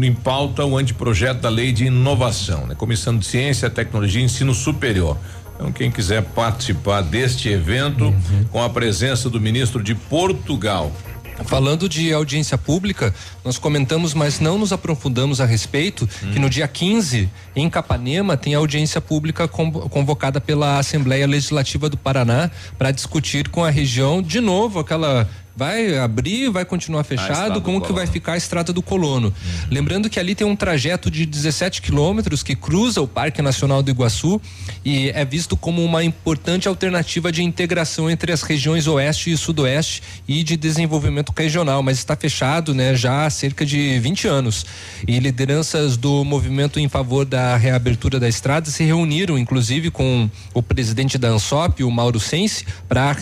em pauta o anteprojeto da Lei de Inovação, né? Comissão de Ciência, Tecnologia e Ensino Superior. Então, quem quiser participar deste evento, uhum. com a presença do ministro de Portugal, Falando de audiência pública, nós comentamos, mas não nos aprofundamos a respeito, hum. que no dia 15, em Capanema, tem audiência pública convocada pela Assembleia Legislativa do Paraná para discutir com a região, de novo, aquela vai abrir, vai continuar fechado, como que vai ficar a estrada do Colono. Uhum. Lembrando que ali tem um trajeto de 17 quilômetros que cruza o Parque Nacional do Iguaçu e é visto como uma importante alternativa de integração entre as regiões oeste e sudoeste e de desenvolvimento regional, mas está fechado, né, já há cerca de 20 anos. E lideranças do movimento em favor da reabertura da estrada se reuniram, inclusive, com o presidente da ANSOP, o Mauro Sense, para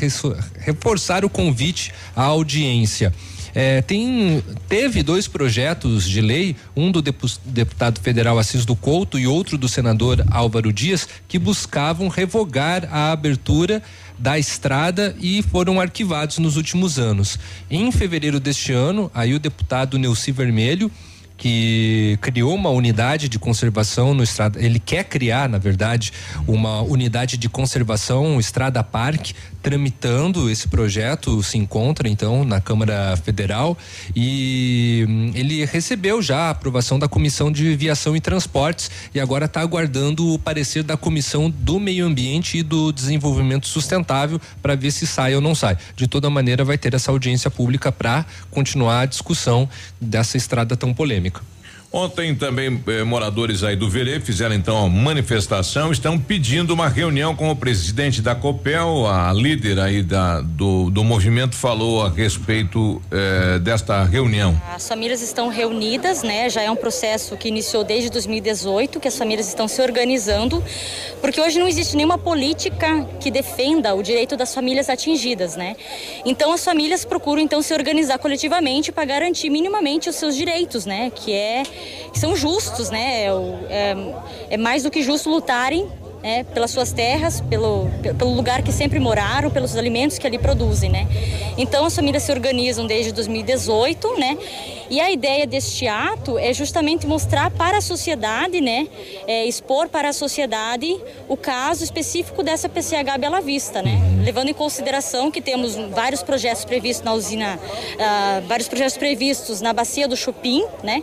reforçar o convite à audiência. É, tem, teve dois projetos de lei, um do deputado federal Assis do Couto e outro do senador Álvaro Dias, que buscavam revogar a abertura da estrada e foram arquivados nos últimos anos. Em fevereiro deste ano, aí o deputado Neuci Vermelho que criou uma unidade de conservação no Estrada. Ele quer criar, na verdade, uma unidade de conservação Estrada Parque, tramitando esse projeto, se encontra então na Câmara Federal e hum, ele recebeu já a aprovação da Comissão de Viação e Transportes e agora está aguardando o parecer da Comissão do Meio Ambiente e do Desenvolvimento Sustentável para ver se sai ou não sai. De toda maneira, vai ter essa audiência pública para continuar a discussão dessa estrada tão polêmica. сотрудник. Ontem também eh, moradores aí do Verê fizeram então a manifestação, estão pedindo uma reunião com o presidente da Copel, a líder aí da, do, do movimento falou a respeito eh, desta reunião. As famílias estão reunidas, né? Já é um processo que iniciou desde 2018, que as famílias estão se organizando, porque hoje não existe nenhuma política que defenda o direito das famílias atingidas, né? Então as famílias procuram então se organizar coletivamente para garantir minimamente os seus direitos, né? Que é são justos, né? É, é, é mais do que justo lutarem né, pelas suas terras, pelo, pelo lugar que sempre moraram, pelos alimentos que ali produzem, né? Então as famílias se organizam desde 2018, né? E a ideia deste ato é justamente mostrar para a sociedade, né, é, expor para a sociedade o caso específico dessa PCH Bela Vista, né? Levando em consideração que temos vários projetos previstos na usina, ah, vários projetos previstos na bacia do Chupim, né?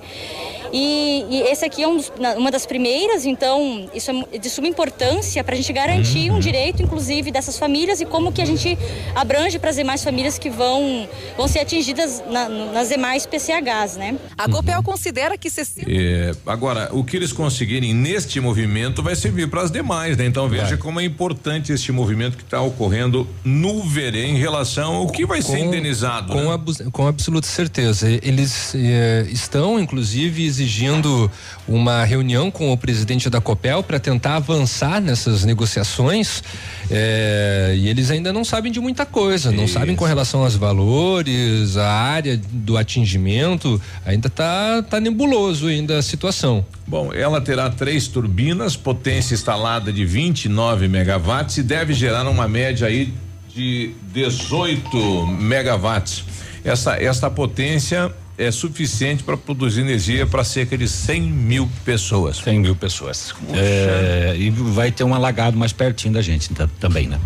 E, e esse aqui é um dos, uma das primeiras, então isso é de suma importância para a gente garantir um direito, inclusive, dessas famílias e como que a gente abrange para as demais famílias que vão, vão ser atingidas na- nas demais PCHs, né? A Copel considera que 60 É, agora, o que eles conseguirem neste movimento vai servir para as demais, né? Então veja como é importante este movimento que está ocorrendo no Verê em relação ao que vai ser indenizado. Com, né? abus- com absoluta certeza. Eles eh, estão, inclusive, exigindo uma reunião com o presidente da Copel para tentar avançar nessas negociações. eh, e eles ainda não sabem de muita coisa, não sabem com relação aos valores, a área do atingimento. Ainda tá, tá nebuloso ainda a situação. Bom, ela terá três turbinas, potência instalada de 29 megawatts e deve gerar uma média aí de 18 megawatts. Essa, essa potência é suficiente para produzir energia para cerca de 100 mil pessoas. 100 mil pessoas. É, e vai ter um alagado mais pertinho da gente tá- também, né?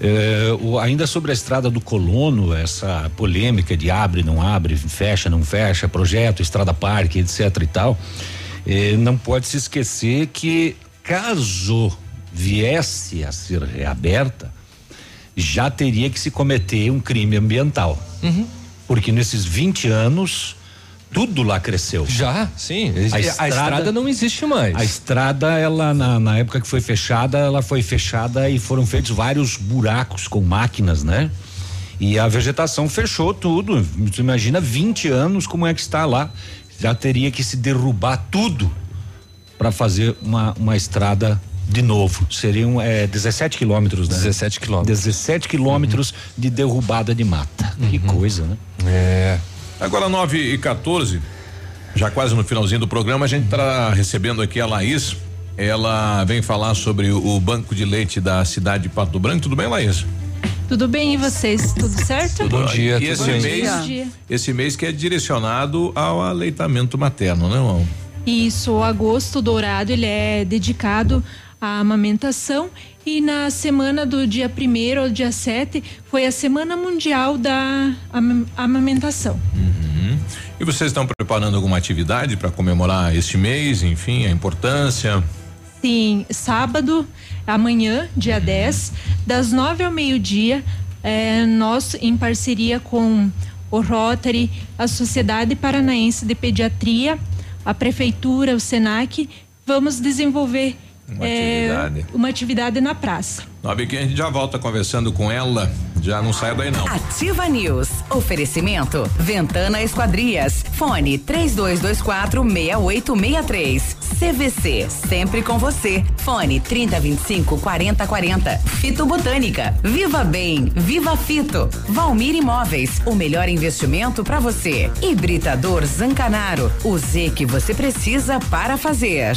É, o- ainda sobre a estrada do Colono, essa polêmica de abre, não abre, fecha, não fecha, projeto, estrada parque, etc e tal, é, não pode se esquecer que caso viesse a ser reaberta, já teria que se cometer um crime ambiental. Porque nesses 20 anos, tudo lá cresceu. Já, sim. A estrada não existe mais. A estrada, ela, na, na época que foi fechada, ela foi fechada e foram feitos vários buracos com máquinas, né? E a vegetação fechou tudo. Você imagina 20 anos como é que está lá. Já teria que se derrubar tudo para fazer uma, uma estrada de novo. Seriam é, 17 quilômetros, né? 17 quilômetros. 17 quilômetros de derrubada de mata. Que coisa, né? É. Agora 9 e 14, já quase no finalzinho do programa, a gente está recebendo aqui a Laís. Ela vem falar sobre o, banco de leite da cidade de Pato Branco. Tudo bem, Laís? Tudo bem e vocês? Tudo certo? E esse mês, Bom dia. esse mês que é direcionado ao aleitamento materno, né, irmão? Isso, o agosto dourado ele é dedicado à amamentação e na semana do dia 1 ao dia 7 foi a Semana Mundial da Am- Amamentação. Uhum. E vocês estão preparando alguma atividade para comemorar este mês, enfim, a importância? Sim, sábado, amanhã, dia 10, das 9 ao meio-dia, eh, nós, em parceria com o Rotary, a Sociedade Paranaense de Pediatria, a Prefeitura, o SENAC, vamos desenvolver Uma eh, atividade. uma atividade na praça. Nove que a gente já volta conversando com ela. Já não sai daí não. Ativa News. Oferecimento. Ventana Esquadrias. Fone 3224 6863. CVC. Sempre com você. Fone 3025 4040. Fito Botânica. Viva Bem. Viva Fito. Valmir Imóveis. O melhor investimento para você. Hibridador Zancanaro. O Z que você precisa para fazer.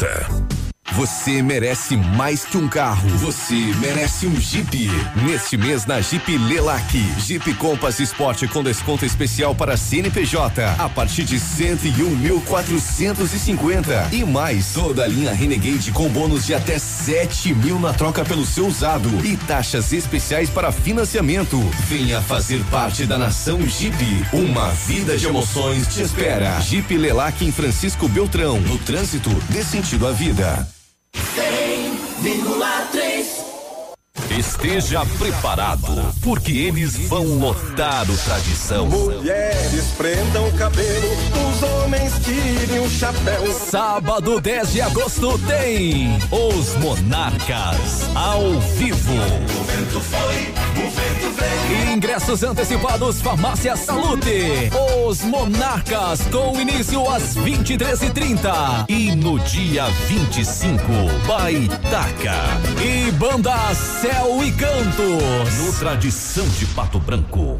volta. Você merece mais que um carro. Você merece um Jeep. Neste mês na Jeep Lelac. Jeep Compass Sport com desconto especial para CNPJ a partir de 101.450 e mais toda a linha Renegade com bônus de até 7 mil na troca pelo seu usado e taxas especiais para financiamento. Venha fazer parte da nação Jeep. Uma vida de emoções te espera. Jeep Lelac em Francisco Beltrão. No trânsito, dê sentido à vida. 100,3 Esteja preparado, porque eles vão lotar o tradição. Mulheres prendam o cabelo, os homens tirem o chapéu. Sábado 10 de agosto tem Os Monarcas ao vivo. O vento foi, o vento. Ingressos antecipados Farmácia Salute. Os Monarcas com início às 23h30 e no dia 25 Baitaca e banda Céu e Cantos no Tradição de Pato Branco.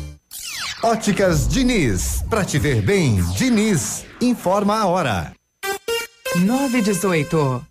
Óticas Diniz, pra te ver bem, Diniz, informa a hora. 918.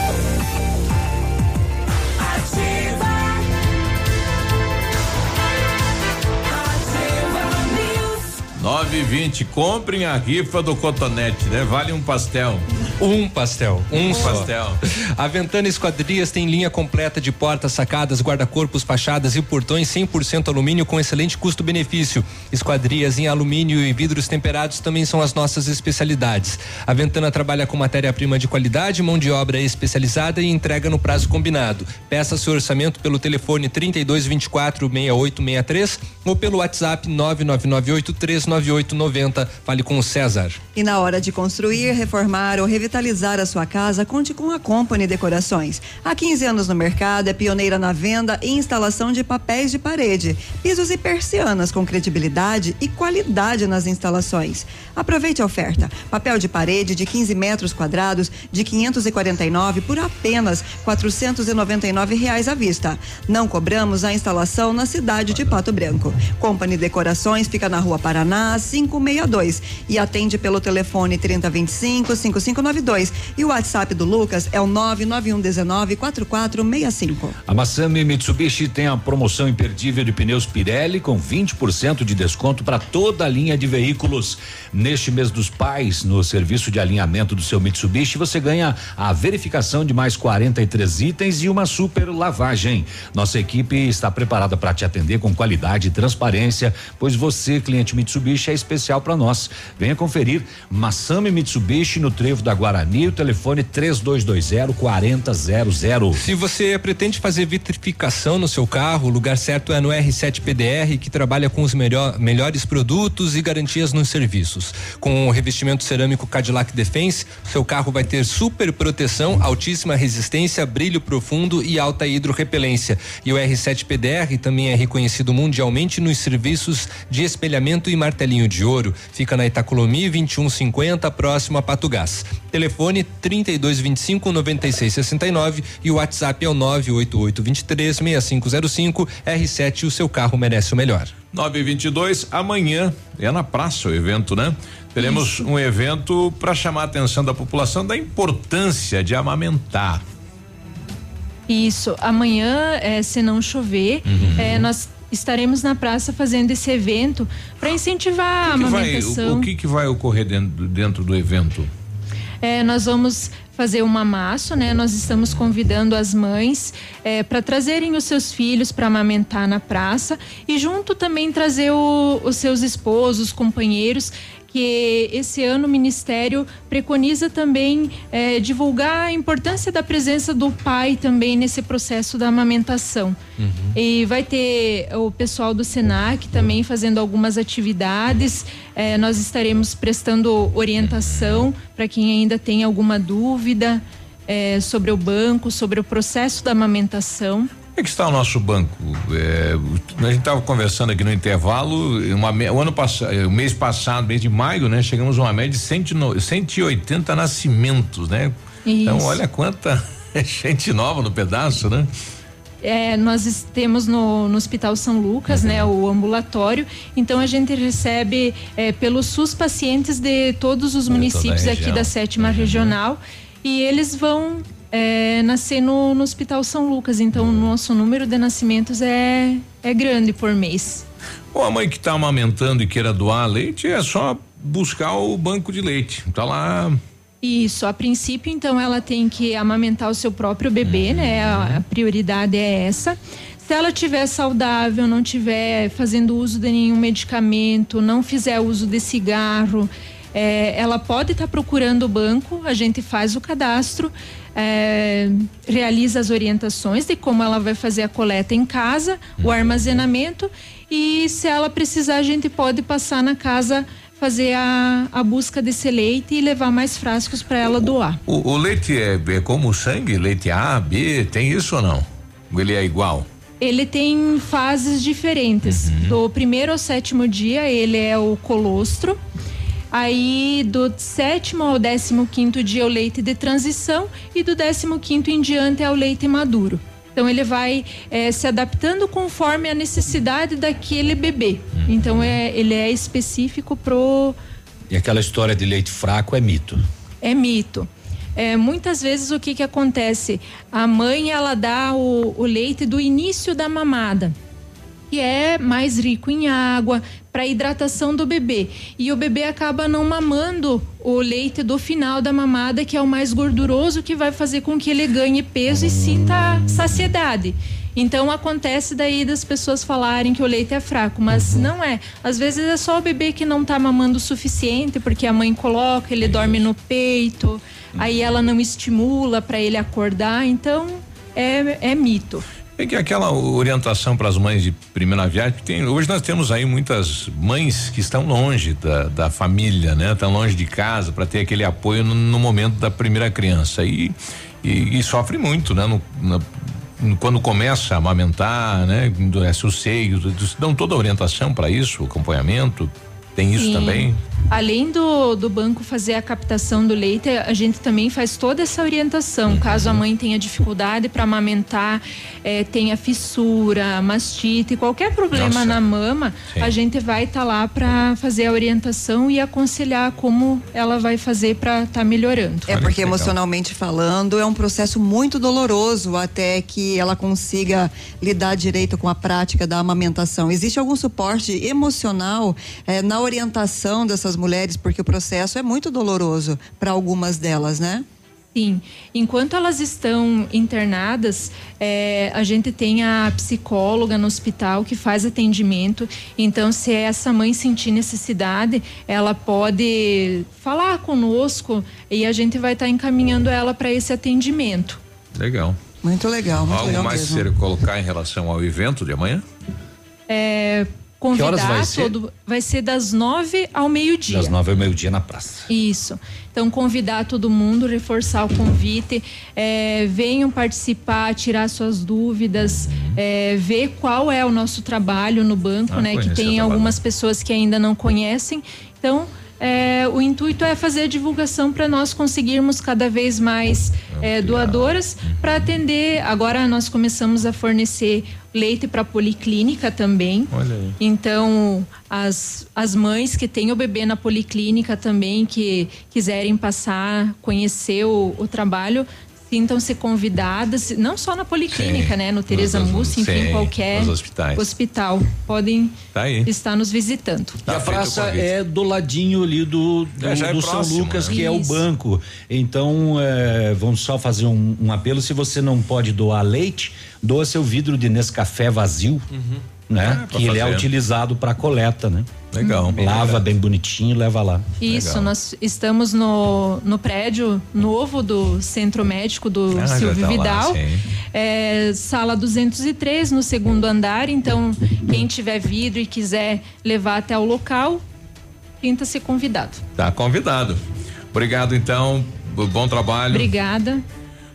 Nove e vinte, comprem a rifa do cotonete, né? Vale um pastel. Um pastel. Um, Um só. pastel. A Ventana Esquadrias tem linha completa de portas, sacadas, guarda-corpos, fachadas e portões 100% alumínio com excelente custo-benefício. Esquadrias em alumínio e vidros temperados também são as nossas especialidades. A Ventana trabalha com matéria-prima de qualidade, mão de obra especializada e entrega no prazo combinado. Peça seu orçamento pelo telefone 3224 6863 ou pelo WhatsApp 999839890. Fale com o César. E na hora de construir, reformar ou revitalizar a sua casa, conte com a Company Decorações. Há 15 anos no mercado, é pioneira na venda e instalação de papéis de parede, pisos e persianas com credibilidade e qualidade nas instalações. Aproveite a oferta. Papel de parede de 15 metros quadrados de 549 por apenas 499 reais à vista. Não cobramos a instalação na cidade de Pato Branco. Company Decorações fica na Rua Paraná 562 e atende pelo telefone 3025 5592 e o WhatsApp do Lucas é o 99119 4465. A Massami Mitsubishi tem a promoção imperdível de pneus Pirelli com 20% de desconto para toda a linha de veículos. Neste mês dos pais, no serviço de alinhamento do seu Mitsubishi, você ganha a verificação de mais 43 itens e uma super lavagem. Nossa equipe está preparada para te atender com qualidade e transparência, pois você, cliente Mitsubishi, é especial para nós. Venha conferir Massami Mitsubishi no Trevo da Guarani, o telefone 3220 4000. Se você pretende fazer vitrificação no seu carro, o lugar certo é no R7 PDR, que trabalha com os melhor, melhores produtos e garantias nos serviços. Com o revestimento cerâmico Cadillac Defense, seu carro vai ter super proteção, altíssima resistência, brilho profundo e alta hidrorrepelência. E o R7 PDR também é reconhecido mundialmente nos serviços de espelhamento e martelinho de ouro. Fica na Itacolomi 2150, próximo a Pato Gás. Telefone 3225 9669 e o WhatsApp é o 98823 6505. R7, o seu carro merece o melhor. 922, amanhã é na praça o evento, né? Teremos um evento para chamar a atenção da população da importância de amamentar. Isso. Amanhã, eh, se não chover, Uhum. eh, nós estaremos na praça fazendo esse evento para incentivar a que vai- amamentação. o, o que, que vai ocorrer dentro, dentro do evento? É, nós vamos fazer uma massa, né? Nós estamos convidando as mães para trazerem os seus filhos para amamentar na praça e junto também trazer o- os seus esposos, companheiros. Que esse ano o Ministério preconiza também eh, divulgar a importância da presença do pai também nesse processo da amamentação. E vai ter o pessoal do Senac também fazendo algumas atividades. Eh, nós estaremos prestando orientação para quem ainda tem alguma dúvida eh, sobre o banco, sobre o processo da amamentação. Como é que está o nosso banco? É, a gente estava conversando aqui no intervalo, uma, o ano passado, o mês passado, mês de maio, né? Chegamos a uma média de 100 no- 180 nascimentos, né? Então, Isso. olha quanta [laughs] gente nova no pedaço, né? É, nós temos no, no Hospital São Lucas, né, o ambulatório. Então a gente recebe é, pelo SUS pacientes de todos os municípios aqui da sétima regional e eles vão é, nascer no, no Hospital São Lucas. Então o nosso número de nascimentos é, é grande por mês. Ou a mãe que está amamentando e queira doar leite, é só buscar o banco de leite. Tá lá. Isso, a princípio, então, ela tem que amamentar o seu próprio bebê, né? A, a prioridade é essa. Se ela tiver saudável, não tiver fazendo uso de nenhum medicamento, não fizer uso de cigarro, eh, ela pode estar procurando o banco, a gente faz o cadastro, eh, realiza as orientações de como ela vai fazer a coleta em casa, o armazenamento e se ela precisar, a gente pode passar na casa fazer a, a busca desse leite e levar mais frascos para ela doar. O, o leite é, é como o sangue? Leite A, B, tem isso ou não? Ele é igual? Ele tem fases diferentes. Do primeiro ao sétimo dia, ele é o colostro. Aí, do sétimo ao décimo quinto dia, é o leite de transição. E do décimo quinto em diante, é o leite maduro. Então, ele vai eh, se adaptando conforme a necessidade daquele bebê. Então, é, ele é específico pro E aquela história de leite fraco é mito. é mito. É, muitas vezes o que que acontece? A mãe ela dá o, o leite do início da mamada, que é mais rico em água para hidratação do bebê. E o bebê acaba não mamando o leite do final da mamada, que é o mais gorduroso, que vai fazer com que ele ganhe peso e sinta saciedade. Então acontece daí das pessoas falarem que o leite é fraco, mas não é. Às vezes é só o bebê que não tá mamando o suficiente, porque a mãe coloca, ele dorme no peito, aí ela não estimula para ele acordar, então é, é mito. É que aquela orientação para as mães de primeira viagem, tem, hoje nós temos aí muitas mães que estão longe da, da família, né? Estão longe de casa para ter aquele apoio no, no momento da primeira criança e, e, e sofre muito, né? No, na- quando começa a amamentar, né? Endurece o seio, eles dão toda a orientação para isso, acompanhamento. Tem isso Sim. também? Além do, do banco fazer a captação do leite, a gente também faz toda essa orientação. Caso a mãe tenha dificuldade para amamentar, eh, tenha fissura, mastite, qualquer problema Nossa. na mama, Sim. a gente vai estar lá para fazer a orientação e aconselhar como ela vai fazer para estar melhorando. É porque emocionalmente falando é um processo muito doloroso até que ela consiga lidar direito com a prática da amamentação. Existe algum suporte emocional eh, na orientação dessas mulheres porque o processo é muito doloroso para algumas delas, né? Sim, enquanto elas estão internadas, eh, a gente tem a psicóloga no hospital que faz atendimento. Então, se essa mãe sentir necessidade, ela pode falar conosco e a gente vai estar encaminhando ela para esse atendimento. Legal. Muito legal, muito Algo legal mais mesmo. ser colocar em relação ao evento de amanhã? É, Que horas convidar vai ser? todo. Vai ser das nove ao meio-dia. Das nove ao meio-dia na praça. Isso. Então, convidar todo mundo, reforçar o convite, é, venham participar, tirar suas dúvidas, é, ver qual é o nosso trabalho no banco, Ah, né? Que tem algumas pessoas que ainda não conhecem. Então, é, o intuito é fazer a divulgação para nós conseguirmos cada vez mais é, doadoras para atender. Agora nós começamos a fornecer leite para policlínica também. Olha aí. Então, as, as mães que têm o bebê na policlínica também, que quiserem passar, conhecer o, o trabalho, sintam-se convidadas, não só na policlínica, Sim. né? No Tereza Mussi, enfim, sim, qualquer hospital. Podem Tá estar nos visitando. E a praça é do ladinho ali do, do, É, é do São próximo, Lucas, né? que é o Isso. banco. Então, é, vamos só fazer um, um apelo. Se você não pode doar leite, doa seu vidro de Nescafé vazio, né? É, que ele é utilizado para coleta, né? Legal. Lava bem bonitinho e leva lá. Isso, Legal. nós estamos no, no prédio novo do Centro Médico do Ah, Silvio tá lá, Vidal. sim. É, sala 203, no segundo andar. Então, quem tiver vidro e quiser levar até o local, sinta-se convidado. Tá convidado. Obrigado, então. Bom trabalho. Obrigada.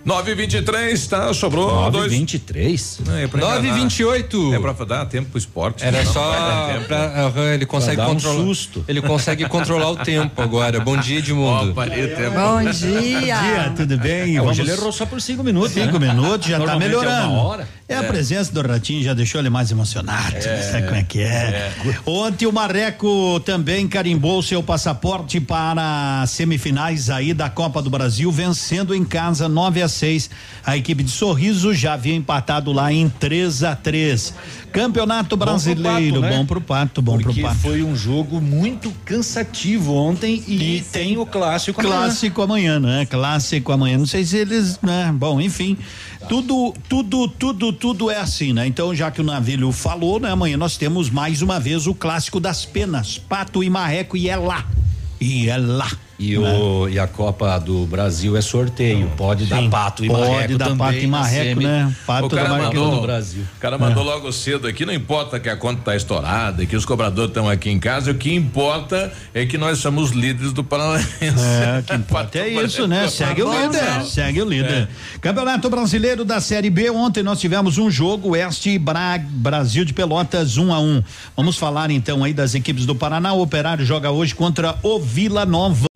923, tá? Sobrou dois. 23? Não, é pra 9h28. É pra dar tempo pro esporte. Era só não tempo. pra, aham, ele consegue dar um controlar. susto. Ele consegue controlar o tempo agora. Bom dia, Edmundo. Palito, é Bom Bom dia. dia, tudo bem? É, Vamos... hoje ele errou só por cinco minutos. Cinco né? minutos, já tá Normalmente é melhorando. uma hora. É, a presença do Ratinho já deixou ele mais emocionado. Sabe como é que é? Ontem o Marreco também carimbou seu passaporte para semifinais aí da Copa do Brasil, vencendo em casa 9 a 6. A equipe de Sorriso já havia empatado lá em 3 a 3. Campeonato pro Brasileiro, Pato, né? bom pro Pato, bom pro Pato. foi um jogo muito cansativo ontem e, tem o clássico amanhã. Clássico amanhã, né? Clássico amanhã. Não sei se eles, né? Bom, enfim. Tudo, tudo, tudo, tudo é assim, né? Então, já que o Navilho falou, né? Amanhã nós temos mais uma vez o clássico das penas. Pato e Marreco e é lá. E é lá. E, né? o, e a Copa do Brasil é sorteio. Pode dar Sim, pato e pode marreco dar também. pato e marreco, semi. né? Pato O cara mandou, no Brasil. O cara mandou logo cedo aqui, não importa que a conta tá estourada, que os cobradores estão aqui em casa, o que importa é que nós somos líderes do Paranaense. É, que importa é [laughs] isso, né? Segue o líder, segue o líder. Campeonato Brasileiro da Série B, ontem nós tivemos um jogo, Oeste e Bra Brasil de Pelotas, 1 um a 1 um. Vamos falar então aí das equipes do Paraná, o Operário joga hoje contra o Vila Nova,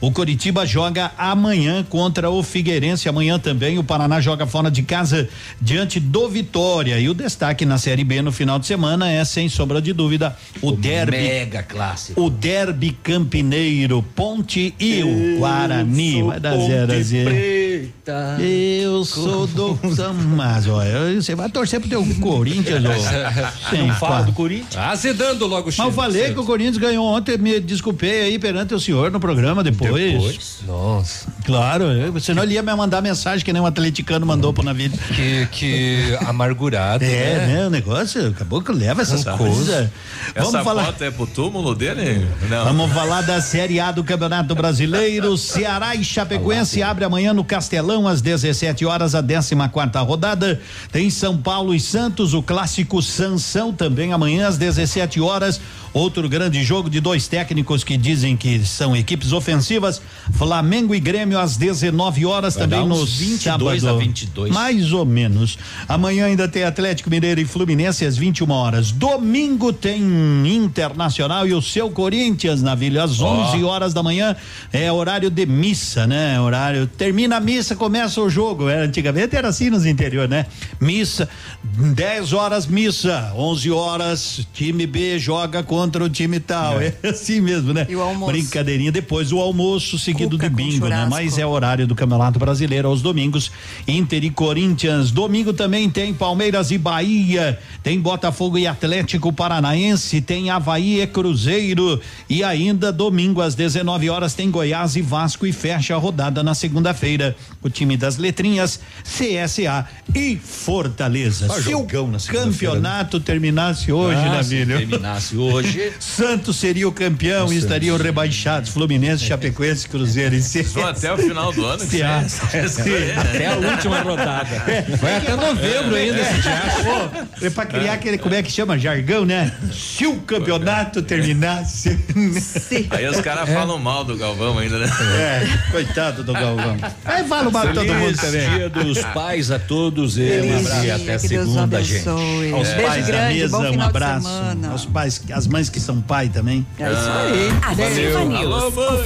o Coritiba joga amanhã contra o Figueirense, amanhã também o Paraná joga fora de casa diante do Vitória, e o destaque na Série B no final de semana é, sem sombra de dúvida, o, derby Mega clássico. o derby campineiro, Ponte e o Guarani. Vai dar zero a zero. Preta. Eu sou do [laughs] Mas, olha, você vai torcer pro teu [laughs] Corinthians. Sem Não fala fa- do Corinthians? Azedando logo o Mas eu falei que o Corinthians ganhou ontem, me desculpei aí perante o senhor no programa depois. Depois? Nossa. Claro, senão ele ia me mandar mensagem que nem um atleticano mandou pro Navírio. Que, que amargurado. É, né? né? O negócio acabou que leva essas Rancoso. coisas. Essa falar. foto é pro túmulo dele? Não. Vamos falar da Série A do Campeonato Brasileiro. Ceará e Chapecoense abre amanhã no Castelão. Às 17 horas, a 14 quarta rodada. Tem São Paulo e Santos, o clássico Sansão também amanhã às 17 horas. Outro grande jogo de dois técnicos que dizem que são equipes ofensivas. Flamengo e Grêmio às 19 horas Vai também dar no uns 22 sábado. a 22. Mais ou menos. Amanhã ainda tem Atlético Mineiro e Fluminense às 21 horas. Domingo tem Internacional e o seu Corinthians na Vila às Ó. 11 horas da manhã. É horário de missa, né? Horário termina a missa, começa o jogo. É, antigamente era assim nos interior, né? Missa 10 horas missa, 11 horas time B joga contra o time tal. É, assim mesmo, né? E o almoço? Brincadeirinha depois o almoço seguido Cuca com bingo, né? Mas é horário do Campeonato Brasileiro aos domingos. Inter e Corinthians. Domingo também tem Palmeiras e Bahia. Tem Botafogo e Atlético Paranaense. Tem Havaí e Cruzeiro. E ainda domingo às 19 horas tem Goiás e Vasco e fecha a rodada na segunda-feira. O time das letrinhas CSA e Fortaleza. Se o segunda-feira, campeonato terminasse hoje, Ah, né, se filho? terminasse hoje. [laughs] Santos seria o campeão e estariam rebaixados. Fluminense, Chapecoense, Cruzeiro e CSA. Só até o final do ano. que CA. Até a última rodada. Vai até novembro ainda esse diacho. É pra criar aquele, como é que chama? Jargão, né? Se o campeonato terminasse. Aí os caras falam mal do Galvão ainda, né? É, coitado do Galvão. Aí fala mal de todo mundo também. Dia dos pais a todos e um dia, até segunda, gente. Aos pais da mesa, um abraço. Aos pais, as mães que são pai também. É isso aí. Ativa Valeu. News. Alô, mãe.